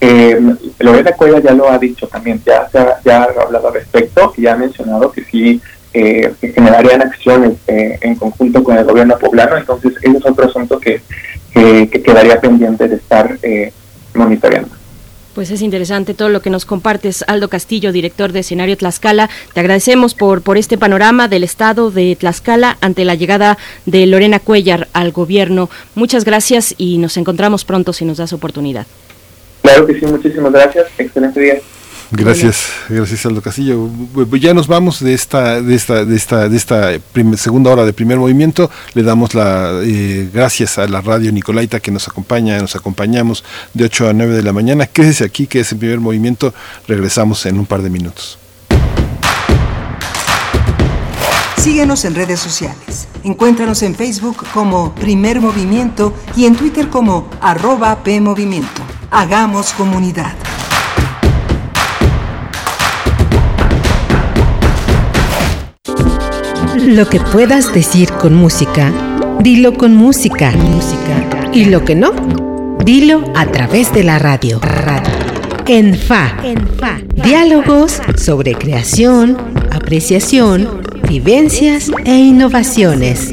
Eh, Lorena Cuella ya lo ha dicho también, ya, ya ha hablado al respecto y ha mencionado que sí eh, generarían acciones eh, en conjunto con el gobierno poblano, entonces ese es otro asunto que, que, que quedaría pendiente de estar monitoreando. Pues es interesante todo lo que nos compartes, Aldo Castillo, director de escenario Tlaxcala. Te agradecemos por, por este panorama del estado de Tlaxcala ante la llegada de Lorena Cuellar al gobierno. Muchas gracias y nos encontramos pronto si nos das oportunidad. Claro que sí, muchísimas gracias, excelente día. Gracias, gracias Aldo Castillo. Ya nos vamos de esta, de esta, de esta, de esta prim- segunda hora de primer movimiento. Le damos la eh, gracias a la radio Nicolaita que nos acompaña, nos acompañamos de 8 a 9 de la mañana. Quédese aquí, que es el primer movimiento. Regresamos en un par de minutos. Síguenos en redes sociales. Encuéntranos en Facebook como Primer Movimiento y en Twitter como arroba PMovimiento. Hagamos comunidad. Lo que puedas decir con música, dilo con música. música. Y lo que no, dilo a través de la radio. radio. En FA. Diálogos sobre creación, apreciación, vivencias e innovaciones.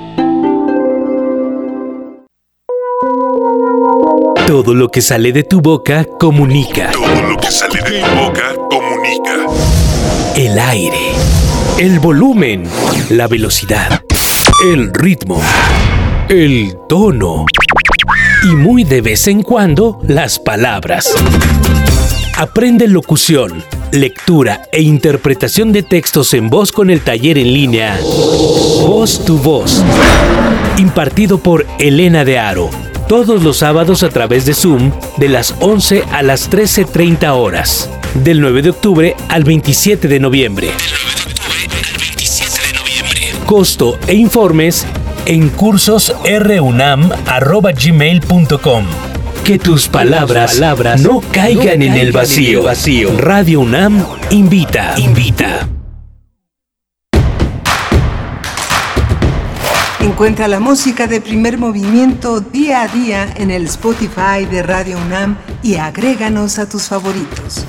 Todo lo que sale de tu boca comunica. Todo lo que sale de tu boca comunica. El aire, el volumen, la velocidad, el ritmo, el tono y muy de vez en cuando las palabras. Aprende locución, lectura e interpretación de textos en voz con el taller en línea Voz tu Voz, impartido por Elena de Aro, todos los sábados a través de Zoom de las 11 a las 13.30 horas, del 9 de octubre al 27 de noviembre. Costo e informes en cursosrunam.gmail.com Que tus palabras, no caigan en el vacío. Radio UNAM invita. Invita. Encuentra la música de primer movimiento día a día en el Spotify de Radio UNAM y agréganos a tus favoritos.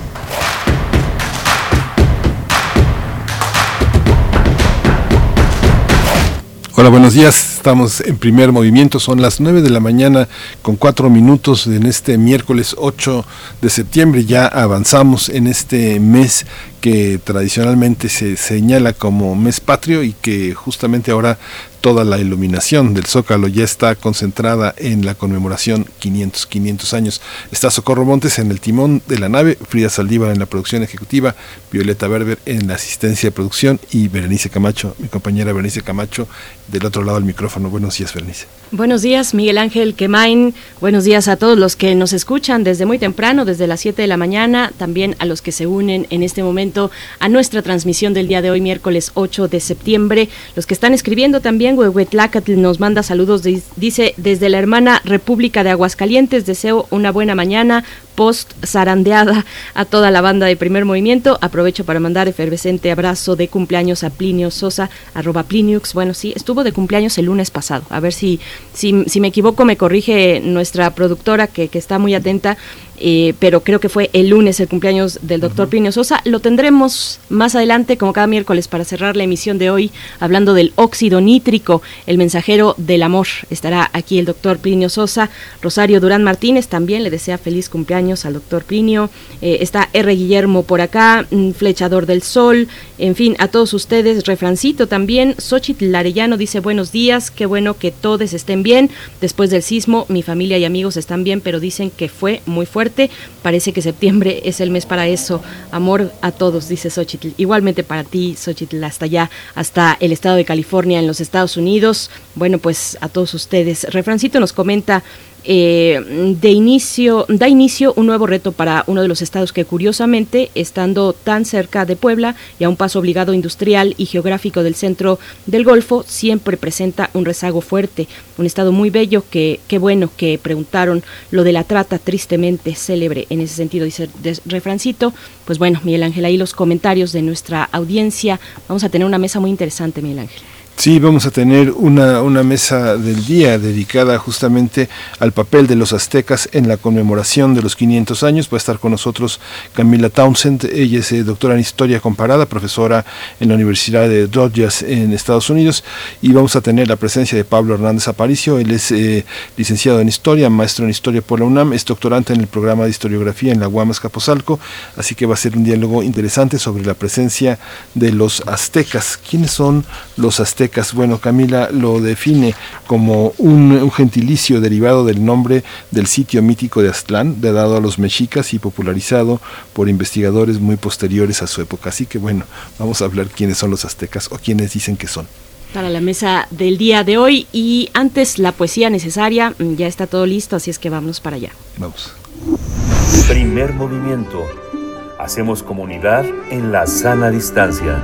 Hola, buenos días. Estamos en primer movimiento. Son las 9 de la mañana con cuatro minutos en este miércoles 8 de septiembre. Ya avanzamos en este mes que tradicionalmente se señala como mes patrio y que justamente ahora toda la iluminación del Zócalo ya está concentrada en la conmemoración 500, 500 años. Está Socorro Montes en el timón de la nave, Frida Saldívar en la producción ejecutiva, Violeta Berber en la asistencia de producción y Berenice Camacho, mi compañera Berenice Camacho, del otro lado del micrófono. Buenos días, Berenice. Buenos días, Miguel Ángel Quemain. Buenos días a todos los que nos escuchan desde muy temprano, desde las 7 de la mañana, también a los que se unen en este momento a nuestra transmisión del día de hoy, miércoles 8 de septiembre. Los que están escribiendo también, Huehuetlacatl nos manda saludos, dice desde la hermana República de Aguascalientes, deseo una buena mañana, post zarandeada a toda la banda de primer movimiento. Aprovecho para mandar efervescente abrazo de cumpleaños a Plinio Sosa, arroba Pliniux. Bueno, sí, estuvo de cumpleaños el lunes pasado. A ver si, si, si me equivoco, me corrige nuestra productora que, que está muy atenta. Eh, pero creo que fue el lunes el cumpleaños del doctor Plinio Sosa. Lo tendremos más adelante, como cada miércoles, para cerrar la emisión de hoy, hablando del óxido nítrico, el mensajero del amor. Estará aquí el doctor Plinio Sosa. Rosario Durán Martínez también le desea feliz cumpleaños al doctor Plinio. Eh, está R. Guillermo por acá, mm, Flechador del Sol, en fin, a todos ustedes. Refrancito también. Xochitl Larellano dice buenos días, qué bueno que todos estén bien. Después del sismo, mi familia y amigos están bien, pero dicen que fue muy fuerte. Parece que septiembre es el mes para eso. Amor a todos, dice Xochitl. Igualmente para ti, Xochitl, hasta allá, hasta el estado de California, en los Estados Unidos. Bueno, pues a todos ustedes. Refrancito nos comenta eh, de inicio, da inicio un nuevo reto para uno de los estados que curiosamente, estando tan cerca de Puebla y a un paso obligado industrial y geográfico del centro del Golfo, siempre presenta un rezago fuerte. Un estado muy bello que, qué bueno que preguntaron lo de la trata tristemente célebre en ese sentido, dice Refrancito. Pues bueno, Miguel Ángel, ahí los comentarios de nuestra audiencia. Vamos a tener una mesa muy interesante, Miguel Ángel. Sí, vamos a tener una, una mesa del día dedicada justamente al papel de los aztecas en la conmemoración de los 500 años. Va a estar con nosotros Camila Townsend, ella es eh, doctora en Historia Comparada, profesora en la Universidad de Dodgers en Estados Unidos. Y vamos a tener la presencia de Pablo Hernández Aparicio, él es eh, licenciado en Historia, maestro en Historia por la UNAM, es doctorante en el programa de Historiografía en la UAM Escaposalco, así que va a ser un diálogo interesante sobre la presencia de los aztecas. ¿Quiénes son los aztecas? Bueno, Camila lo define como un, un gentilicio derivado del nombre del sitio mítico de Aztlán, de dado a los mexicas y popularizado por investigadores muy posteriores a su época. Así que bueno, vamos a hablar quiénes son los aztecas o quiénes dicen que son. para la mesa del día de hoy y antes la poesía necesaria mm, ya está todo listo así es que vamos para allá Vamos. Primer movimiento. Hacemos comunidad en la sana distancia.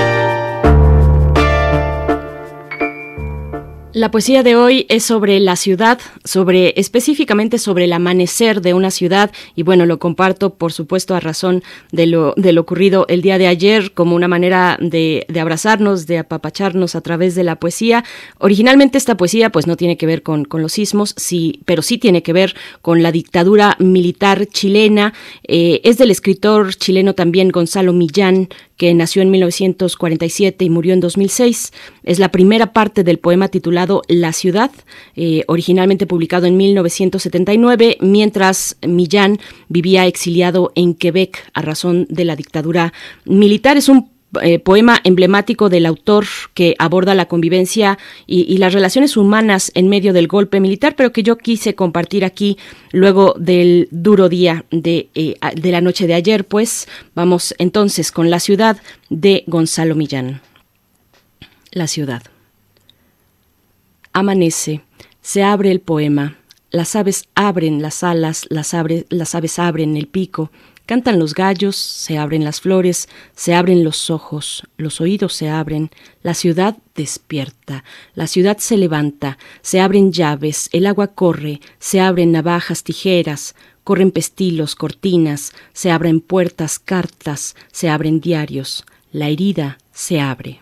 La poesía de hoy es sobre la ciudad, sobre específicamente sobre el amanecer de una ciudad y bueno, lo comparto por supuesto a razón de lo, de lo ocurrido el día de ayer como una manera de, de abrazarnos, de apapacharnos a través de la poesía. Originalmente esta poesía pues no tiene que ver con, con los sismos, sí, pero sí tiene que ver con la dictadura militar chilena. Eh, es del escritor chileno también Gonzalo Millán, que nació en 1947 y murió en 2006. Es la primera parte del poema titulado La ciudad, eh, originalmente publicado en 1979, mientras Millán vivía exiliado en Quebec a razón de la dictadura militar. Es un eh, poema emblemático del autor que aborda la convivencia y, las relaciones humanas en medio del golpe militar, pero que yo quise compartir aquí luego del duro día de, eh, de la noche de ayer. Pues vamos entonces con la ciudad de Gonzalo Millán. La ciudad. Amanece, se abre el poema, las aves abren las alas, las, abre, las aves abren el pico, Cantan los gallos, se abren las flores, se abren los ojos, los oídos se abren, la ciudad despierta, la ciudad se levanta, se abren llaves, el agua corre, se abren navajas, tijeras, corren pestilos, cortinas, se abren puertas, cartas, se abren diarios, la herida se abre.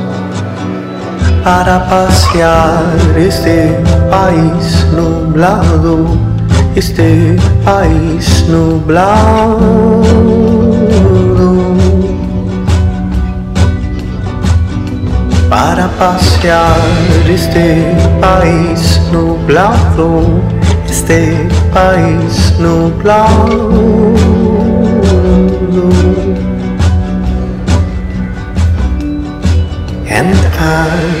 para pasear este país nublado, este país nublado. Para pasear este país nublado, este país nublado. And I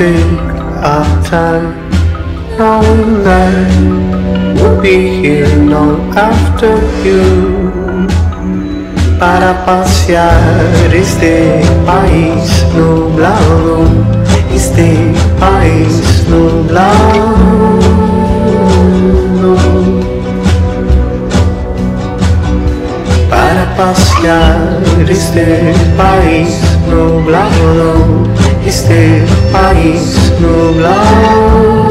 take our time, knowing that we'll be here long after you. Para pasear este país nublado, este país nublado. Para pasear este país nublado, este país nublado.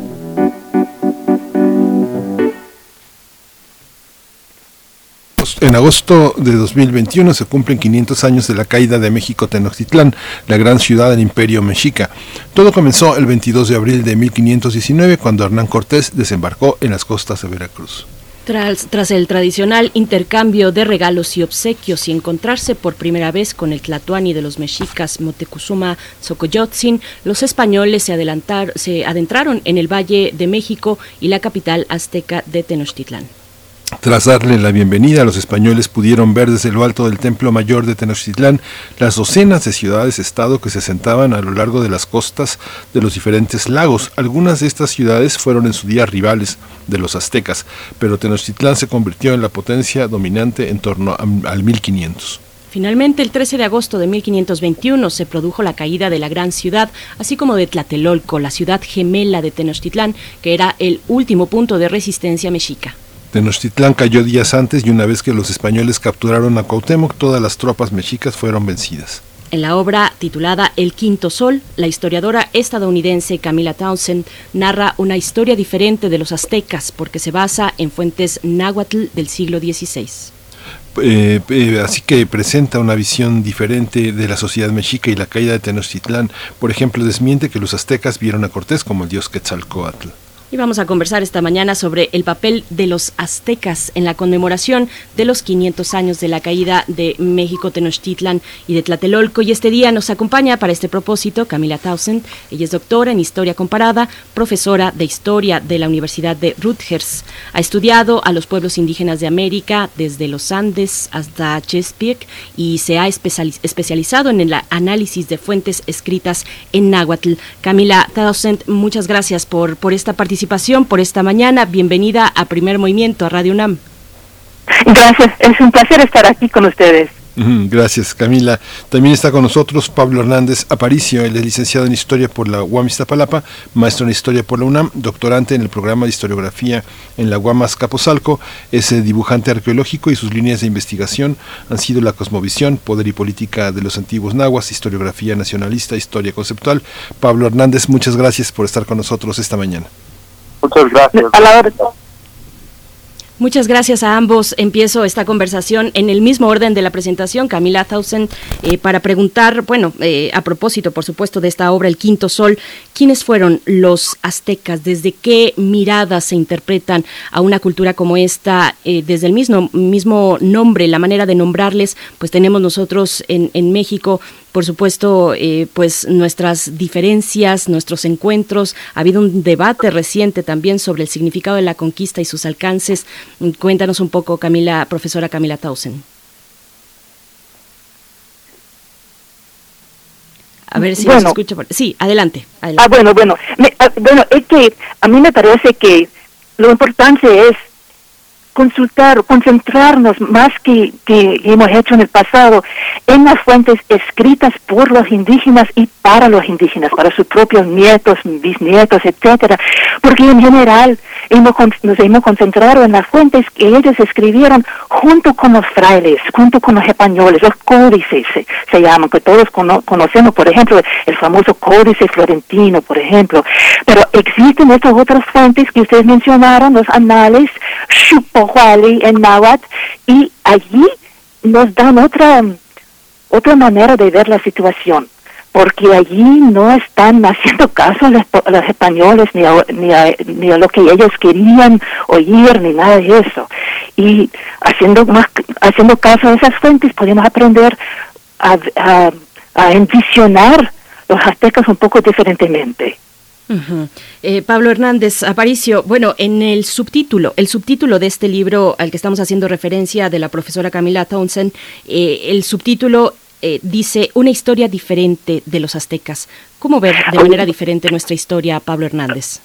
En agosto de 2021 se cumplen 500 años de la caída de México Tenochtitlán, la gran ciudad del imperio mexica. Todo comenzó el 22 de abril de 1519 cuando Hernán Cortés desembarcó en las costas de Veracruz. Tras, el tradicional intercambio de regalos y obsequios y encontrarse por primera vez con el tlatoani de los mexicas Motecuzuma Xocoyotzin, los españoles se, adelantar, se adentraron en el Valle de México y la capital azteca de Tenochtitlán. Tras darle la bienvenida, los españoles pudieron ver desde lo alto del Templo Mayor de Tenochtitlán las docenas de ciudades-estado que se asentaban a lo largo de las costas de los diferentes lagos. Algunas de estas ciudades fueron en su día rivales de los aztecas, pero Tenochtitlán se convirtió en la potencia dominante en torno al 1500. Finalmente, el 13 de agosto de 1521 se produjo la caída de la gran ciudad, así como de Tlatelolco, la ciudad gemela de Tenochtitlán, que era el último punto de resistencia mexica. Tenochtitlán cayó días antes y una vez que los españoles capturaron a Cuauhtémoc, todas las tropas mexicas fueron vencidas. En la obra titulada El Quinto Sol, la historiadora estadounidense Camila Townsend narra una historia diferente de los aztecas porque se basa en fuentes náhuatl del siglo XVI. Eh, eh, así que presenta una visión diferente de la sociedad mexica y la caída de Tenochtitlán. Por ejemplo, desmiente que los aztecas vieron a Cortés como el dios Quetzalcoatl. Y vamos a conversar esta mañana sobre el papel de los aztecas en la conmemoración de los 500 años de la caída de México Tenochtitlan y de Tlatelolco. Y este día nos acompaña para este propósito Camila Townsend. Ella es doctora en Historia Comparada, profesora de Historia de la Universidad de Rutgers. Ha estudiado a los pueblos indígenas de América desde los Andes hasta Chesapeake y se ha especializado en el análisis de fuentes escritas en náhuatl. Camila Townsend, muchas gracias por, por esta participación participación por esta mañana. Bienvenida a Primer Movimiento, a Radio UNAM. Gracias, es un placer estar aquí con ustedes. Gracias, Camila. También está con nosotros Pablo Hernández Aparicio, él es licenciado en Historia por la UAM Iztapalapa, maestro en Historia por la UNAM, doctorante en el programa de Historiografía en la UAM Capozalco, es eh, dibujante arqueológico y sus líneas de investigación han sido la cosmovisión, poder y política de los antiguos nahuas, historiografía nacionalista, historia conceptual. Pablo Hernández, muchas gracias por estar con nosotros esta mañana. Muchas gracias. A la hora. Muchas gracias a ambos. Empiezo esta conversación en el mismo orden de la presentación, Camila Thousand, eh, para preguntar, bueno, eh, a propósito, por supuesto, de esta obra, El Quinto Sol, ¿quiénes fueron los aztecas? ¿Desde qué miradas se interpretan a una cultura como esta? Eh, desde el mismo, mismo nombre, la manera de nombrarles, pues tenemos nosotros en, en México por supuesto, eh, pues nuestras diferencias, nuestros encuentros. Ha habido un debate reciente también sobre el significado de la conquista y sus alcances. Cuéntanos un poco, Camila, profesora Camila Tausen. A ver si Bueno. nos escucha. por- Sí, adelante. Ah, bueno, bueno. Me- ah, bueno, es que a mí me parece que lo importante es consultar, concentrarnos más que, que hemos hecho en el pasado en las fuentes escritas por los indígenas y para los indígenas, para sus propios nietos, bisnietos, etcétera, porque en general hemos, nos hemos concentrado en las fuentes que ellos escribieron junto con los frailes, junto con los españoles, los códices se, llaman, que todos cono- conocemos, por ejemplo, el famoso códice florentino, por ejemplo, pero existen estas otras fuentes que ustedes mencionaron, los anales, En náhuatl, y allí nos dan otra, otra manera de ver la situación. porque allí no están haciendo caso a los, los españoles ni a, ni, a, ni a lo que ellos querían oír ni nada de eso y haciendo más haciendo caso a esas fuentes podemos aprender a, a, a envisionar los aztecas un poco diferentemente Eh, Pablo Hernández Aparicio, bueno, en el subtítulo, el subtítulo de este libro al que estamos haciendo referencia de la profesora Camila Townsend, eh, el subtítulo eh, dice una historia diferente de los aztecas. ¿Cómo ver de manera diferente nuestra historia, Pablo Hernández?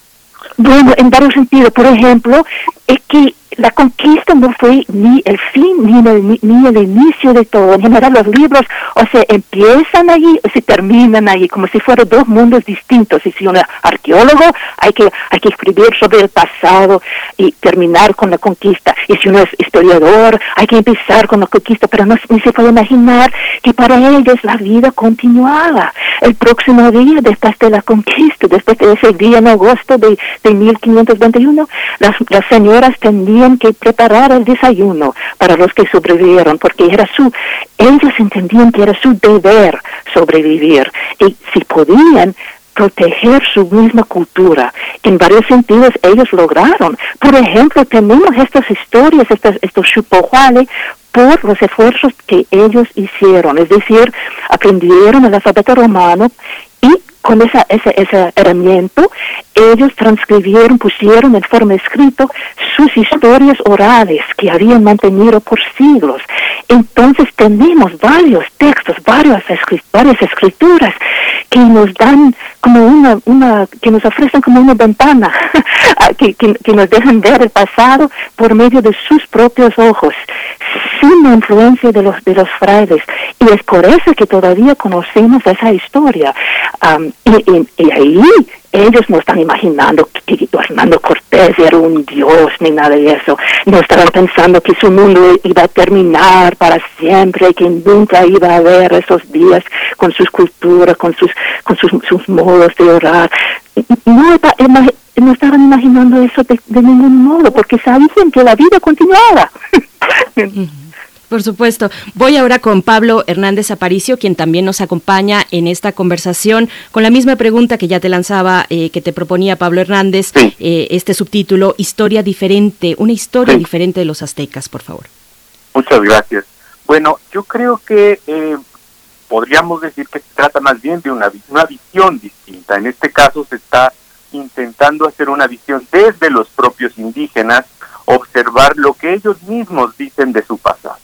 Bueno, en varios sentidos. Por ejemplo, es que la conquista no fue ni el fin ni el, ni el inicio de todo. En general, los libros o se empiezan allí o se terminan allí, como si fueran dos mundos distintos. Y si un arqueólogo hay que, hay que escribir sobre el pasado y terminar con la conquista. Y si uno es historiador, hay que empezar con la conquista, pero no ni se puede imaginar que para ellos la vida continuaba. El próximo día, después de la conquista, después de ese día en agosto de, de 1521, las, las señoras tenían que preparar el desayuno para los que sobrevivieron, porque era su, ellos entendían que era su deber sobrevivir y si podían proteger su misma cultura. En varios sentidos ellos lograron. Por ejemplo, tenemos estas historias, estas, estos chupojuales, por los esfuerzos que ellos hicieron, es decir, aprendieron el alfabeto romano y con esa, esa, esa herramienta, ellos transcribieron, pusieron en forma escrito sus historias orales que habían mantenido por siglos. Entonces tenemos varios textos, varias, varias escrituras que nos dan como una, una, que nos ofrecen como una ventana, que, que nos dejan ver el pasado por medio de sus propios ojos, sin la influencia de los, de los frailes. Y es por eso que todavía conocemos esa historia. Am, y, y- y ahí ellos no están imaginando que, Hernando Cortés era un dios ni nada de eso. No estaban pensando que su mundo iba a terminar para siempre, que nunca iba a haber esos días con sus culturas, con sus, con sus, sus modos de orar. No, no estaban imaginando eso de, de ningún modo, porque sabían que la vida continuaba. Por supuesto. Voy ahora con Pablo Hernández Aparicio, quien también nos acompaña en esta conversación, con la misma pregunta que ya te lanzaba, eh, que te proponía Pablo Hernández, eh, este subtítulo, Historia diferente, una historia diferente de los aztecas, por favor. Muchas gracias. Bueno, yo creo que eh, podríamos decir que se trata más bien de una, una visión distinta. En este caso se está intentando hacer una visión desde los propios indígenas, observar lo que ellos mismos dicen de su pasado.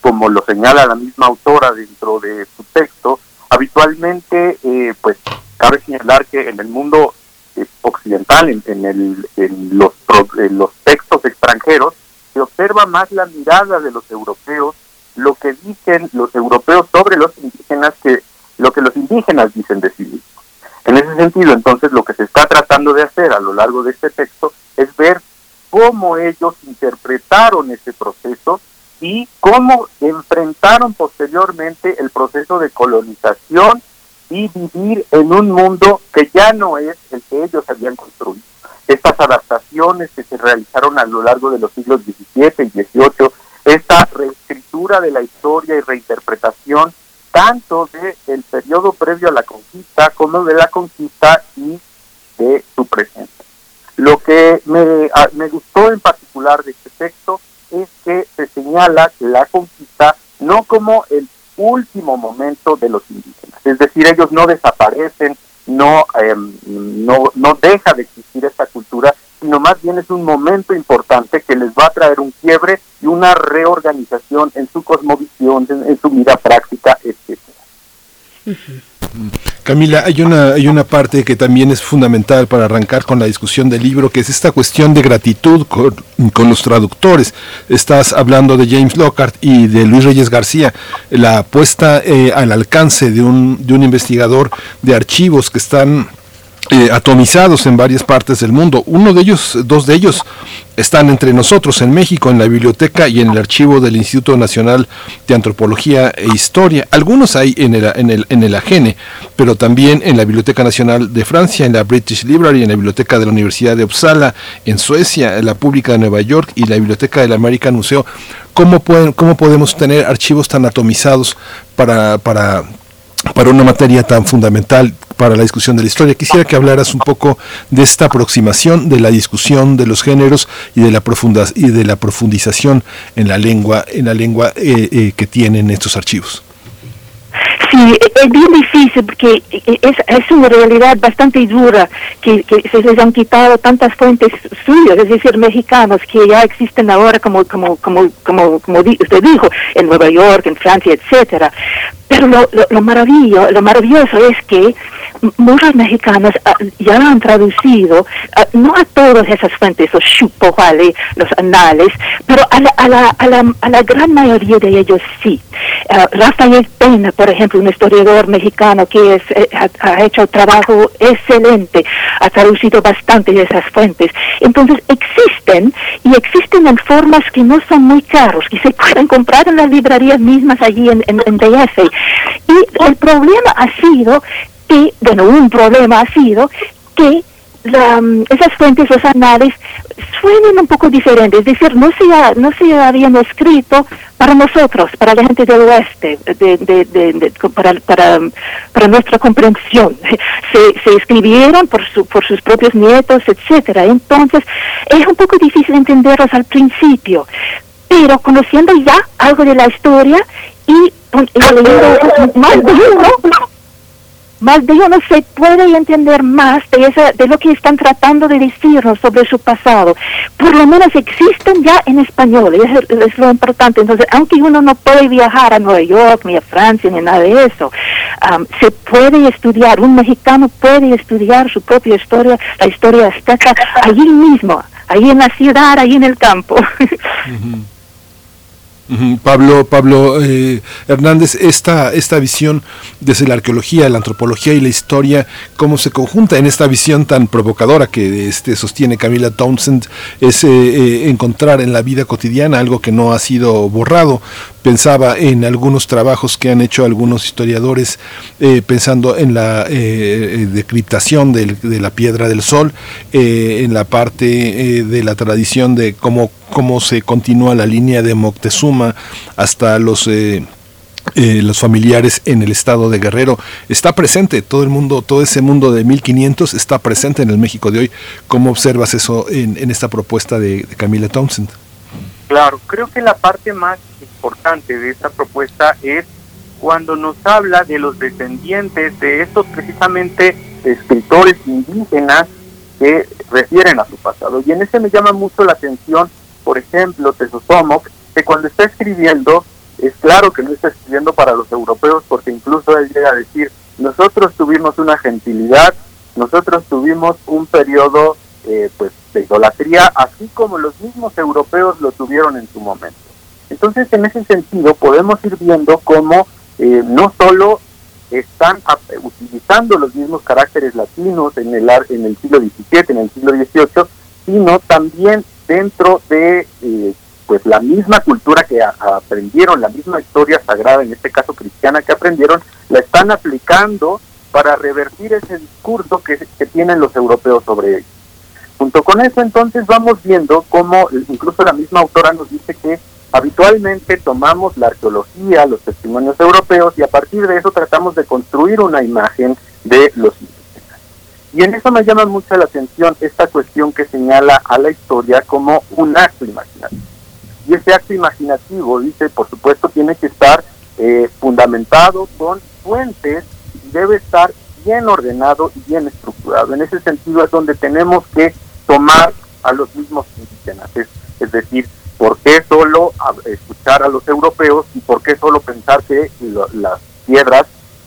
Como lo señala la misma autora dentro de su texto, habitualmente, eh, pues, cabe señalar que en el mundo eh, occidental, en, en el- en los, en los textos extranjeros, se observa más la mirada de los europeos, lo que dicen los europeos sobre los indígenas que lo que los indígenas dicen de sí mismos. En ese sentido, entonces, lo que se está tratando de hacer a lo largo de este texto es ver cómo ellos interpretaron ese proceso y cómo enfrentaron posteriormente el proceso de colonización y vivir en un mundo que ya no es el que ellos habían construido. Estas adaptaciones que se realizaron a lo largo de los siglos XVII y XVIII, esta reescritura de la historia y reinterpretación tanto del periodo previo a la conquista como de la conquista y de su presente. Lo que me, a- me gustó en particular de este texto es que se señala la conquista no como el último momento de los indígenas, es decir, ellos no desaparecen, no, em, no, no deja de existir esta cultura, sino más bien es un momento importante que les va a traer un quiebre y una reorganización en su cosmovisión, en, su vida práctica, etc. Camila, hay una, hay una parte que también es fundamental para arrancar con la discusión del libro, que es esta cuestión de gratitud con, con los traductores. Estás hablando de James Lockhart y de Luis Reyes García, la puesta eh, al alcance de un, de un investigador de archivos que están eh, atomizados en varias partes del mundo. Uno de ellos, dos de ellos, están entre nosotros en México, en la biblioteca y en el archivo del Instituto Nacional de Antropología e Historia. Algunos hay en el, en el, en el AGENE, pero también en la Biblioteca Nacional de Francia, en la British Library, en la Biblioteca de la Universidad de Uppsala, en Suecia, en la Pública de Nueva York y la Biblioteca del American Museo. ¿Cómo, pueden, cómo podemos tener archivos tan atomizados para, para para una materia tan fundamental para la discusión de la historia. Quisiera que hablaras un poco de esta aproximación de la discusión de los géneros y de la profunda y de la profundización en la lengua en la lengua eh, eh, que tienen estos archivos. Sí, es bien difícil porque es, es una realidad bastante dura que, que se les han quitado tantas fuentes suyas, es decir, mexicanos que ya existen ahora como como como como como usted dijo en Nueva York, en Francia, etcétera. Pero lo, lo, lo maravillo, lo maravilloso es que muchos mexicanos ah, ya han traducido, ah, no a todas esas fuentes, los chupoale, los anales, pero a la, a la, a la, a la gran mayoría de ellos sí. Ah, Rafael Pena, por ejemplo, un historiador mexicano que es, eh, ha, ha hecho trabajo excelente, ha traducido bastante de esas fuentes. Entonces existen y existen en formas que no son muy caros, que se pueden comprar en las librerías mismas allí en, en, en DF. Y el problema ha sido que, bueno, un problema ha sido que mm, esas fuentes, los anales, suenan un poco diferentes, es decir, no se, no se habían escrito para nosotros, para la gente del oeste, de, de- para, para, para nuestra comprensión. Se, se escribieron por, su, por sus propios nietos, etcétera. Entonces, es un poco difícil entenderlos al principio, pero conociendo ya algo de la historia y, y leyendo más de más de uno se puede entender más de, esa, de lo que están tratando de decirnos sobre su pasado. Por lo menos existen ya en español, y es, lo importante. Entonces, aunque uno no puede viajar a Nueva York, ni a Francia, ni nada de eso, am, se puede estudiar, un mexicano puede estudiar su propia historia, la historia azteca, allí mismo, ahí en la ciudad, ahí en el campo. Pablo, Pablo eh, Hernández, esta, esta visión desde la arqueología, la antropología y la historia, cómo se conjunta en esta visión tan provocadora que este, sostiene Camila Townsend, es eh, eh, encontrar en la vida cotidiana algo que no ha sido borrado. Pensaba en algunos trabajos que han hecho algunos historiadores eh, pensando en la eh, decriptación del- de la piedra del sol, eh, en la parte eh, de la tradición de cómo, cómo se continúa la línea de Moctezuma hasta los... eh, eh, los familiares en el estado de Guerrero. Está presente todo el mundo todo ese mundo de 1500 está presente en el México de hoy. Cómo observas eso en, esta propuesta de, de Camila Townsend Claro, creo que la parte más importante de esta propuesta es cuando nos habla de los descendientes de estos precisamente escritores indígenas que refieren a su pasado. Y en ese me llama mucho la atención, por ejemplo, Tezosomoc, que cuando está escribiendo, es claro que no está escribiendo para los europeos, porque incluso él llega a decir, nosotros tuvimos una gentilidad, nosotros tuvimos un periodo eh, pues de idolatría, así como los mismos europeos lo tuvieron en su momento. Entonces, en ese sentido, podemos ir viendo cómo eh, no solo están utilizando los mismos caracteres latinos en el, en el siglo XVII, en el siglo XVIII, sino también dentro de eh, pues la misma cultura que aprendieron, la misma historia sagrada, en este caso cristiana que aprendieron, la están aplicando para revertir ese discurso que, que tienen los europeos sobre ellos. Junto con eso, entonces, vamos viendo cómo incluso la misma autora nos dice que habitualmente tomamos la arqueología, los testimonios europeos y a partir de eso tratamos de construir una imagen de los indígenas. Y en eso me llama mucho la atención esta cuestión que señala a la historia como un acto imaginativo. Y ese acto imaginativo, dice, por supuesto, tiene que estar eh, fundamentado con fuentes y debe estar bien ordenado y bien estructurado. En ese sentido es donde tenemos que tomar a los mismos indígenas. Es, decir, ¿por qué solo escuchar a los europeos y por qué solo pensar que lo- las piedras,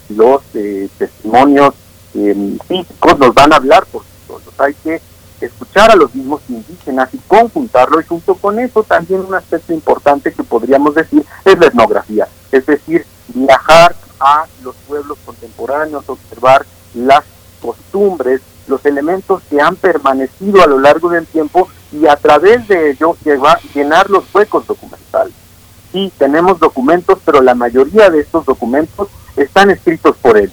los eh, testimonios eh, físicos nos van a hablar por solos? Hay que escuchar a los mismos indígenas y conjuntarlo y junto con eso también un aspecto importante que podríamos decir es la etnografía, es decir, viajar a los pueblos contemporáneos, observar las costumbres, los elementos que han permanecido a lo largo del tiempo y a través de ello llenar los huecos documentales. Sí, tenemos documentos, pero la mayoría de estos documentos están escritos por él.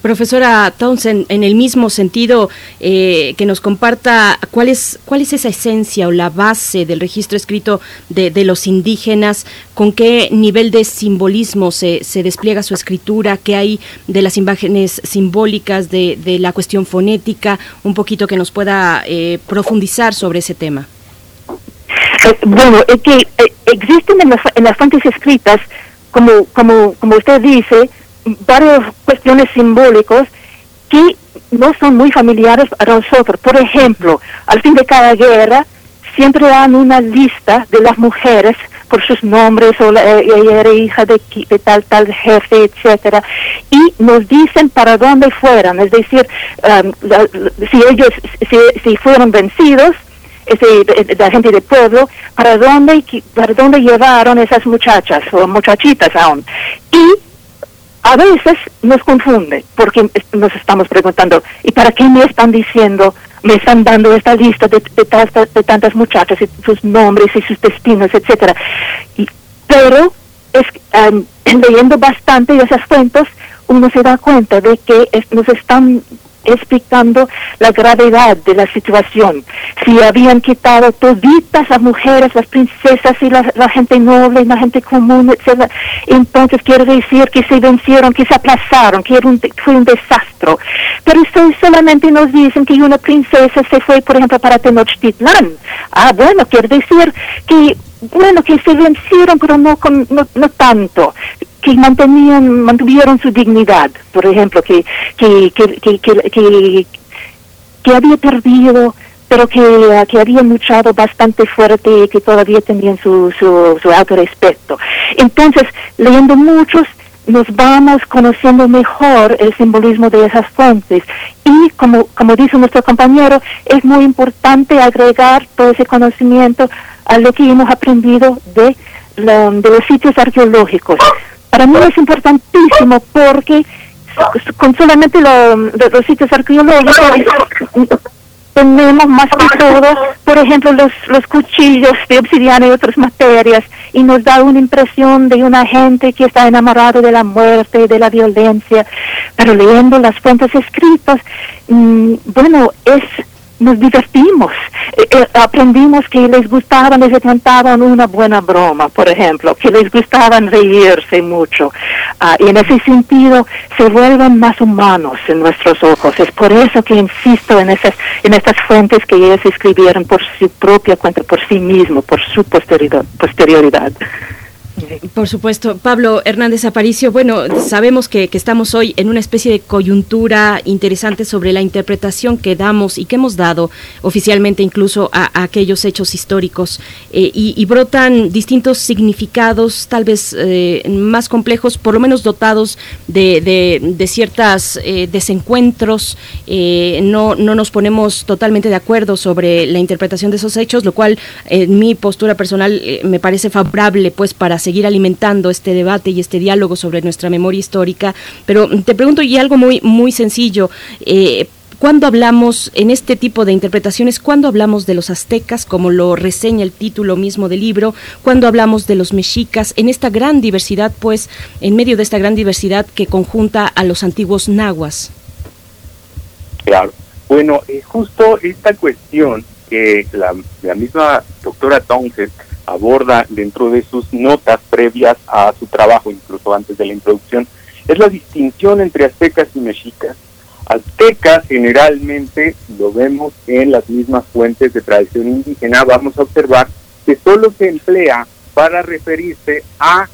Profesora Townsend, en el mismo sentido, eh, que nos comparta cuál es, cuál es esa esencia o la base del registro escrito de, de los indígenas, con qué nivel de simbolismo se, se despliega su escritura, qué hay de las imágenes simbólicas, de, de la cuestión fonética, un poquito que nos pueda eh, profundizar sobre ese tema. Eh, bueno, es que eh, existen en las, en las fuentes escritas, como, como, como usted dice, varias cuestiones simbólicas que no son muy familiares para nosotros. Por ejemplo, al fin de cada guerra siempre dan una lista de las mujeres por sus nombres, o la- eh, hija de, de tal, tal jefe, etcétera, y nos dicen para dónde fueran, es decir, um, la- si ellos, si, si fueron vencidos, de la gente del pueblo, para dónde, para dónde llevaron esas muchachas o muchachitas aún. Y a veces nos confunde porque nos estamos preguntando, ¿y para qué me están diciendo, me están dando esta lista de, de, tantas- de tantas muchachas y sus nombres y sus destinos, etcétera? Y- pero es, am, leyendo bastante de esas fuentes, uno se da cuenta de que nos están explicando la gravedad de la situación. Si habían quitado toditas las mujeres, las princesas y la, la gente noble, la gente común, etc. Entonces quiere decir que se vencieron, que se aplazaron, que era un fue un desastre. Pero solamente nos dicen que una princesa se fue, por ejemplo, para Tenochtitlán. Ah, bueno, quiere decir que bueno, que se vencieron, pero no, no tanto, que mantenían, mantuvieron su dignidad, por ejemplo, que, que, que, que, que, había perdido, pero que, que habían luchado bastante fuerte y que todavía tenían su, su, su alto respeto. Entonces, leyendo muchos, nos vamos conociendo mejor el simbolismo de esas fuentes. Y como, como dice nuestro compañero, es muy importante agregar todo ese conocimiento a lo que hemos aprendido de, de los sitios arqueológicos. Para mí es importantísimo porque con solamente los sitios arqueológicos tenemos más que todo, por ejemplo, los, los cuchillos de obsidiana y otras materias, y nos da una impresión de una gente que está enamorada de la muerte, de la violencia, pero leyendo las fuentes escritas, mm, bueno, es nos divertimos, Eh, eh, aprendimos que les gustaban, les cantaban una buena broma, por ejemplo, que les gustaban reírse mucho, Ah, y en ese sentido se vuelven más humanos en nuestros ojos. Es por eso que insisto en esas, en estas fuentes que ellos escribieron por su propia cuenta, por sí mismo, por su posterioridad. Posterioridad. Por supuesto, Pablo Hernández Aparicio, bueno, sabemos que, estamos hoy en una especie de coyuntura interesante sobre la interpretación que damos y que hemos dado oficialmente incluso a, aquellos hechos históricos eh, y, brotan distintos significados, tal vez eh, más complejos, por lo menos dotados de, de, de ciertas eh, desencuentros, eh, no, no nos ponemos totalmente de acuerdo sobre la interpretación de esos hechos, lo cual en mi postura personal eh, me parece favorable pues para seguir alimentando este debate y este diálogo sobre nuestra memoria histórica. Pero te pregunto y algo muy, muy sencillo. Eh, hablamos en este tipo de interpretaciones, cuando hablamos de los aztecas, como lo reseña el título mismo del libro, cuando hablamos de los mexicas, en esta gran diversidad, pues, en medio de esta gran diversidad que conjunta a los antiguos nahuas. Claro. Bueno, eh, justo esta cuestión que la, la misma doctora Townsend aborda dentro de sus notas previas a su trabajo, incluso antes de la introducción, es la distinción entre aztecas y mexicas. Aztecas generalmente lo vemos en las mismas fuentes de tradición indígena, vamos a observar que solo se emplea para referirse a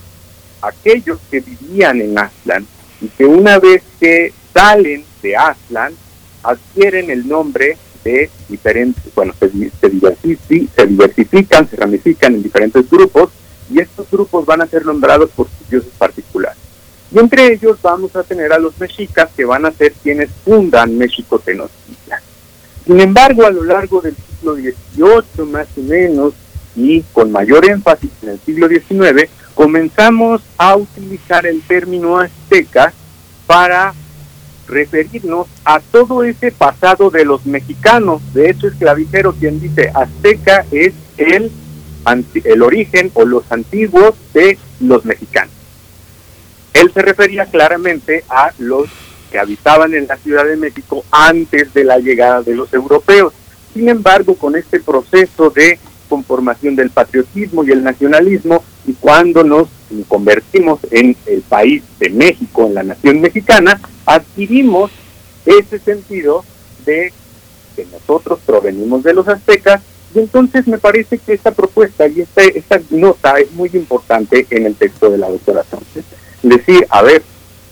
aquellos que vivían en Aztlán y que una vez que salen de Aztlán adquieren el nombre de diferentes, bueno, se, se, se diversifican, se ramifican en diferentes grupos y estos grupos van a ser nombrados por sus dioses particulares. Y entre ellos vamos a tener a los mexicas que van a ser quienes fundan México Tenochtitlan. Sin embargo, a lo largo del siglo XVIII más o menos y con mayor énfasis en el siglo XIX, comenzamos a utilizar el término azteca para referirnos a todo ese pasado de los mexicanos. De hecho, Esclavijero quien dice azteca es el, el origen o los antiguos de los mexicanos. Él se refería claramente a los que habitaban en la Ciudad de México antes de la llegada de los europeos. Sin embargo, con este proceso de conformación del patriotismo y el nacionalismo, y cuando nos convertimos en el país de México, en la nación mexicana, adquirimos ese sentido de que nosotros provenimos de los aztecas, y entonces me parece que esta propuesta y esta, esta nota es muy importante en el texto de la doctora Sánchez. Decir, a ver,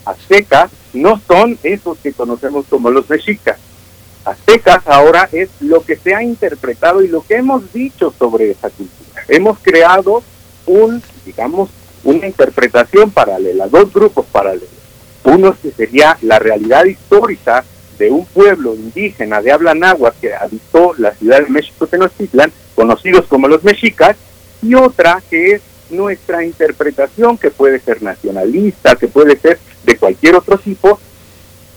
aztecas no son esos que conocemos como los mexicas. Aztecas ahora es lo que se ha interpretado y lo que hemos dicho sobre esa cultura. Hemos creado un, digamos, una interpretación paralela, dos grupos paralelos. Uno que sería la realidad histórica de un pueblo indígena de habla náhuatl que habitó la ciudad de México Tenochtitlan, conocidos como los mexicas, y otra que es nuestra interpretación, que puede ser nacionalista, que puede ser de cualquier otro tipo,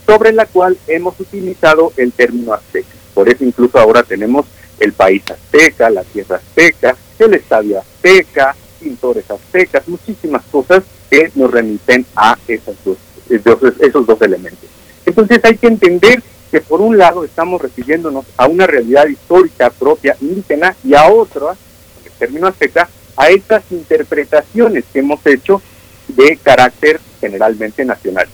sobre la cual hemos utilizado el término azteca. Por eso incluso ahora tenemos el país azteca, la tierra azteca, el estadio azteca, pintores aztecas, muchísimas cosas que nos remiten a esas dos, esos, esos dos elementos. Entonces hay que entender que por un lado estamos refiriéndonos a una realidad histórica propia indígena y a otra, en el término azteca, a estas interpretaciones que hemos hecho de carácter generalmente nacional.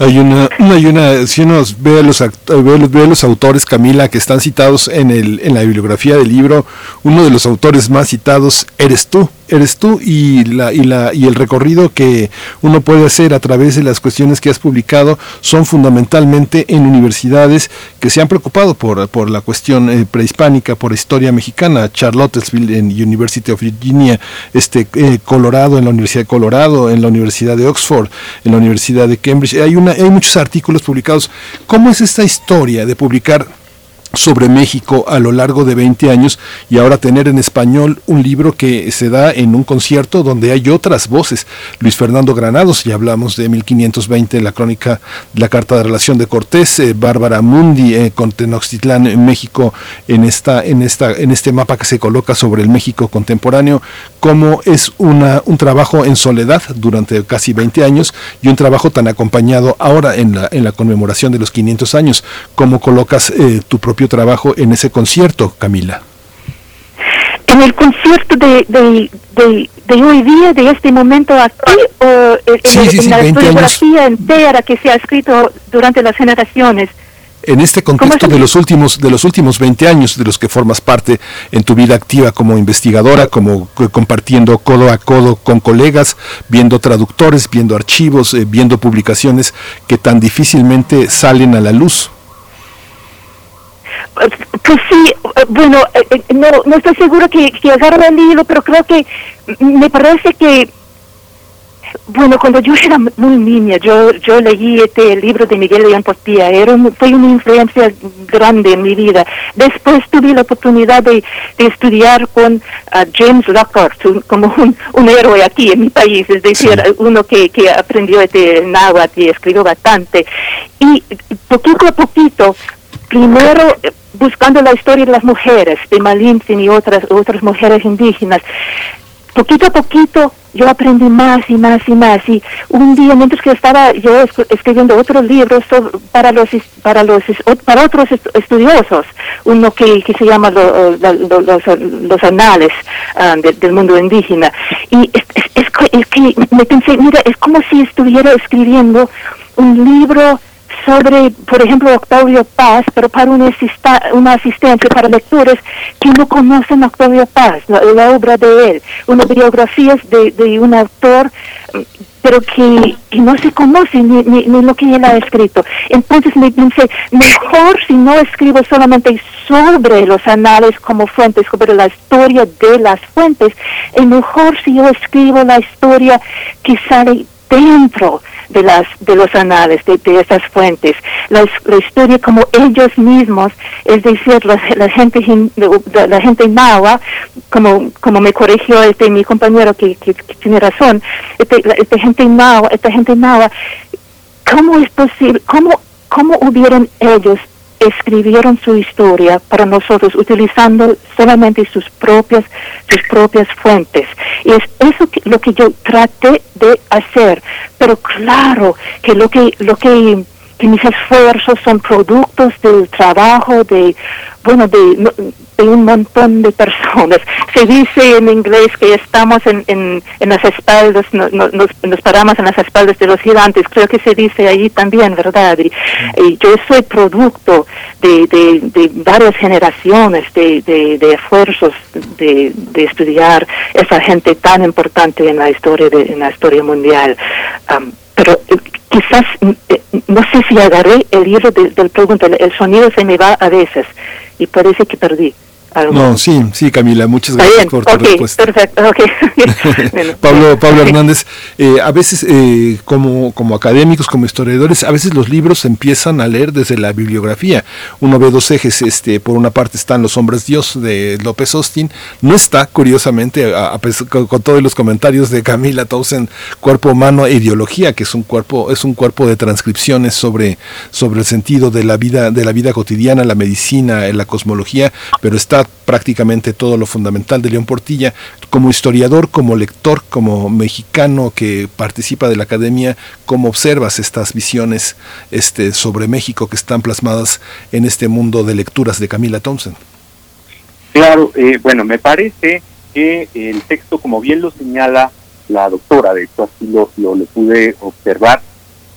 Hay una, hay una, si uno ve a los, ve ve a los autores, Camila, que están citados en, el, en la bibliografía del libro, uno de los autores más citados eres tú, eres tú y, la, y, la, y el recorrido que uno puede hacer a través de las cuestiones que has publicado son fundamentalmente en universidades que se han preocupado por, por la cuestión eh, prehispánica, por historia mexicana, Charlottesville en University of Virginia, este, eh, Colorado en la Universidad de Colorado, en la Universidad de Oxford, en la Universidad de Cambridge. Hay, una, hay muchos artículos publicados. ¿Cómo es esta historia de publicar sobre México a lo largo de 20 años y ahora tener en español un libro que se da en un concierto donde hay otras voces. Luis Fernando Granados, ya hablamos de 1520, la crónica, la carta de relación de Cortés, eh, Bárbara Mundi eh, con Tenochtitlán en México en esta en esta en este mapa que se coloca sobre el México contemporáneo, cómo es una un trabajo en soledad durante casi 20 años y un trabajo tan acompañado ahora en la en la conmemoración de los 500 años, cómo colocas eh, tu propio trabajo en ese concierto, Camila. En el concierto de, de, de, de hoy día, de este momento aquí, o en, Sí, en sí, sí, la 20 años. historiografía entera que se ha escrito durante las generaciones. En este contexto de los últimos de los últimos 20 años de los que formas parte en tu vida activa como investigadora, como co- compartiendo codo a codo con colegas, viendo traductores, viendo archivos, eh, viendo publicaciones que tan difícilmente salen a la luz. Pues sí, eh, bueno, eh, eh, no, no estoy segura que, que agarre el libro, pero creo que me parece que, bueno, cuando yo era muy niña, yo yo leí este libro de Miguel León Portilla, era un- fue una influencia grande en mi vida. Después tuve la oportunidad de, de estudiar con ah, James Lockhart, un- como un, un héroe aquí en mi país, es decir, uno que, que aprendió este náhuatl y escribió bastante. Y poquito a poquito, primero eh, buscando la historia de las mujeres, de Malintzin y otras, otras mujeres indígenas, poquito a poquito yo aprendí más y más y más. Y un día mientras que estaba yo escri- escribiendo otros libros para los para los para otros est- estudiosos uno que, que se llama lo- lo- los, los anales ah, de- del mundo indígena. Y es que me pensé mira es como si estuviera escribiendo un libro sobre, por ejemplo, Octavio Paz, pero para una, asista- una asistencia para lectores que no conocen Octavio Paz, la, obra de él, unas biografías de, un autor, mm, pero que, no se conoce ni, ni, ni lo que él ha escrito. Entonces me pensé, mejor si no escribo solamente sobre los anales como fuentes, sobre la historia de las fuentes, es mejor si yo escribo la historia que sale dentro de las de los anales de, de esas fuentes. La, la historia como ellos mismos es decir la, la gente la, gente nahua como como me corrigió este mi compañero que, que, que tiene razón este, esta gente nahua esta gente nahua cómo es posible cómo cómo hubieran ellos escribieron su historia para nosotros utilizando solamente sus propias sus propias fuentes Y es eso lo que yo traté de hacer. Pero claro que lo que, lo que, que mis esfuerzos son productos del trabajo de, bueno, de, de un montón de personas. Se dice en inglés que estamos en, en, en las espaldas, no- no- nos, nos paramos en las espaldas de los gigantes. Creo que se dice ahí también, ¿verdad? Y, yo soy producto de, de, de varias generaciones de, de, esfuerzos de, estudiar esa gente tan importante en la historia de, en la historia mundial. Pero eh, quizás mm, eh, no sé si agarré el hilo de- del pregunta, el, el sonido se me va a veces y parece que perdí algo. No, sí, sí, Camila, muchas gracias bien, por tu respuesta. perfecto, ok. Bueno, Pablo, Pablo. Hernández, eh, a veces eh, como, como académicos, como historiadores, a veces los libros se empiezan a leer desde la bibliografía. Uno ve dos ejes, este, por una parte están Los Hombres Dios de López Austin, no está, curiosamente, a- a pesar- con, con todos los comentarios de Camila Tausen, Cuerpo Humano e Ideología, que es un cuerpo, es un cuerpo de transcripciones sobre, sobre el sentido de la vida, de la vida cotidiana, la medicina, la cosmología, pero está prácticamente todo lo fundamental de León Portilla. Como historiador, como lector, como mexicano que participa de la academia, ¿cómo observas estas visiones este, sobre México que están plasmadas en este mundo de lecturas de Camila Thompson? Claro, eh, bueno, me parece que el texto, como bien lo señala la doctora, de hecho así lo, lo pude observar,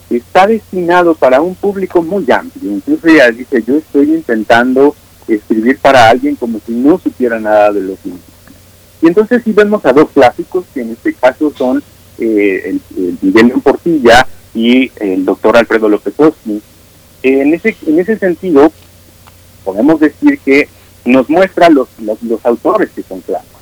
está destinado para un público muy amplio. Incluso ella dice, yo estoy intentando escribir para alguien como si no supiera nada de los indígenas. Y entonces sí vemos a dos clásicos, que en este caso son eh, el, el Miguel Portilla y el doctor Alfredo López Oski. en, ese, en ese sentido, podemos decir que nos muestra los, los, los autores que son clásicos.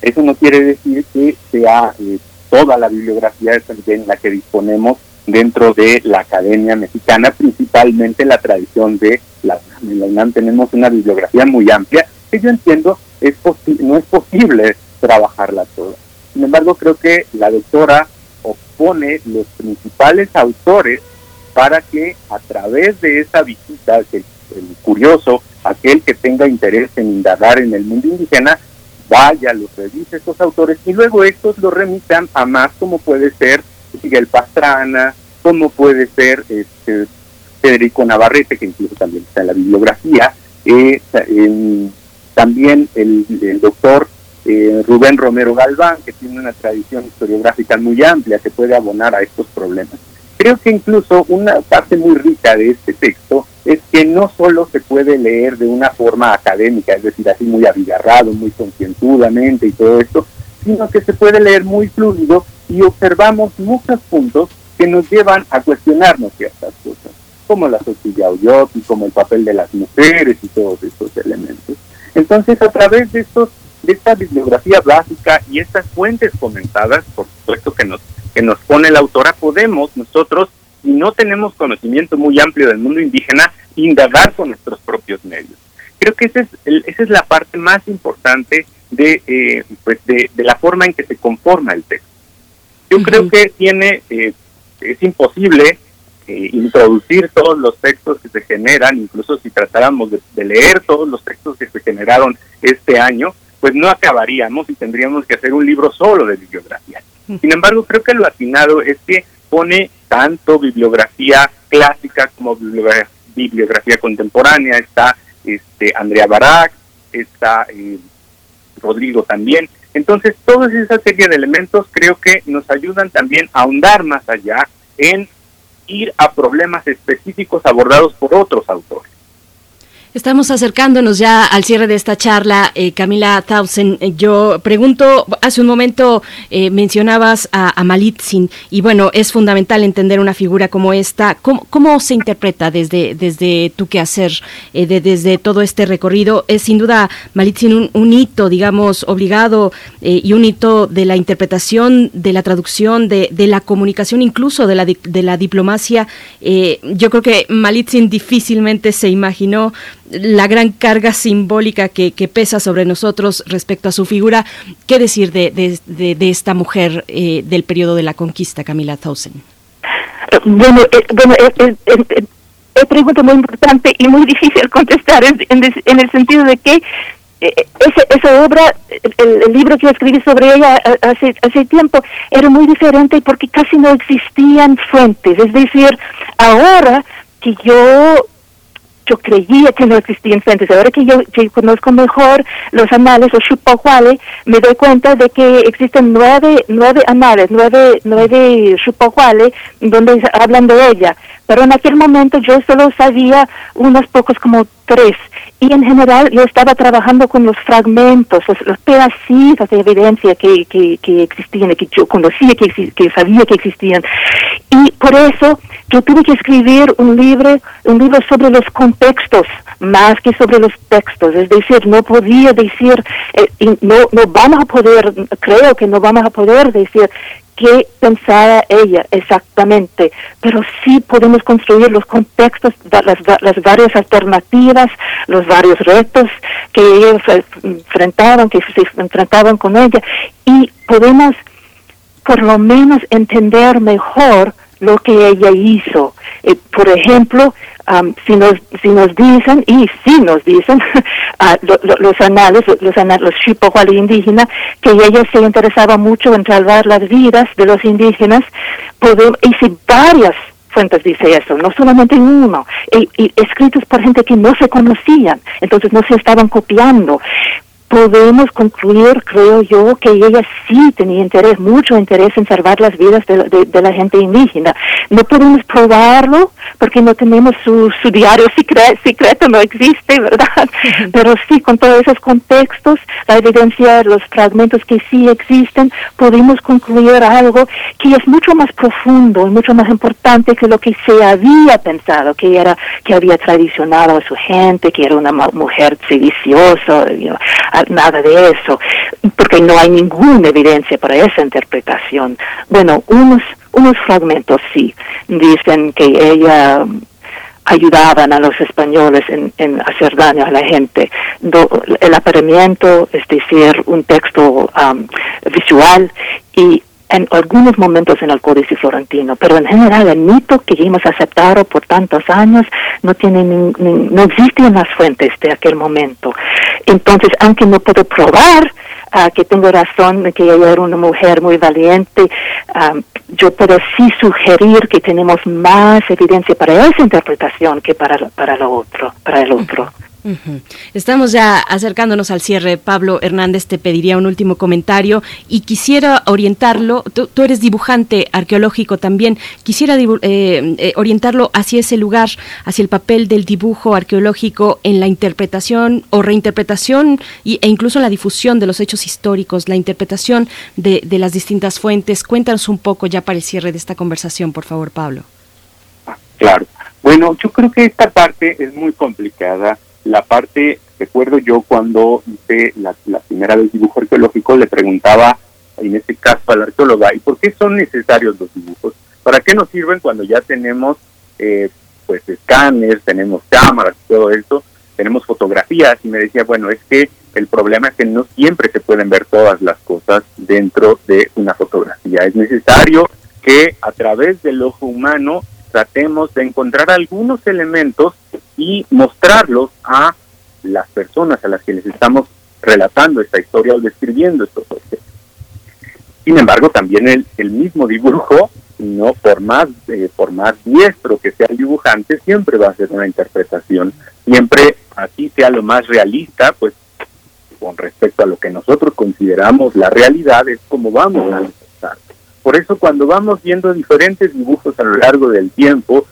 Eso no quiere decir que sea eh, toda la bibliografía en la que disponemos dentro de la Academia Mexicana, principalmente la tradición de la UNAM. En la UNAM tenemos una bibliografía muy amplia que yo entiendo es no es posible trabajarla toda. Sin embargo, creo que la doctora opone los principales autores para que a través de esa visita, que el curioso, aquel que tenga interés en indagar en el mundo indígena, vaya, los revise estos autores y luego estos lo remitan a más como puede ser Miguel Pastrana, como puede ser este, Federico Navarrete, que incluso también está en la bibliografía, eh, también el, doctor eh, Rubén Romero Galván, que tiene una tradición historiográfica muy amplia que puede abonar a estos problemas. Creo que incluso una parte muy rica de este texto es que no solo se puede leer de una forma académica, es decir, así muy abigarrado, muy concienzudamente y todo esto, sino que se puede leer muy fluido y observamos muchos puntos que nos llevan a cuestionarnos ciertas cosas, como la sociedad y como el papel de las mujeres y todos estos elementos. Entonces, a través de estos de esta bibliografía básica y estas fuentes comentadas, por supuesto que nos que nos pone la autora, podemos nosotros, si no tenemos conocimiento muy amplio del mundo indígena, indagar con nuestros propios medios. Creo que ese es el- esa es la parte más importante de, eh, pues de, de la forma en que se conforma el texto. Yo creo que tiene, eh, es imposible eh, introducir todos los textos que se generan, incluso si tratáramos de, de leer todos los textos que se generaron este año, pues no acabaríamos y tendríamos que hacer un libro solo de bibliografía. Sin embargo, creo que lo atinado es que pone tanto bibliografía clásica como bibliografía, bibliografía contemporánea. Está este Andrea Barak, está eh, Rodrigo también. Entonces, toda esa serie de elementos creo que nos ayudan también a ahondar más allá en ir a problemas específicos abordados por otros autores. Estamos acercándonos ya al cierre de esta charla, eh, Camila Tausen. Eh, Yo pregunto, hace un momento eh, mencionabas a, a Malitzin y bueno, es fundamental entender una figura como esta. ¿Cómo, se interpreta desde, desde tu quehacer, eh, de- desde todo este recorrido? Es sin duda Malitzin un, hito, digamos, obligado eh, y un hito de la interpretación, de la traducción, de, la comunicación, incluso de la, de la diplomacia. Yo creo que Malitzin difícilmente se imaginó la gran carga simbólica que, que pesa sobre nosotros respecto a su figura. ¿Qué decir de, de- de- esta mujer eh, del periodo de la conquista, Camila Tausen? Eh, Bueno, eh, bueno eh, eh, eh, eh, es pregunta muy importante y muy difícil contestar en, en el sentido de que eh, ese- esa obra, el, libro que escribí sobre ella eh, hace, hace tiempo, era muy diferente porque casi no existían fuentes. Es decir, ahora que yo yo creía que no existían fuentes. Ahora que yo, conozco mejor los anales, los Shupahuale, me doy cuenta de que existen nueve, nueve anales, nueve, nueve Shupahuale, donde hablan de ella. Pero en aquel momento yo solo sabía unos pocos, como tres. Y en general yo estaba trabajando con los fragmentos, los, los de evidencia que, que, existían, que yo conocía, que, que sabía que existían. Y por eso yo tuve que escribir un libro, un libro sobre los contextos más que sobre los textos. Es decir, no podía decir, eh, no, no vamos a poder, creo que no vamos a poder decir qué pensaba ella exactamente, pero sí podemos construir los contextos, las, va- las varias alternativas, los varios retos que ellos eh, enfrentaban, que se enfrentaban con ella, y podemos por lo menos entender mejor lo que ella hizo. Eh, por ejemplo, am, si nos si nos dicen y si nos dicen ah, lo- lo- los anales los anales los indígenas que ella se interesaba mucho en salvar las vidas de los indígenas podemos y si varias fuentes dice eso, no solamente uno, escritos por gente que no se conocían, entonces no se estaban copiando podemos concluir, creo yo, que ella sí tenía interés, mucho interés en salvar las vidas de, de- de la gente indígena. No podemos probarlo porque no tenemos su, su diario secre- secreto, no existe, ¿verdad? Pero sí, con todos esos contextos, la evidencia, los fragmentos que sí existen, podemos concluir algo que es mucho más profundo y mucho más importante que lo que se había pensado, que era que había tradicionado a su gente, que era una mujer sediciosa, you know, nada de eso, porque no hay ninguna evidencia para esa interpretación. Bueno, unos unos fragmentos sí dicen que ella mm, ayudaban a los españoles en, en hacer daño a la gente. Do- el apareamiento, es decir, un texto am, visual y en algunos momentos en el Códice Florentino, pero en general el mito que hemos aceptado por tantos años no tiene nin- no existe en las fuentes de aquel momento. Entonces, aunque no puedo probar ah, que tengo razón que ella era una mujer muy valiente, ah, yo puedo sí sugerir que tenemos más evidencia para esa interpretación que para, para lo otro, para el otro. Estamos ya acercándonos al cierre. Pablo Hernández te pediría un último comentario y quisiera orientarlo. Tú, tú eres dibujante arqueológico también. Quisiera eh, eh, orientarlo hacia ese lugar, hacia el papel del dibujo arqueológico en la interpretación o reinterpretación y, e incluso en la difusión de los hechos históricos, la interpretación de, de las distintas fuentes. Cuéntanos un poco ya para el cierre de esta conversación, por favor, Pablo. Claro. Bueno, yo creo que esta parte es muy complicada. La parte, recuerdo yo cuando hice la, primera vez dibujo arqueológico, le preguntaba, en este caso a la arqueóloga, ¿y por qué son necesarios los dibujos? ¿Para qué nos sirven cuando ya tenemos eh, pues escáneres, tenemos cámaras, todo esto, tenemos fotografías? Y me decía, bueno, es que el problema es que no siempre se pueden ver todas las cosas dentro de una fotografía. Es necesario que a través del ojo humano tratemos de encontrar algunos elementos y mostrarlos a las personas a las que les estamos relatando esta historia o describiendo estos objetos. Sin embargo, también el, el mismo dibujo, no por más eh, por más diestro que sea el dibujante, siempre va a ser una interpretación. Siempre, así sea lo más realista, pues con respecto a lo que nosotros consideramos la realidad, es como vamos a. Por eso cuando vamos viendo diferentes dibujos a lo largo del tiempo,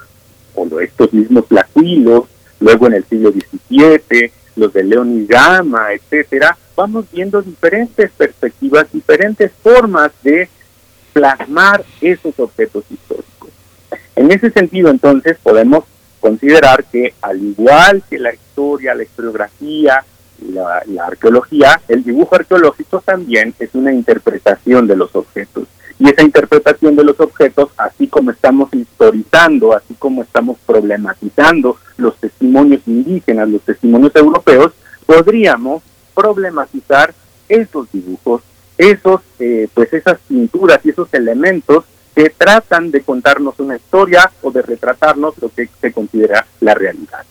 o estos mismos plaquilos, luego en el siglo XVII, los de León y Gama, etcétera, vamos viendo diferentes perspectivas, diferentes formas de plasmar esos objetos históricos. En ese sentido, entonces, podemos considerar que al igual que la historia, la historiografía, la, la arqueología, el dibujo arqueológico también es una interpretación de los objetos. Y esa interpretación de los objetos, así como estamos historizando, así como estamos problematizando los testimonios indígenas, los testimonios europeos, podríamos problematizar esos dibujos, esos, eh, pues esas pinturas y esos elementos que tratan de contarnos una historia o de retratarnos lo que se considera la realidad.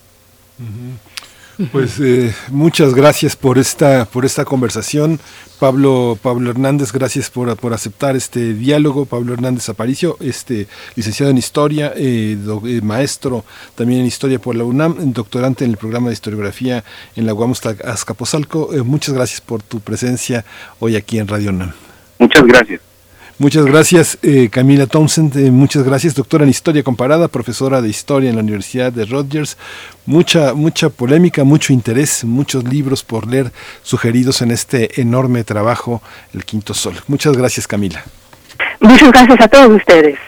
Pues eh, muchas gracias por esta, por esta conversación. Pablo, Pablo Hernández, gracias por, por aceptar este diálogo. Pablo Hernández Aparicio, este licenciado en Historia, eh, eh, maestro también en Historia por la UNAM, doctorante en el programa de Historiografía en la UAM Azcapotzalco. Eh, muchas gracias por tu presencia hoy aquí en Radio UNAM. Muchas gracias. Muchas gracias, eh, Camila Townsend. eh, muchas gracias, doctora en Historia Comparada, profesora de Historia en la Universidad de Rutgers. Mucha, mucha polémica, mucho interés, muchos libros por leer sugeridos en este enorme trabajo, El Quinto Sol. Muchas gracias, Camila. Muchas gracias a todos ustedes.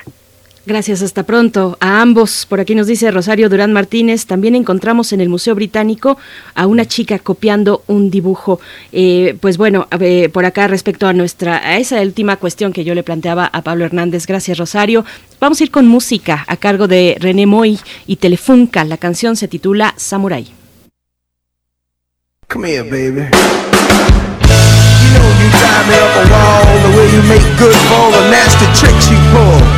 Gracias, hasta pronto a ambos. Por aquí nos dice Rosario Durán Martínez, también encontramos en el Museo Británico a una chica copiando un dibujo. Eh, pues bueno, por acá respecto a nuestra, a esa última cuestión que yo le planteaba a Pablo Hernández, gracias Rosario. Vamos a ir con música a cargo de René Moy y Telefunca. La canción se titula Samurai. Come here, baby. You know you me up a wall the way you make good for all the nasty tricks you pull.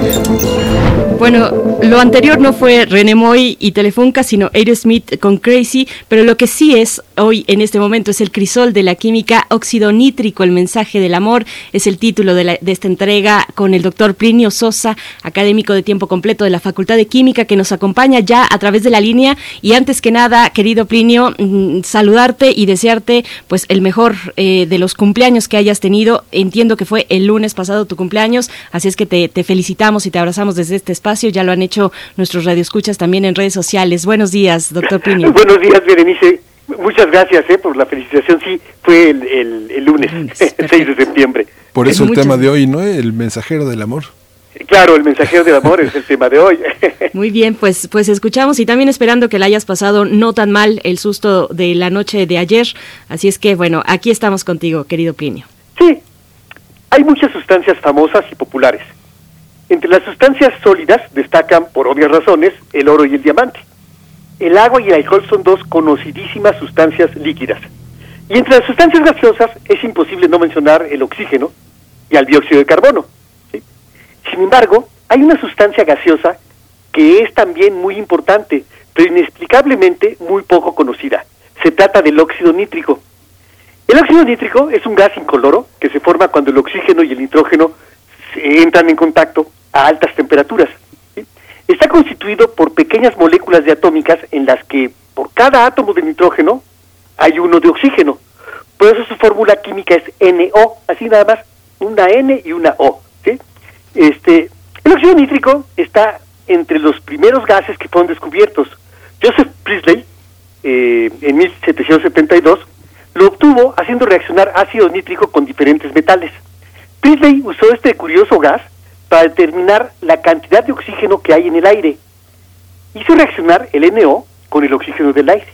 Lo anterior no fue René Moy y Telefunca, sino Aerosmith con Crazy, pero lo que sí es hoy en este momento es el crisol de la química óxido nítrico, el mensaje del amor, es el título de, esta entrega con el doctor Plinio Sosa, académico de tiempo completo de la Facultad de Química, que nos acompaña ya a través de la línea. Y antes que nada, querido Plinio, mm, saludarte y desearte pues el mejor eh, de los cumpleaños que hayas tenido. Entiendo que fue el lunes pasado tu cumpleaños, así es que te felicitamos y te abrazamos desde este espacio. Ya lo han hecho nuestros radioescuchas también en redes sociales. Buenos días, doctor Plinio. Buenos días, Berenice. Muchas gracias eh, por la felicitación. Sí, fue el, el- el lunes, el 6 de septiembre. Por eso el Muchas- tema de hoy, ¿no? El mensajero del amor. Claro, el mensajero del amor es el tema de hoy. Muy bien, pues, pues escuchamos y también esperando que la hayas pasado no tan mal el susto de la noche de ayer. Así es que, bueno, aquí estamos contigo, querido Plinio. Sí, hay muchas sustancias famosas y populares. Entre las sustancias sólidas destacan, por obvias razones, el oro y el diamante. El agua y el alcohol son dos conocidísimas sustancias líquidas. Y entre las sustancias gaseosas es imposible no mencionar el oxígeno y el dióxido de carbono. Sin embargo, hay una sustancia gaseosa que es también muy importante, pero inexplicablemente muy poco conocida. Se trata del óxido nítrico. El óxido nítrico es un gas incoloro que se forma cuando el oxígeno y el nitrógeno se entran en contacto a altas temperaturas. Está constituido por pequeñas moléculas diatómicas en las que por cada átomo de nitrógeno hay uno de oxígeno. Por eso su fórmula química es NO, así nada más, una N y una O. Este, el óxido nítrico está entre los primeros gases que fueron descubiertos. Joseph Priestley, eh, en 1772, lo obtuvo haciendo reaccionar ácido nítrico con diferentes metales. Priestley usó este curioso gas para determinar la cantidad de oxígeno que hay en el aire. Hizo reaccionar el NO con el oxígeno del aire.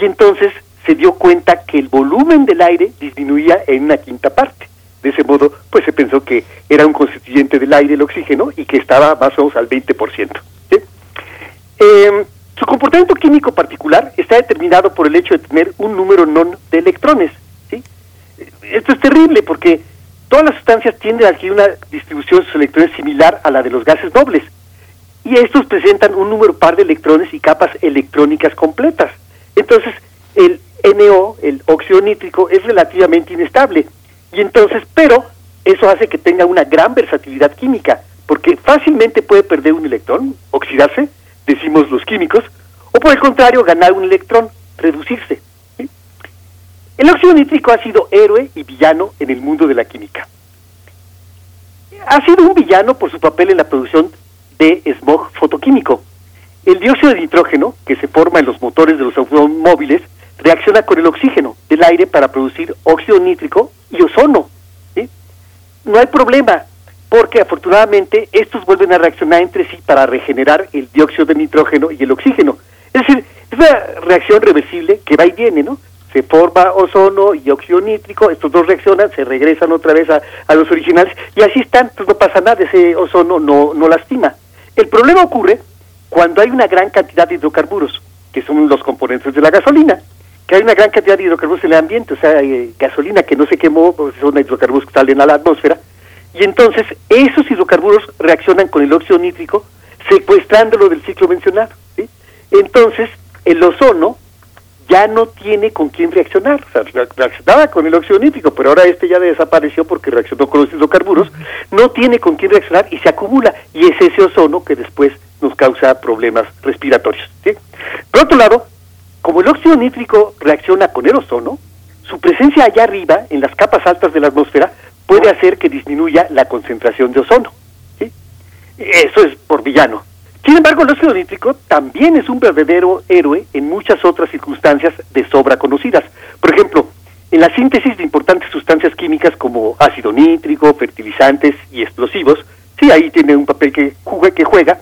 Y entonces se dio cuenta que el volumen del aire disminuía en una quinta parte. De ese modo, pues se pensó que era un constituyente del aire el oxígeno y que estaba más o menos al 20%. ¿sí? Eh, Su comportamiento químico particular está determinado por el hecho de tener un número non de electrones. Esto es terrible porque todas las sustancias tienden a una distribución de sus electrones similar a la de los gases nobles. Y estos presentan un número par de electrones y capas electrónicas completas. Entonces, el NO, el óxido nítrico, es relativamente inestable. Y entonces, pero eso hace que tenga una gran versatilidad química, porque fácilmente puede perder un electrón, oxidarse, decimos los químicos, o por el contrario, ganar un electrón, reducirse. El óxido nítrico ha sido héroe y villano en el mundo de la química. Ha sido un villano por su papel en la producción de smog fotoquímico. El dióxido de nitrógeno, que se forma en los motores de los automóviles, reacciona con el oxígeno del aire para producir óxido nítrico y ozono. No hay problema, porque afortunadamente estos vuelven a reaccionar entre sí para regenerar el dióxido de nitrógeno y el oxígeno. Es decir, es una reacción reversible que va y viene, ¿no? Se forma ozono y óxido nítrico, estos dos reaccionan, se regresan otra vez a, los originales y así están, pues no pasa nada, ese ozono no, no lastima. El problema ocurre cuando hay una gran cantidad de hidrocarburos, que son los componentes de la gasolina, que hay una gran cantidad de hidrocarburos en el ambiente, o sea, eh, gasolina que no se quemó, pues son hidrocarburos que salen a la atmósfera, y entonces esos hidrocarburos reaccionan con el óxido nítrico, secuestrándolo del ciclo mencionado. Entonces, el ozono ya no tiene con quién reaccionar. O sea, re- reaccionaba con el óxido nítrico, pero ahora este ya desapareció porque reaccionó con los hidrocarburos. No tiene con quién reaccionar y se acumula. Y es ese ozono que después nos causa problemas respiratorios. Por otro lado, como el óxido nítrico reacciona con el ozono, su presencia allá arriba, en las capas altas de la atmósfera, puede hacer que disminuya la concentración de ozono. Eso es por villano. Sin embargo, el nítrico también es un verdadero héroe en muchas otras circunstancias de sobra conocidas. Por ejemplo, en la síntesis de importantes sustancias químicas como ácido nítrico, fertilizantes y explosivos, sí, ahí tiene un papel que juega, que juega.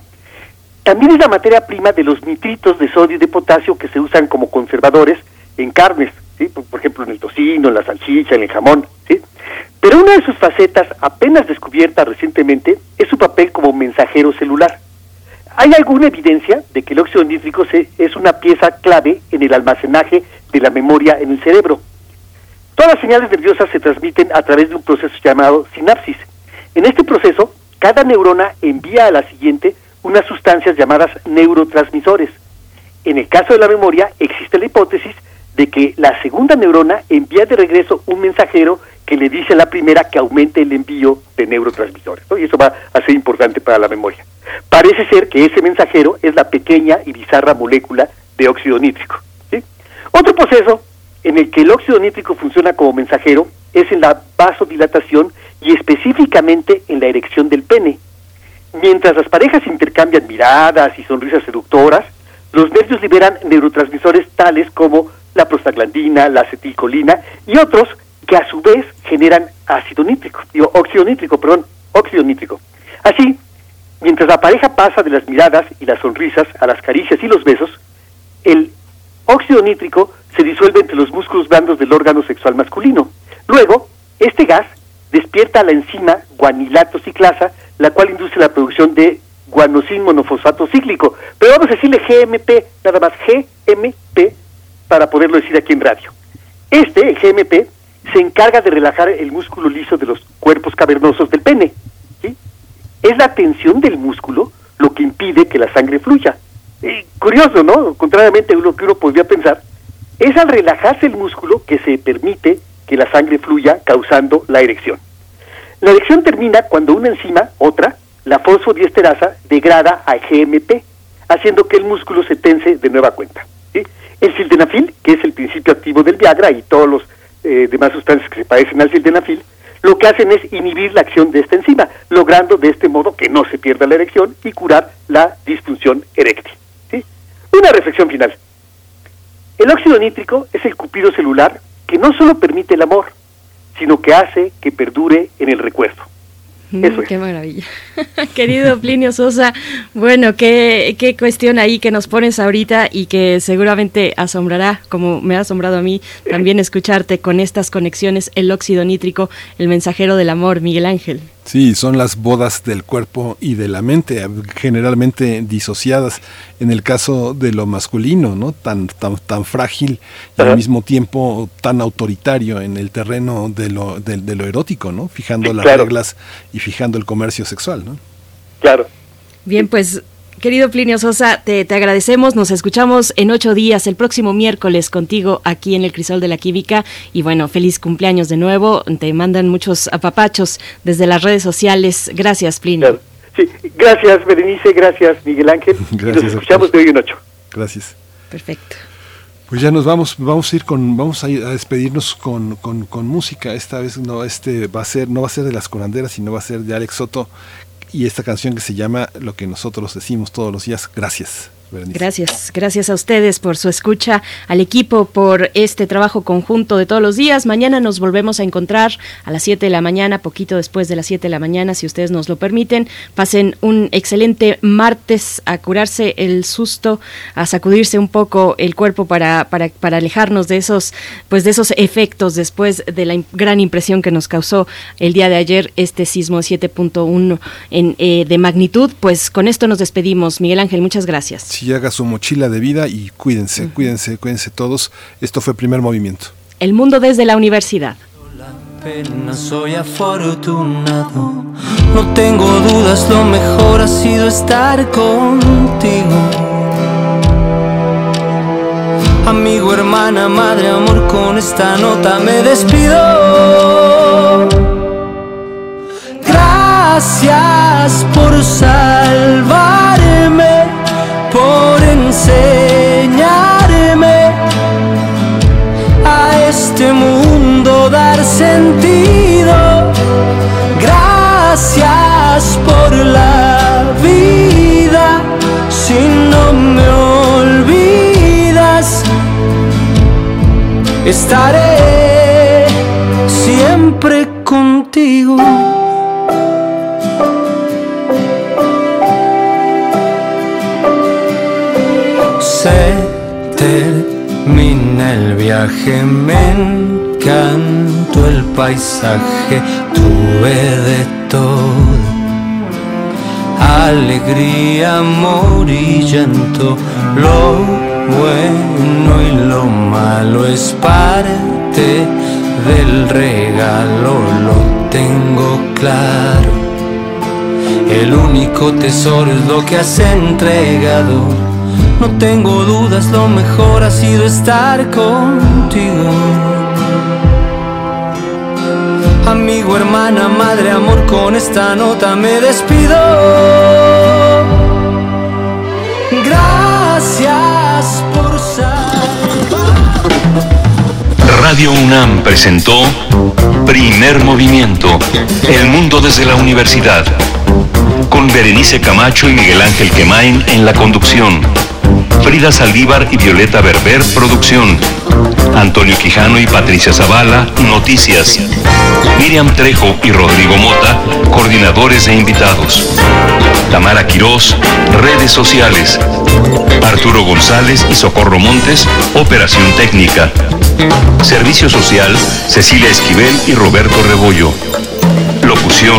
También es la materia prima de los nitritos de sodio y de potasio que se usan como conservadores en carnes, por, por ejemplo en el tocino, en la salchicha, en el jamón. ¿sí? Pero una de sus facetas, apenas descubierta recientemente, es su papel como mensajero celular. Hay alguna evidencia de que el óxido nítrico se- es una pieza clave en el almacenaje de la memoria en el cerebro. Todas las señales nerviosas se transmiten a través de un proceso llamado sinapsis. En este proceso, cada neurona envía a la siguiente unas sustancias llamadas neurotransmisores. En el caso de la memoria, existe la hipótesis de que la segunda neurona envía de regreso un mensajero que le dice a la primera que aumente el envío de neurotransmisores. Y eso va a ser importante para la memoria. Parece ser que ese mensajero es la pequeña y bizarra molécula de óxido nítrico. Otro proceso en el que el óxido nítrico funciona como mensajero es en la vasodilatación y específicamente en la erección del pene. Mientras las parejas intercambian miradas y sonrisas seductoras, los nervios liberan neurotransmisores tales como la prostaglandina, la acetilcolina y otros a su vez generan ácido nítrico, digo, óxido nítrico, perdón, óxido nítrico. Así, mientras la pareja pasa de las miradas y las sonrisas a las caricias y los besos, el óxido nítrico se disuelve entre los músculos blandos del órgano sexual masculino. Luego, este gas despierta la enzima guanilato ciclasa, la cual induce la producción de guanosin monofosfato cíclico. Pero vamos a decirle GMP, nada más GMP, para poderlo decir aquí en radio. Este, el GMP, se encarga de relajar el músculo liso de los cuerpos cavernosos del pene. Es la tensión del músculo lo que impide que la sangre fluya. Curioso, ¿no? Contrariamente a lo que uno podría pensar, es al relajarse el músculo que se permite que la sangre fluya causando la erección. La erección termina cuando una enzima, otra, la fosfodiesterasa, degrada a GMP, haciendo que el músculo se tense de nueva cuenta. El sildenafil, que es el principio activo del Viagra y todos los eh, demás sustancias que se parecen al sildenafil, lo que hacen es inhibir la acción de esta enzima, logrando de este modo que no se pierda la erección y curar la disfunción eréctil. Una reflexión final. El óxido nítrico es el cupido celular que no solo permite el amor, sino que hace que perdure en el recuerdo. Qué maravilla. Querido Plinio Sosa, bueno, qué, qué cuestión ahí que nos pones ahorita y que seguramente asombrará, como me ha asombrado a mí, también escucharte con estas conexiones, el óxido nítrico, el mensajero del amor, Miguel Ángel. Sí, son las bodas del cuerpo y de la mente, generalmente disociadas. En el caso de lo masculino, ¿no? Tan, tan, tan frágil y al mismo tiempo tan autoritario en el terreno de lo, de, de lo erótico, ¿no? Fijando Sí, las claro. reglas y fijando el comercio sexual, ¿no? Claro. Bien, pues querido Plinio Sosa, te, te agradecemos. Nos escuchamos en ocho días, el próximo miércoles, contigo aquí en el Crisol de la Química. Y bueno, feliz cumpleaños de nuevo. Te mandan muchos apapachos desde las redes sociales. Gracias, Plinio. Sí, gracias Berenice, gracias Miguel Ángel. y Gracias, nos escuchamos de hoy en ocho. Gracias. Perfecto. Pues ya nos vamos, vamos a ir con, vamos a, ir a despedirnos con, con, con música. Esta vez no, este va a ser, no va a ser de las curanderas, sino va a ser de Alex Soto y esta canción que se llama Lo que nosotros decimos todos los días. Gracias. Gracias, gracias a ustedes por su escucha, al equipo por este trabajo conjunto de todos los días. Mañana nos volvemos a encontrar a las 7 de la mañana, poquito después de las 7 de la mañana, si ustedes nos lo permiten. Pasen un excelente martes a curarse el susto, a sacudirse un poco el cuerpo para, para, para alejarnos de esos, pues de esos efectos después de la gran impresión que nos causó el día de ayer este sismo 7.1 en, eh, de magnitud. Pues con esto nos despedimos. Miguel Ángel, muchas gracias. Sí, haga su mochila de vida y cuídense, cuídense, cuídense todos. Esto fue primer movimiento. El mundo desde la universidad. Soy afortunado. No tengo dudas, lo mejor ha sido estar contigo. Amigo, hermana, madre, amor, con esta nota me despido. Gracias por salvarme, por enseñarme a este mundo dar sentido. Gracias por la vida, si no me olvidas, estaré siempre contigo. Viaje, me encantó el paisaje, tuve de todo. Alegría, amor y llanto, lo bueno y lo malo es parte del regalo, lo tengo claro. El único tesoro es lo que has entregado. No tengo dudas, lo mejor ha sido estar contigo. Amigo, hermana, madre, amor, con esta nota me despido. Gracias por Radio UNAM presentó Primer Movimiento, El Mundo desde la Universidad, con Berenice Camacho y Miguel Ángel Quemain en la conducción. Frida Saldívar y Violeta Berber, producción. Antonio Quijano y Patricia Zavala, noticias. Miriam Trejo y Rodrigo Mota, coordinadores e invitados. Tamara Quirós, redes sociales. Arturo González y Socorro Montes, operación técnica. Servicio social, Cecilia Esquivel y Roberto Rebollo. Locución,